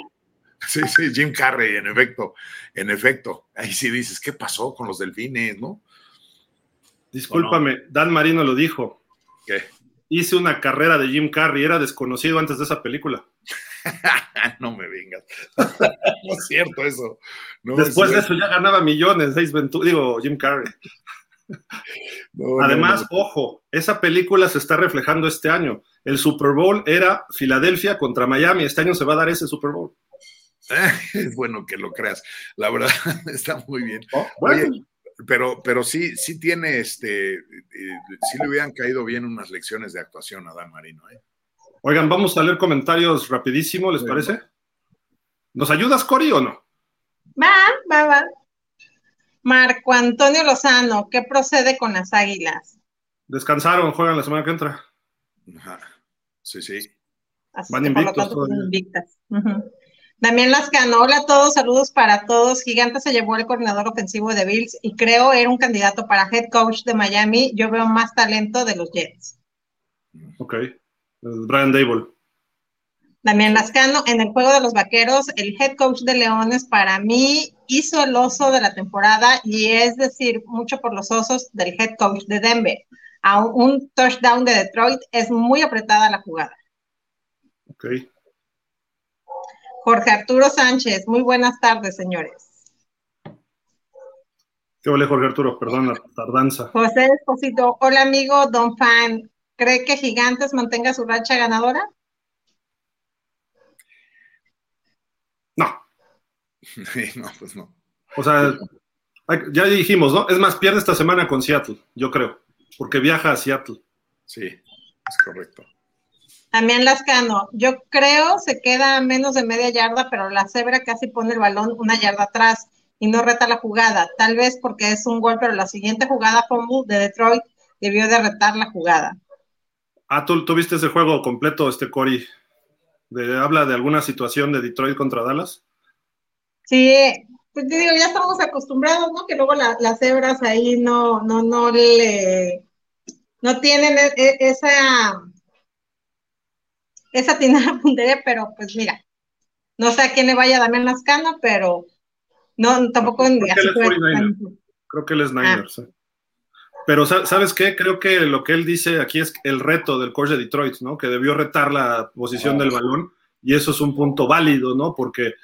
Speaker 6: Sí, sí, Jim Carrey, en efecto, en efecto. Ahí sí dices, ¿qué pasó con los delfines, no?
Speaker 1: Discúlpame, Dan Marino lo dijo.
Speaker 6: ¿Qué?
Speaker 1: Hice una carrera de Jim Carrey, era desconocido antes de esa película.
Speaker 6: no me vengas. no es cierto eso.
Speaker 1: Después de eso ya ganaba millones, digo, Jim Carrey. Además, ojo, esa película se está reflejando este año. El Super Bowl era Filadelfia contra Miami. Este año se va a dar ese Super Bowl.
Speaker 6: Es bueno que lo creas. La verdad, está muy bien.
Speaker 1: Oh,
Speaker 6: pero, pero sí, sí tiene este, eh, sí le hubieran caído bien unas lecciones de actuación a Dan Marino. ¿eh?
Speaker 1: Oigan, vamos a leer comentarios rapidísimo, ¿les parece? ¿Nos ayudas, Cori, o no?
Speaker 2: Va, va, va. Marco Antonio Lozano, ¿qué procede con las águilas?
Speaker 1: Descansaron, juegan la semana que entra.
Speaker 6: Sí, sí.
Speaker 1: Van invictos.
Speaker 2: invictas. Damián Lascano, hola a todos, saludos para todos. Gigante se llevó el coordinador ofensivo de Bills y creo era un candidato para head coach de Miami. Yo veo más talento de los Jets.
Speaker 1: Ok. Brian Dable.
Speaker 2: Damián Lascano, en el juego de los vaqueros, el head coach de Leones para mí hizo el oso de la temporada y es decir, mucho por los osos del head coach de Denver. A un touchdown de Detroit es muy apretada la jugada.
Speaker 1: Ok.
Speaker 2: Jorge Arturo Sánchez, muy buenas tardes, señores.
Speaker 1: ¿Qué vale, Jorge Arturo? Perdón la tardanza.
Speaker 2: José Esposito, hola amigo Don Fan. ¿Cree que Gigantes mantenga su racha ganadora?
Speaker 1: No.
Speaker 6: no, pues no.
Speaker 1: O sea, ya dijimos, ¿no? Es más, pierde esta semana con Seattle, yo creo, porque viaja a Seattle.
Speaker 6: Sí, es correcto.
Speaker 2: También Lascano, yo creo se queda a menos de media yarda, pero la cebra casi pone el balón una yarda atrás y no reta la jugada. Tal vez porque es un gol, pero la siguiente jugada fumble de Detroit debió de retar la jugada.
Speaker 1: Ah, ¿tú, viste ese juego completo, este Cory? De, ¿Habla de alguna situación de Detroit contra Dallas?
Speaker 2: Sí, pues te digo, ya estamos acostumbrados, ¿no? Que luego las cebras ahí no, no, no le, no tienen e, e, esa, esa tinada puntería, pero pues mira, no sé a quién le vaya a Damián Lascano, pero no, tampoco
Speaker 1: creo, que creo que él es Niners. Ah. Pero ¿sabes qué? Creo que lo que él dice aquí es el reto del coach de Detroit, ¿no? Que debió retar la posición del balón y eso es un punto válido, ¿no? Porque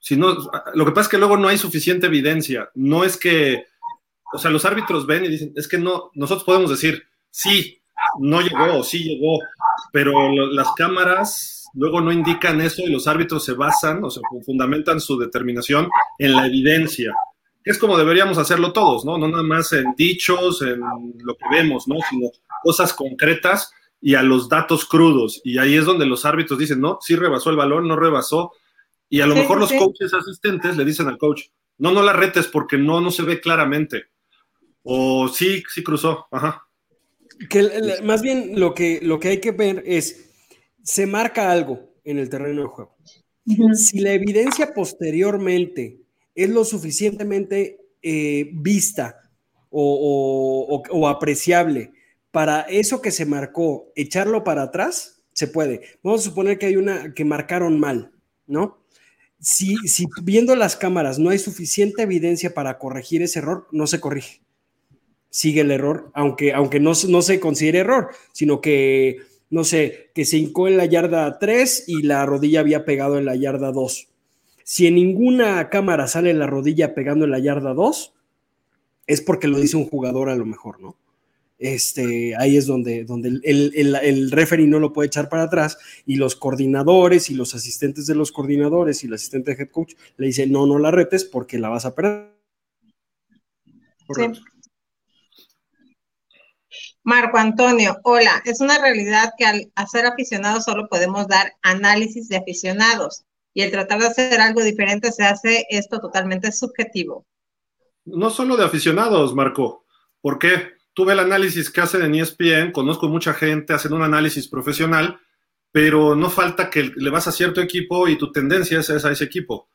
Speaker 1: si no, lo que pasa es que luego no hay suficiente evidencia. No es que, o sea, los árbitros ven y dicen, es que no, nosotros podemos decir, sí, no llegó, sí llegó, pero las cámaras luego no indican eso y los árbitros se basan, o sea, fundamentan su determinación en la evidencia es como deberíamos hacerlo todos, ¿no? No nada más en dichos, en lo que vemos, ¿no? Sino cosas concretas y a los datos crudos. Y ahí es donde los árbitros dicen, no, sí rebasó el balón, no rebasó. Y a lo mejor los coaches asistentes le dicen al coach, no, no la retes porque no, no se ve claramente. O sí, sí cruzó. Ajá.
Speaker 3: Que más bien lo que, lo que hay que ver es, se marca algo en el terreno de juego. Si la evidencia posteriormente es lo suficientemente eh, vista o, apreciable para eso que se marcó, echarlo para atrás, se puede. Vamos a suponer que hay una que marcaron mal, ¿no? Si, si viendo las cámaras no hay suficiente evidencia para corregir ese error, no se corrige. Sigue el error, aunque, aunque no, no se considere error, sino que, no sé, que se hincó en la yarda 3 y la rodilla había pegado en la yarda 2 si en ninguna cámara sale la rodilla pegando en la yarda 2, es porque lo dice un jugador a lo mejor, ¿no? Este, ahí es donde, donde el, el, referee no lo puede echar para atrás y los coordinadores y los asistentes de los coordinadores y el asistente de head coach le dicen, no, no la retes porque la vas a perder.
Speaker 2: Marco Antonio, hola, es una realidad que al hacer aficionados solo podemos dar análisis de aficionados y el tratar de hacer algo diferente se hace esto totalmente subjetivo.
Speaker 1: No solo de aficionados, Marco, porque tuve el análisis que hacen en ESPN, conozco mucha gente, hacen un análisis profesional, pero no falta que le vas a cierto equipo y tu tendencia es a ese equipo.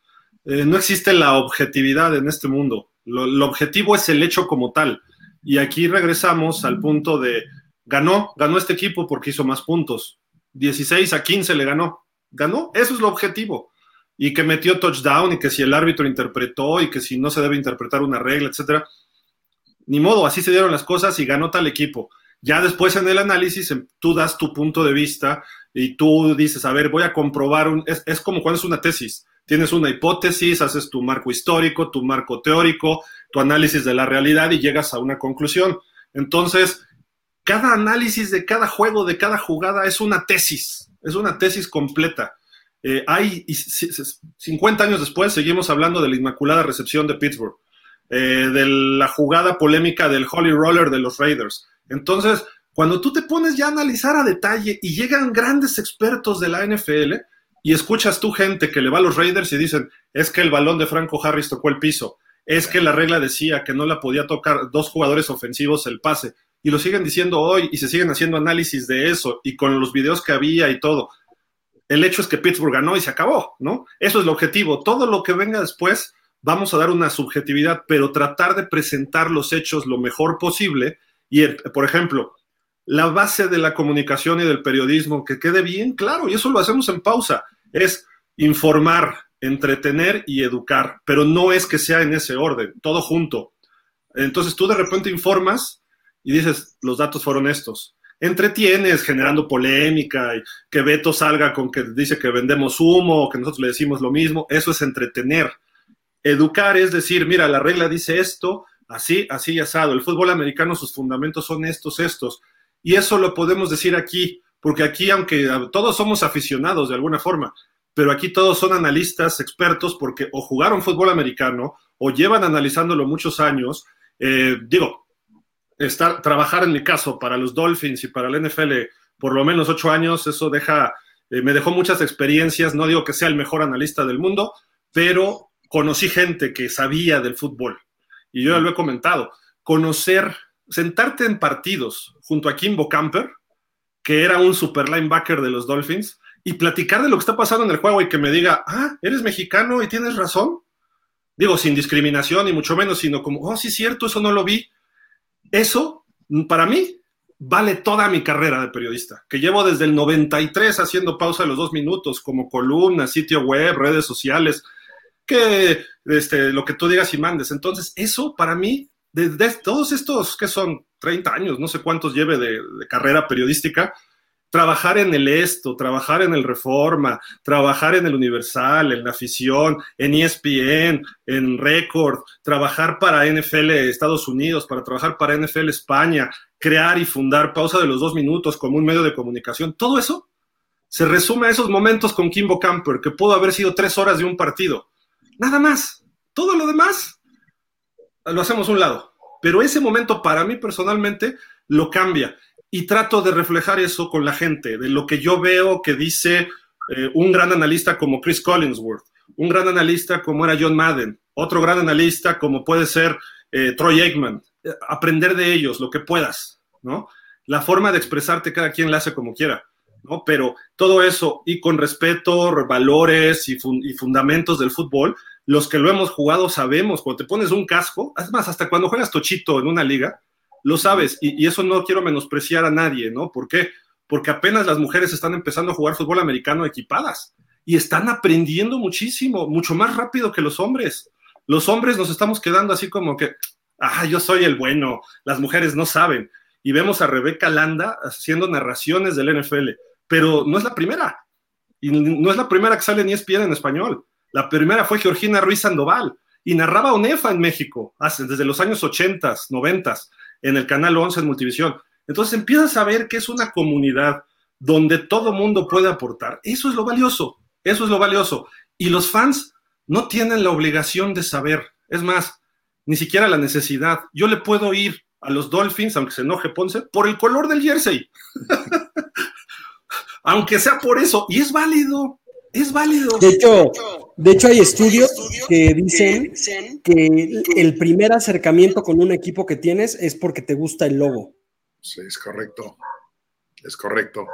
Speaker 1: Eh, no existe la objetividad en este mundo. Lo, objetivo es el hecho como tal. Y aquí regresamos al punto de, ganó, ganó este equipo porque hizo más puntos. 16 a 15 le ganó. Ganó, eso es lo objetivo y que metió touchdown y que si el árbitro interpretó y que si no se debe interpretar una regla, etcétera. Ni modo, así se dieron las cosas y ganó tal equipo. Ya después en el análisis em, tú das tu punto de vista y tú dices, a ver, voy a comprobar, un, es, es como cuando es una tesis. Tienes una hipótesis, haces tu marco histórico, tu marco teórico, tu análisis de la realidad y llegas a una conclusión. Entonces, cada análisis de cada juego, de cada jugada es una tesis, es una tesis completa. Eh, hay 50 años después seguimos hablando de la inmaculada recepción de Pittsburgh, eh, de la jugada polémica del Holy Roller de los Raiders. Entonces, cuando tú te pones ya a analizar a detalle y llegan grandes expertos de la NFL y escuchas tú gente que le va a los Raiders y dicen, es que el balón de Franco Harris tocó el piso, es que la regla decía que no la podía tocar dos jugadores ofensivos el pase, y lo siguen diciendo hoy y se siguen haciendo análisis de eso y con los videos que había y todo el hecho es que Pittsburgh ganó y se acabó, ¿no? Eso es el objetivo. Todo lo que venga después, vamos a dar una subjetividad, pero tratar de presentar los hechos lo mejor posible. Y, por ejemplo, la base de la comunicación y del periodismo, que quede bien claro, y eso lo hacemos en pausa, es informar, entretener y educar, pero no es que sea en ese orden, todo junto. Entonces tú de repente informas y dices, los datos fueron estos entretienes generando polémica y que Beto salga con que dice que vendemos humo, que nosotros le decimos lo mismo, eso es entretener. Educar es decir, mira, la regla dice esto, así, así asado. El fútbol americano, sus fundamentos son estos, estos. Y eso lo podemos decir aquí, porque aquí, aunque todos somos aficionados de alguna forma, pero aquí todos son analistas, expertos, porque o jugaron fútbol americano o llevan analizándolo muchos años. Eh, digo, estar, trabajar en mi caso para los Dolphins y para la NFL por lo menos ocho años, eso deja, eh, me dejó muchas experiencias, no digo que sea el mejor analista del mundo, pero conocí gente que sabía del fútbol. Y yo ya lo he comentado, conocer, sentarte en partidos junto a Kimbo Camper, que era un super linebacker de los Dolphins, y platicar de lo que está pasando en el juego y que me diga, ah, eres mexicano y tienes razón. Digo, sin discriminación y mucho menos, sino como, oh, sí, cierto, eso no lo vi. Eso, para mí, vale toda mi carrera de periodista, que llevo desde el 93 haciendo pausa de los dos minutos, como columna, sitio web, redes sociales, que este, lo que tú digas y mandes. Entonces, eso para mí, de, todos estos que son 30 años, no sé cuántos lleve de carrera periodística, trabajar en el esto, trabajar en el Reforma, trabajar en el Universal, en la afición, en ESPN, en Record, trabajar para NFL Estados Unidos, para trabajar para NFL España, crear y fundar Pausa de los Dos Minutos como un medio de comunicación, todo eso se resume a esos momentos con Kimbo Camper, que pudo haber sido tres horas de un partido. Nada más. Todo lo demás lo hacemos a un lado. Pero ese momento para mí personalmente lo cambia y trato de reflejar eso con la gente, de lo que yo veo que dice eh, un gran analista como Chris Collinsworth, un gran analista como era John Madden, otro gran analista como puede ser eh, Troy Aikman, aprender de ellos lo que puedas, ¿no? La forma de expresarte cada quien la hace como quiera, ¿no? Pero todo eso y con respeto, valores y, y fundamentos del fútbol, los que lo hemos jugado sabemos, cuando te pones un casco, además hasta cuando juegas tochito en una liga, lo sabes, y, eso no quiero menospreciar a nadie, ¿no? ¿Por qué? Porque apenas las mujeres están empezando a jugar fútbol americano equipadas y están aprendiendo muchísimo, mucho más rápido que los hombres. Los hombres nos estamos quedando así como que, ah, yo soy el bueno, las mujeres no saben. Y vemos a Rebeca Landa haciendo narraciones del NFL, pero no es la primera. Y no es la primera que sale ni ESPN en español. La primera fue Georgina Ruiz Sandoval y narraba ONEFA en México hace, desde los años 80, 90 en el canal 11 en Multivisión. Entonces empiezas a ver que es una comunidad donde todo mundo puede aportar. Eso es lo valioso, eso es lo valioso. Y los fans no tienen la obligación de saber, es más, ni siquiera la necesidad. Yo le puedo ir a los Dolphins, aunque se enoje Ponce, por el color del jersey. aunque sea por eso, y es válido, es válido.
Speaker 3: De hecho, de hecho hay estudios que dicen que el primer acercamiento con un equipo que tienes es porque te gusta el logo.
Speaker 6: Sí, es correcto. Es correcto.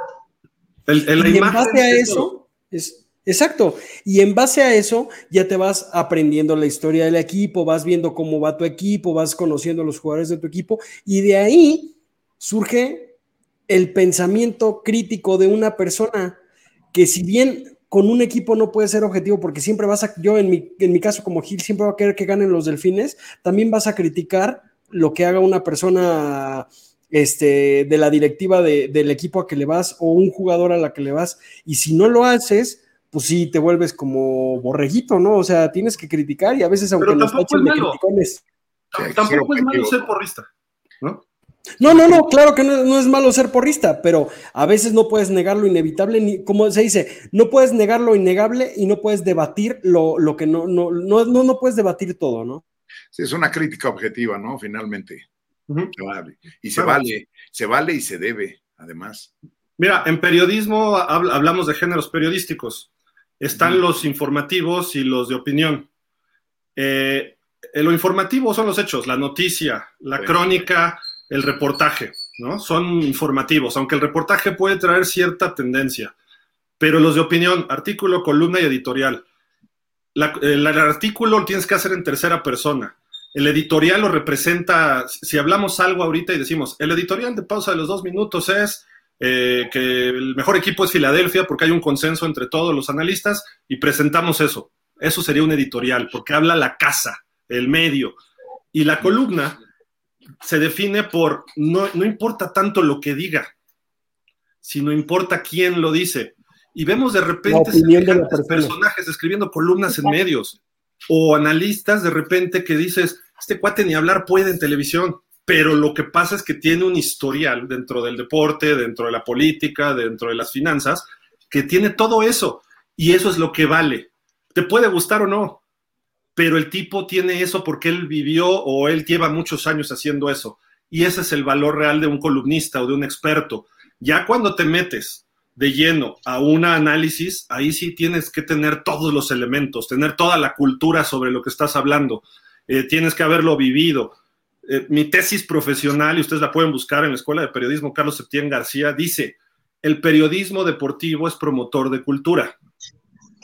Speaker 3: y en base a eso, es, exacto. Y en base a eso ya te vas aprendiendo la historia del equipo, vas viendo cómo va tu equipo, vas conociendo a los jugadores de tu equipo y de ahí surge el pensamiento crítico de una persona que si bien con un equipo no puede ser objetivo porque siempre vas a, yo en mi, en mi caso como Gil, siempre va a querer que ganen los delfines, también vas a criticar lo que haga una persona este, de la directiva del equipo a que le vas o un jugador a la que le vas, y si no lo haces, pues sí, te vuelves como borreguito, ¿no? O sea, tienes que criticar y a veces aunque
Speaker 1: nos tachen de criticones. Tampoco es malo ser porrista, ¿no?
Speaker 3: No, no, no, claro que no, es malo ser porrista, pero a veces no puedes negar lo inevitable, ni, como se dice, no puedes negar lo innegable y no puedes debatir lo, que no, no, no, no, puedes debatir todo, ¿no?
Speaker 6: Sí, es una crítica objetiva, ¿no? Finalmente. Y se vale, se vale y se debe, además.
Speaker 1: Mira, en periodismo hablamos de géneros periodísticos. Están los informativos y los de opinión. Eh, lo informativo son los hechos, la noticia, la crónica, el reportaje, ¿no? Son informativos, aunque el reportaje puede traer cierta tendencia, pero los de opinión, artículo, columna y editorial. el, artículo lo tienes que hacer en tercera persona. El editorial lo representa, si hablamos algo ahorita y decimos, el editorial de pausa de los dos minutos es eh, que el mejor equipo es Filadelfia porque hay un consenso entre todos los analistas y presentamos eso. Eso sería un editorial porque habla la casa, el medio. Y la columna se define por, no, no importa tanto lo que diga, sino importa quién lo dice. Y vemos de repente personajes escribiendo columnas en medios o analistas de repente que dices, este cuate ni hablar puede en televisión, pero lo que pasa es que tiene un historial dentro del deporte, dentro de la política, dentro de las finanzas, que tiene todo eso. Y eso es lo que vale. Te puede gustar o no, pero el tipo tiene eso porque él vivió o él lleva muchos años haciendo eso. Y ese es el valor real de un columnista o de un experto. Ya cuando te metes de lleno a un análisis, ahí sí tienes que tener todos los elementos, tener toda la cultura sobre lo que estás hablando, eh, tienes que haberlo vivido. Eh, mi tesis profesional, y ustedes la pueden buscar en la Escuela de Periodismo Carlos Septién García, dice, el periodismo deportivo es promotor de cultura.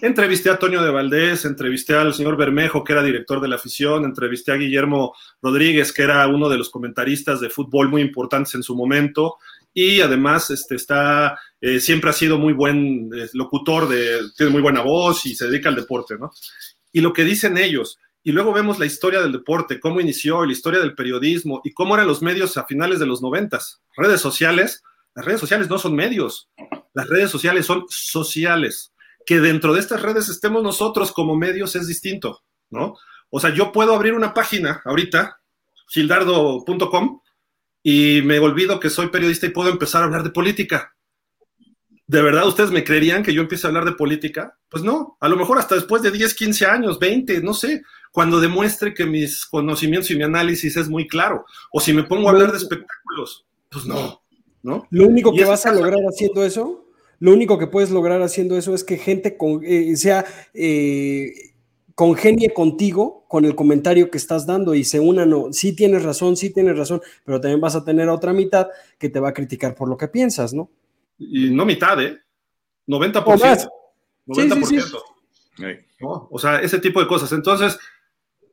Speaker 1: Entrevisté a Antonio de Valdés, entrevisté al señor Bermejo, que era director de la afición, entrevisté a Guillermo Rodríguez, que era uno de los comentaristas de fútbol muy importantes en su momento, y además este, está, eh, siempre ha sido muy buen eh, locutor, de, tiene muy buena voz y se dedica al deporte, ¿no? Y lo que dicen ellos, y luego vemos la historia del deporte, cómo inició, la historia del periodismo y cómo eran los medios a finales de los noventas. Redes sociales, las redes sociales no son medios, las redes sociales son sociales. Que dentro de estas redes estemos nosotros como medios es distinto, ¿no? O sea, yo puedo abrir una página ahorita, gildardo.com, y me olvido que soy periodista y puedo empezar a hablar de política. ¿De verdad ustedes me creerían que yo empiece a hablar de política? Pues no, a lo mejor hasta después de 10, 15 años, 20, no sé, cuando demuestre que mis conocimientos y mi análisis es muy claro. O si me pongo a hablar de espectáculos, pues no, ¿no?
Speaker 3: Lo único que vas a lograr haciendo eso, lo único que puedes lograr haciendo eso es que gente con, eh, sea... Eh, congenie contigo con el comentario que estás dando y se unan, no, sí tienes razón, sí tienes razón, pero también vas a tener otra mitad que te va a criticar por lo que piensas, ¿no?
Speaker 1: Y no mitad, ¿eh? 90%. 90%. O sea, ese tipo de cosas. Entonces,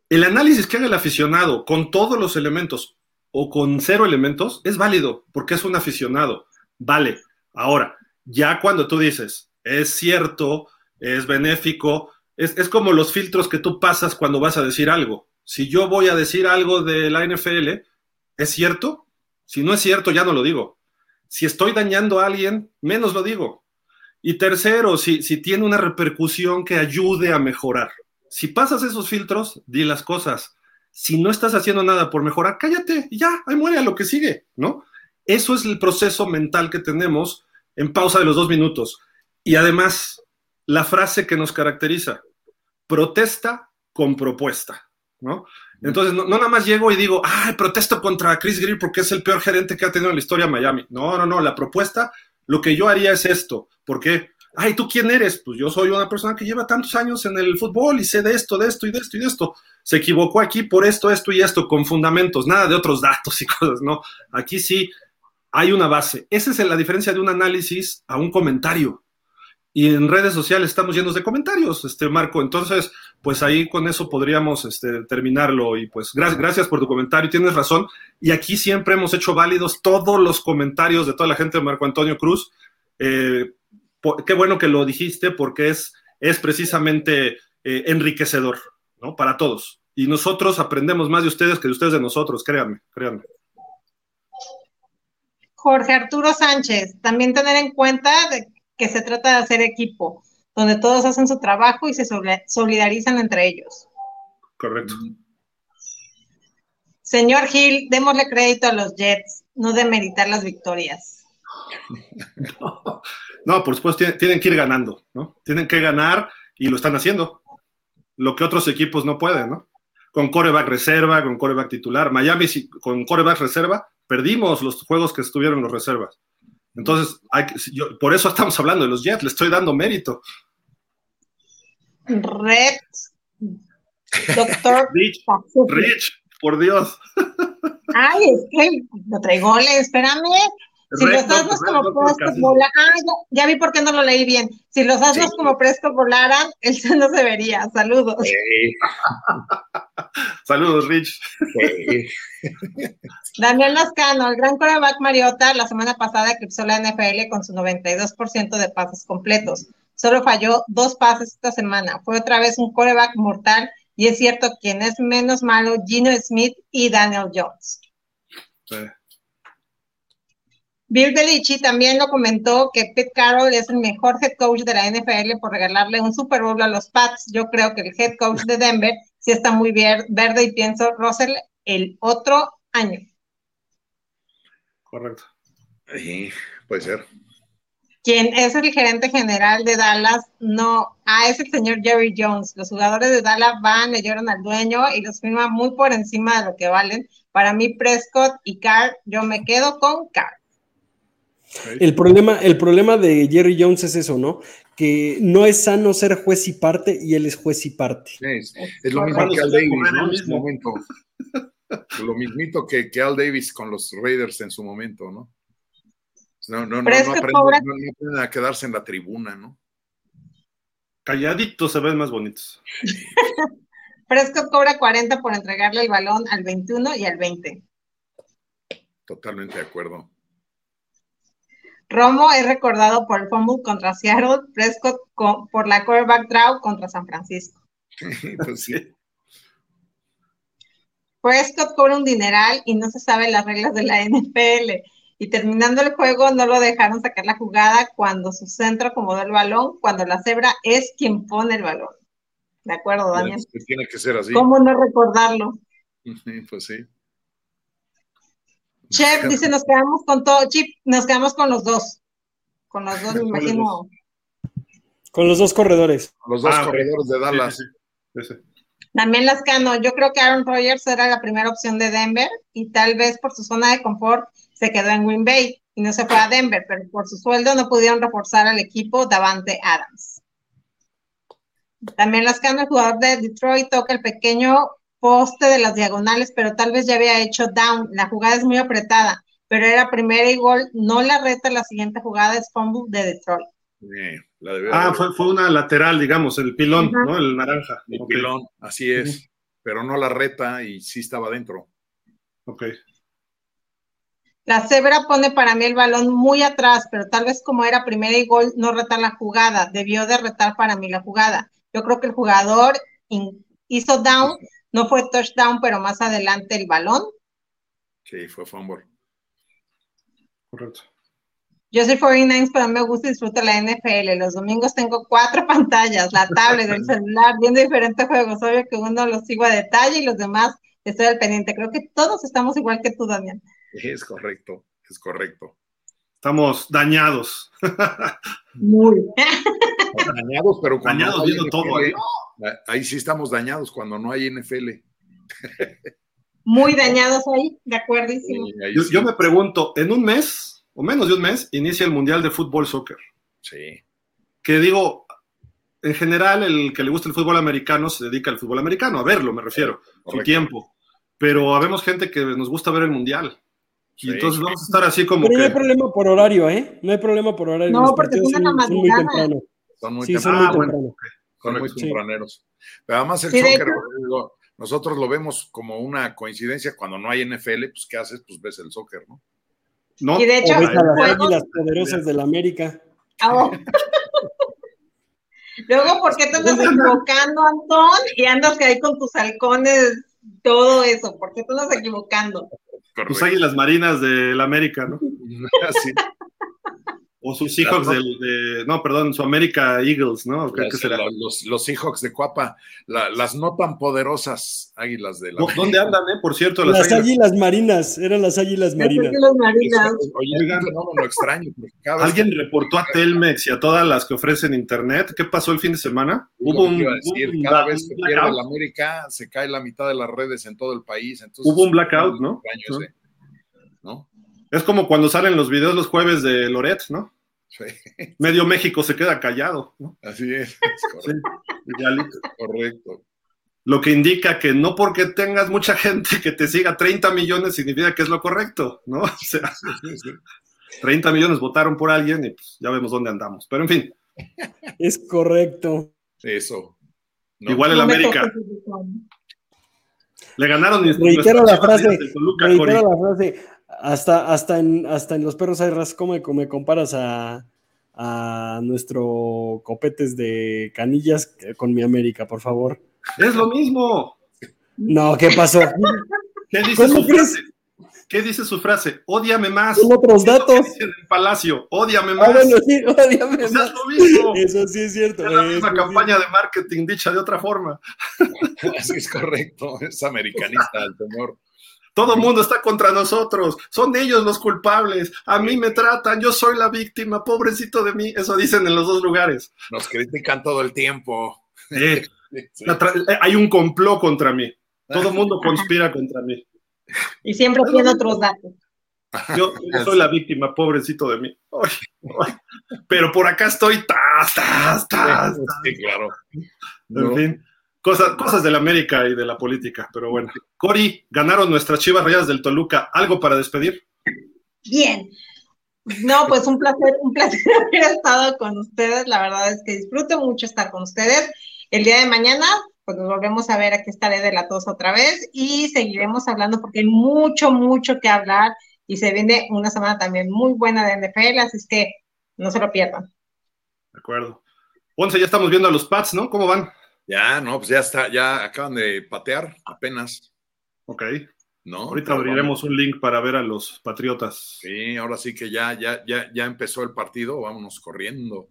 Speaker 1: el análisis que haga el aficionado con todos los elementos o con cero elementos es válido porque es un aficionado. Vale. Ahora, ya cuando tú dices, es cierto, es benéfico, es, como los filtros que tú pasas cuando vas a decir algo. Si yo voy a decir algo de la NFL, ¿es cierto? Si no es cierto, ya no lo digo. Si estoy dañando a alguien, menos lo digo. Y tercero, si, si tiene una repercusión que ayude a mejorar. Si pasas esos filtros, di las cosas. Si no estás haciendo nada por mejorar, cállate y ya, ahí muere a lo que sigue, ¿no? Eso es el proceso mental que tenemos en pausa de los dos minutos. Y además, la frase que nos caracteriza, protesta con propuesta, ¿no? Entonces, no, nada más llego y digo, ay, protesto contra Chris Greer porque es el peor gerente que ha tenido en la historia de Miami. No, no, no, la propuesta, lo que yo haría es esto. ¿Por qué? Ay, ¿tú quién eres? Pues yo soy una persona que lleva tantos años en el fútbol y sé de esto, de esto y de esto y de esto. Se equivocó aquí por esto, esto y esto, con fundamentos, nada de otros datos y cosas, no. Aquí sí hay una base. Esa es la diferencia de un análisis a un comentario y en redes sociales estamos llenos de comentarios, este Marco. Entonces, pues ahí con eso podríamos este, terminarlo. Y pues gracias, por tu comentario, tienes razón. Y aquí siempre hemos hecho válidos todos los comentarios de toda la gente de Marco Antonio Cruz. Eh, qué bueno que lo dijiste porque es, es precisamente eh, enriquecedor, ¿no? Para todos. Y nosotros aprendemos más de ustedes que de ustedes de nosotros, créanme, créanme.
Speaker 2: Jorge Arturo Sánchez, también tener en cuenta de que se trata de hacer equipo, donde todos hacen su trabajo y se solidarizan entre ellos.
Speaker 1: Correcto.
Speaker 2: Señor Gil, démosle crédito a los Jets, no de meritar las victorias.
Speaker 1: No, por supuesto, tienen, que ir ganando, ¿no? Tienen que ganar y lo están haciendo. Lo que otros equipos no pueden, ¿no? Con coreback reserva, con coreback titular. Miami con coreback reserva, perdimos los juegos que estuvieron los reservas. Entonces, hay por eso estamos hablando de los Jets, le estoy dando mérito.
Speaker 2: Red, doctor.
Speaker 1: Rich, Rich, por Dios.
Speaker 2: Ay, es que no traigo, espérame. Si los asnos como Prescott volaran, ah, ya, vi por qué no lo leí bien. Si los asnos como Prescott volaran, el no se vería. Saludos.
Speaker 1: Saludos, Rich.
Speaker 2: Daniel Lascano, el gran coreback Mariota, la semana pasada eclipsó la NFL con su 92% de pases completos. Solo falló dos pases esta semana. Fue otra vez un coreback mortal y es cierto quien es menos malo, Gino Smith y Daniel Jones. Bill Belichick también lo comentó que Pete Carroll es el mejor head coach de la NFL por regalarle un Super Bowl a los Pats. Yo creo que el head coach de Denver sí está muy verde y pienso Russell el otro año.
Speaker 1: Correcto.
Speaker 6: Sí, puede ser.
Speaker 2: Quien es el gerente general de Dallas, no, ah, es el señor Jerry Jones. Los jugadores de Dallas van, le lloran al dueño y los firman muy por encima de lo que valen. Para mí, Prescott y Carr, yo me quedo con Carr.
Speaker 3: El problema, el problema de Jerry Jones es eso, ¿no? Que no es sano ser juez y parte y él es juez y parte.
Speaker 6: Es, lo mismo que Al Davis, ¿no? En su momento. lo mismito que, que, Al Davis con los Raiders en su momento, ¿no? No, no, no, no, aprenden, a quedarse en la tribuna, ¿no?
Speaker 1: Calladitos se ven más bonitos.
Speaker 2: Prescott cobra 40 por entregarle el balón al 21 y al 20.
Speaker 6: Totalmente de acuerdo.
Speaker 2: Romo es recordado por el fumble contra Seattle, Prescott por la quarterback draw contra San Francisco. pues sí. Prescott cobra un dineral y no se sabe las reglas de la NFL. Y terminando el juego, no lo dejaron sacar la jugada cuando su centro acomodó el balón, cuando la cebra es quien pone el balón. ¿De acuerdo, Daniel?
Speaker 6: tiene que ser así.
Speaker 2: ¿Cómo no recordarlo?
Speaker 6: pues sí.
Speaker 2: Chef dice, nos quedamos con todo, Chip, nos quedamos con los dos. Con los dos, me imagino.
Speaker 3: Con los dos corredores.
Speaker 6: Los dos ah, corredores de Dallas.
Speaker 2: También Lascano, yo creo que Aaron Rodgers era la primera opción de Denver y tal vez por su zona de confort se quedó en Green Bay y no se fue a Denver, pero por su sueldo no pudieron reforzar al equipo Davante Adams. También Lascano, el jugador de Detroit, toca el pequeño poste de las diagonales, pero tal vez ya había hecho down. La jugada es muy apretada, pero era primera y gol. No la reta la siguiente jugada es fumble de Detroit.
Speaker 1: ah, fue, una lateral, digamos, el pilón, ¿no? El naranja.
Speaker 6: El pilón, así es. Pero no la reta y sí estaba dentro.
Speaker 1: Ok.
Speaker 2: La cebra pone para mí el balón muy atrás, pero tal vez como era primera y gol, no reta la jugada. Debió de retar para mí la jugada. Yo creo que el jugador hizo down, no fue touchdown, pero más adelante el balón.
Speaker 6: Sí, fue fumble.
Speaker 1: Correcto.
Speaker 2: Yo soy 49, pero me gusta y disfruto la NFL. Los domingos tengo cuatro pantallas, la tablet, el celular, viendo diferentes juegos. Obvio que uno los sigo a detalle y los demás estoy al pendiente. Creo que todos estamos igual que tú, Damián.
Speaker 6: Es correcto, es correcto.
Speaker 1: Estamos dañados.
Speaker 2: Muy.
Speaker 6: dañados, pero
Speaker 1: dañados viendo todo. ¿eh?
Speaker 6: Ahí sí estamos dañados cuando no hay NFL.
Speaker 2: Muy dañados ahí, de acuerdo.
Speaker 1: Yo, me pregunto, en un mes, o menos de un mes, inicia el Mundial de Fútbol Soccer.
Speaker 6: Sí.
Speaker 1: Que digo, en general, el que le gusta el fútbol americano se dedica al fútbol americano, a verlo, me refiero, su tiempo. Pero habemos gente que nos gusta ver el Mundial. Y entonces vamos a estar así como.
Speaker 3: Pero no hay problema por horario, ¿eh? No hay problema por horario.
Speaker 2: No, porque son, son, muy temprano.
Speaker 6: Son muy sí, Son muy, ah, temprano. Son muy tempraneros. Pero además el soccer, nosotros lo vemos como una coincidencia cuando no hay NFL, pues ¿qué haces? Pues ves el soccer, ¿no?
Speaker 2: No, y de hecho,
Speaker 3: ves a las águilas poderosas de la América.
Speaker 2: Oh. Luego, ¿por qué te andas equivocando, Antón? Y andas ahí con tus halcones, todo eso. ¿Por qué te andas equivocando?
Speaker 1: Tus águilas marinas de la América, ¿no? Así. O sus Seahawks de, no, perdón, su América Eagles, ¿no?
Speaker 6: que será? Los, los, Seahawks de Cuapa, las no tan poderosas águilas de la.
Speaker 1: ¿Dónde andan, eh? Por cierto,
Speaker 3: las, águilas... marinas, eran las águilas marinas.
Speaker 2: Las marinas.
Speaker 6: Oye, no, lo extraño.
Speaker 1: Alguien reportó a Telmex y a todas las que ofrecen internet. ¿Qué pasó el fin de semana?
Speaker 6: Hubo un. cada vez que pierde la América, se cae la mitad de las redes en todo el país.
Speaker 1: Hubo un blackout, ¿no? ¿no? Es como cuando salen los videos los jueves de Loret, ¿no? Sí. Medio México se queda callado, ¿no?
Speaker 6: Así es. correcto.
Speaker 1: Lo que indica que no porque tengas mucha gente que te siga 30 millones significa que es lo correcto, ¿no? O sea, 30 millones votaron por alguien y pues ya vemos dónde andamos. Pero en fin.
Speaker 3: Es correcto.
Speaker 6: Eso.
Speaker 1: Igual el América. Le ganaron.
Speaker 3: Reitero la frase. Reitero la frase. Hasta, hasta, en, hasta en los perros hay ras, ¿cómo me, comparas a, a nuestro copetes de canillas con mi América, por favor?
Speaker 1: Es lo mismo.
Speaker 3: No, ¿qué pasó?
Speaker 1: ¿Qué dice su frase? ¿Qué dice su frase? Ódiame más.
Speaker 3: Con otros datos.
Speaker 1: En el palacio, ódiame ah, más.
Speaker 3: Ah, bueno, sí, ódiame más.
Speaker 1: Es lo mismo.
Speaker 3: Eso sí es cierto.
Speaker 1: Es la misma campaña de marketing dicha de otra forma.
Speaker 6: Así es correcto. Es americanista el temor.
Speaker 1: Todo el mundo está contra nosotros, son ellos los culpables, a mí me tratan, yo soy la víctima, pobrecito de mí, eso dicen en los dos lugares.
Speaker 6: Nos critican todo el tiempo.
Speaker 1: Eh, hay un complot contra mí, todo el mundo conspira contra mí.
Speaker 2: Y siempre tiene otros datos.
Speaker 1: Yo, soy la víctima, pobrecito de mí. Pero por acá estoy. ¡Tas, tas, tas,
Speaker 6: Sí, claro.
Speaker 1: En fin, cosas, cosas de la América y de la política, pero bueno. Cori, ganaron nuestras chivas rayas del Toluca. ¿Algo para despedir?
Speaker 2: Bien. No, pues un placer, un placer haber estado con ustedes. La verdad es que disfruto mucho estar con ustedes. El día de mañana, pues nos volvemos a ver, aquí estaré de la tos otra vez y seguiremos hablando porque hay mucho, mucho que hablar y se viene una semana también muy buena de NFL, así es que no se lo pierdan.
Speaker 1: De acuerdo. Once, ya estamos viendo a los Pats, ¿no? ¿Cómo van?
Speaker 6: Ya, no, pues ya está, ya acaban de patear apenas.
Speaker 1: Ok.
Speaker 6: ¿No?
Speaker 1: Ahorita abriremos un link para ver a los Patriotas.
Speaker 6: Sí, ahora sí que ya, ya, ya, ya empezó el partido, vámonos corriendo.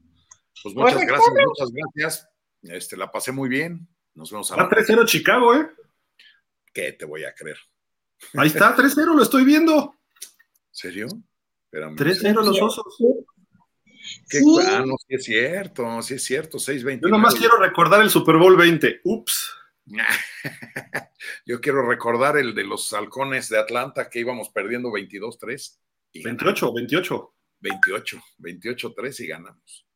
Speaker 6: Pues muchas gracias, muchas gracias. Este, la pasé muy bien. Nos vemos a
Speaker 1: la 3-0 Chicago, ¿eh?
Speaker 6: ¿Qué te voy a creer?
Speaker 1: Ahí está, 3-0, lo estoy viendo.
Speaker 6: ¿Serio?
Speaker 1: 3-0 los osos.
Speaker 6: ¿Qué, Ah, no, sí es cierto, sí es cierto, 6-20.
Speaker 1: Yo nomás quiero recordar el Super Bowl 20. Ups.
Speaker 6: Yo quiero recordar el de los halcones de Atlanta que íbamos perdiendo 22-3.
Speaker 1: 28, 28.
Speaker 6: 28, 28-3 y ganamos.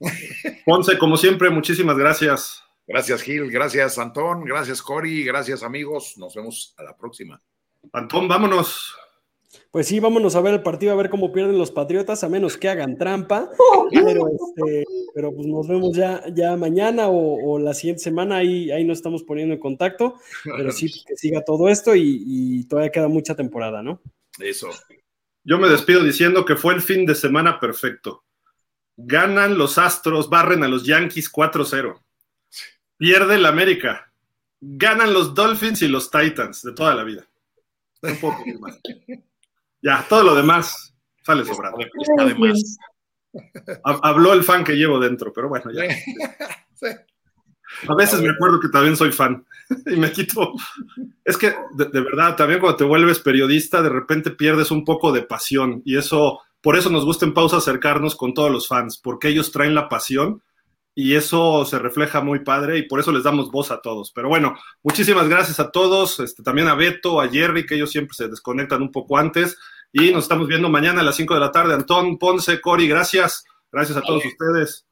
Speaker 1: Ponce, como siempre, muchísimas gracias.
Speaker 6: Gracias, Gil. Gracias, Antón. Gracias, Cori. Gracias, amigos. Nos vemos a la próxima.
Speaker 1: Antón, vámonos.
Speaker 3: Pues sí, vámonos a ver el partido, a ver cómo pierden los Patriotas, a menos que hagan trampa. Pero, este, pero pues nos vemos ya, ya mañana o, la siguiente semana, ahí, ahí nos estamos poniendo en contacto. Pero sí, que siga todo esto y, y todavía queda mucha temporada, ¿no?
Speaker 6: Eso.
Speaker 1: Yo me despido diciendo que fue el fin de semana perfecto. Ganan los Astros, barren a los Yankees 4-0. Pierde el América. Ganan los Dolphins y los Titans de toda la vida. Un poco más. Ya, todo lo demás sale sobrado.
Speaker 6: Además.
Speaker 1: Habló el fan que llevo dentro, pero bueno, ya. A veces me acuerdo que también soy fan y me quito. Es que, de, de, verdad, también cuando te vuelves periodista, de repente pierdes un poco de pasión y eso, por eso nos gusta en pausa acercarnos con todos los fans, porque ellos traen la pasión y eso se refleja muy padre y por eso les damos voz a todos. Pero bueno, muchísimas gracias a todos, este, también a Beto, a Jerry, que ellos siempre se desconectan un poco antes y nos estamos viendo mañana a las 5 de la tarde. Antón, Ponce, Cori, gracias. Gracias a todos ustedes.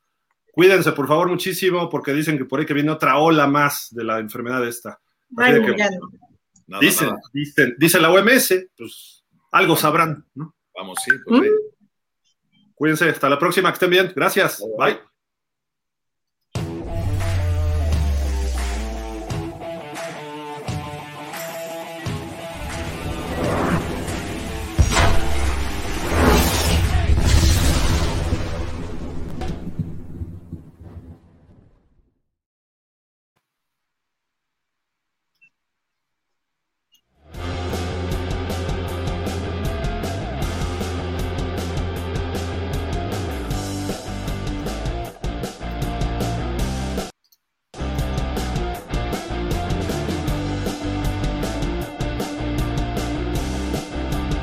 Speaker 1: Cuídense, por favor, muchísimo, porque dicen que por ahí que viene otra ola más de la enfermedad esta.
Speaker 2: Ay, que,
Speaker 1: no. dicen, nada. dicen, dice la OMS, pues algo sabrán, ¿no?
Speaker 6: Vamos, sí, pues,
Speaker 1: ¿Mm? Cuídense, hasta la próxima, que estén bien. Gracias. Bye.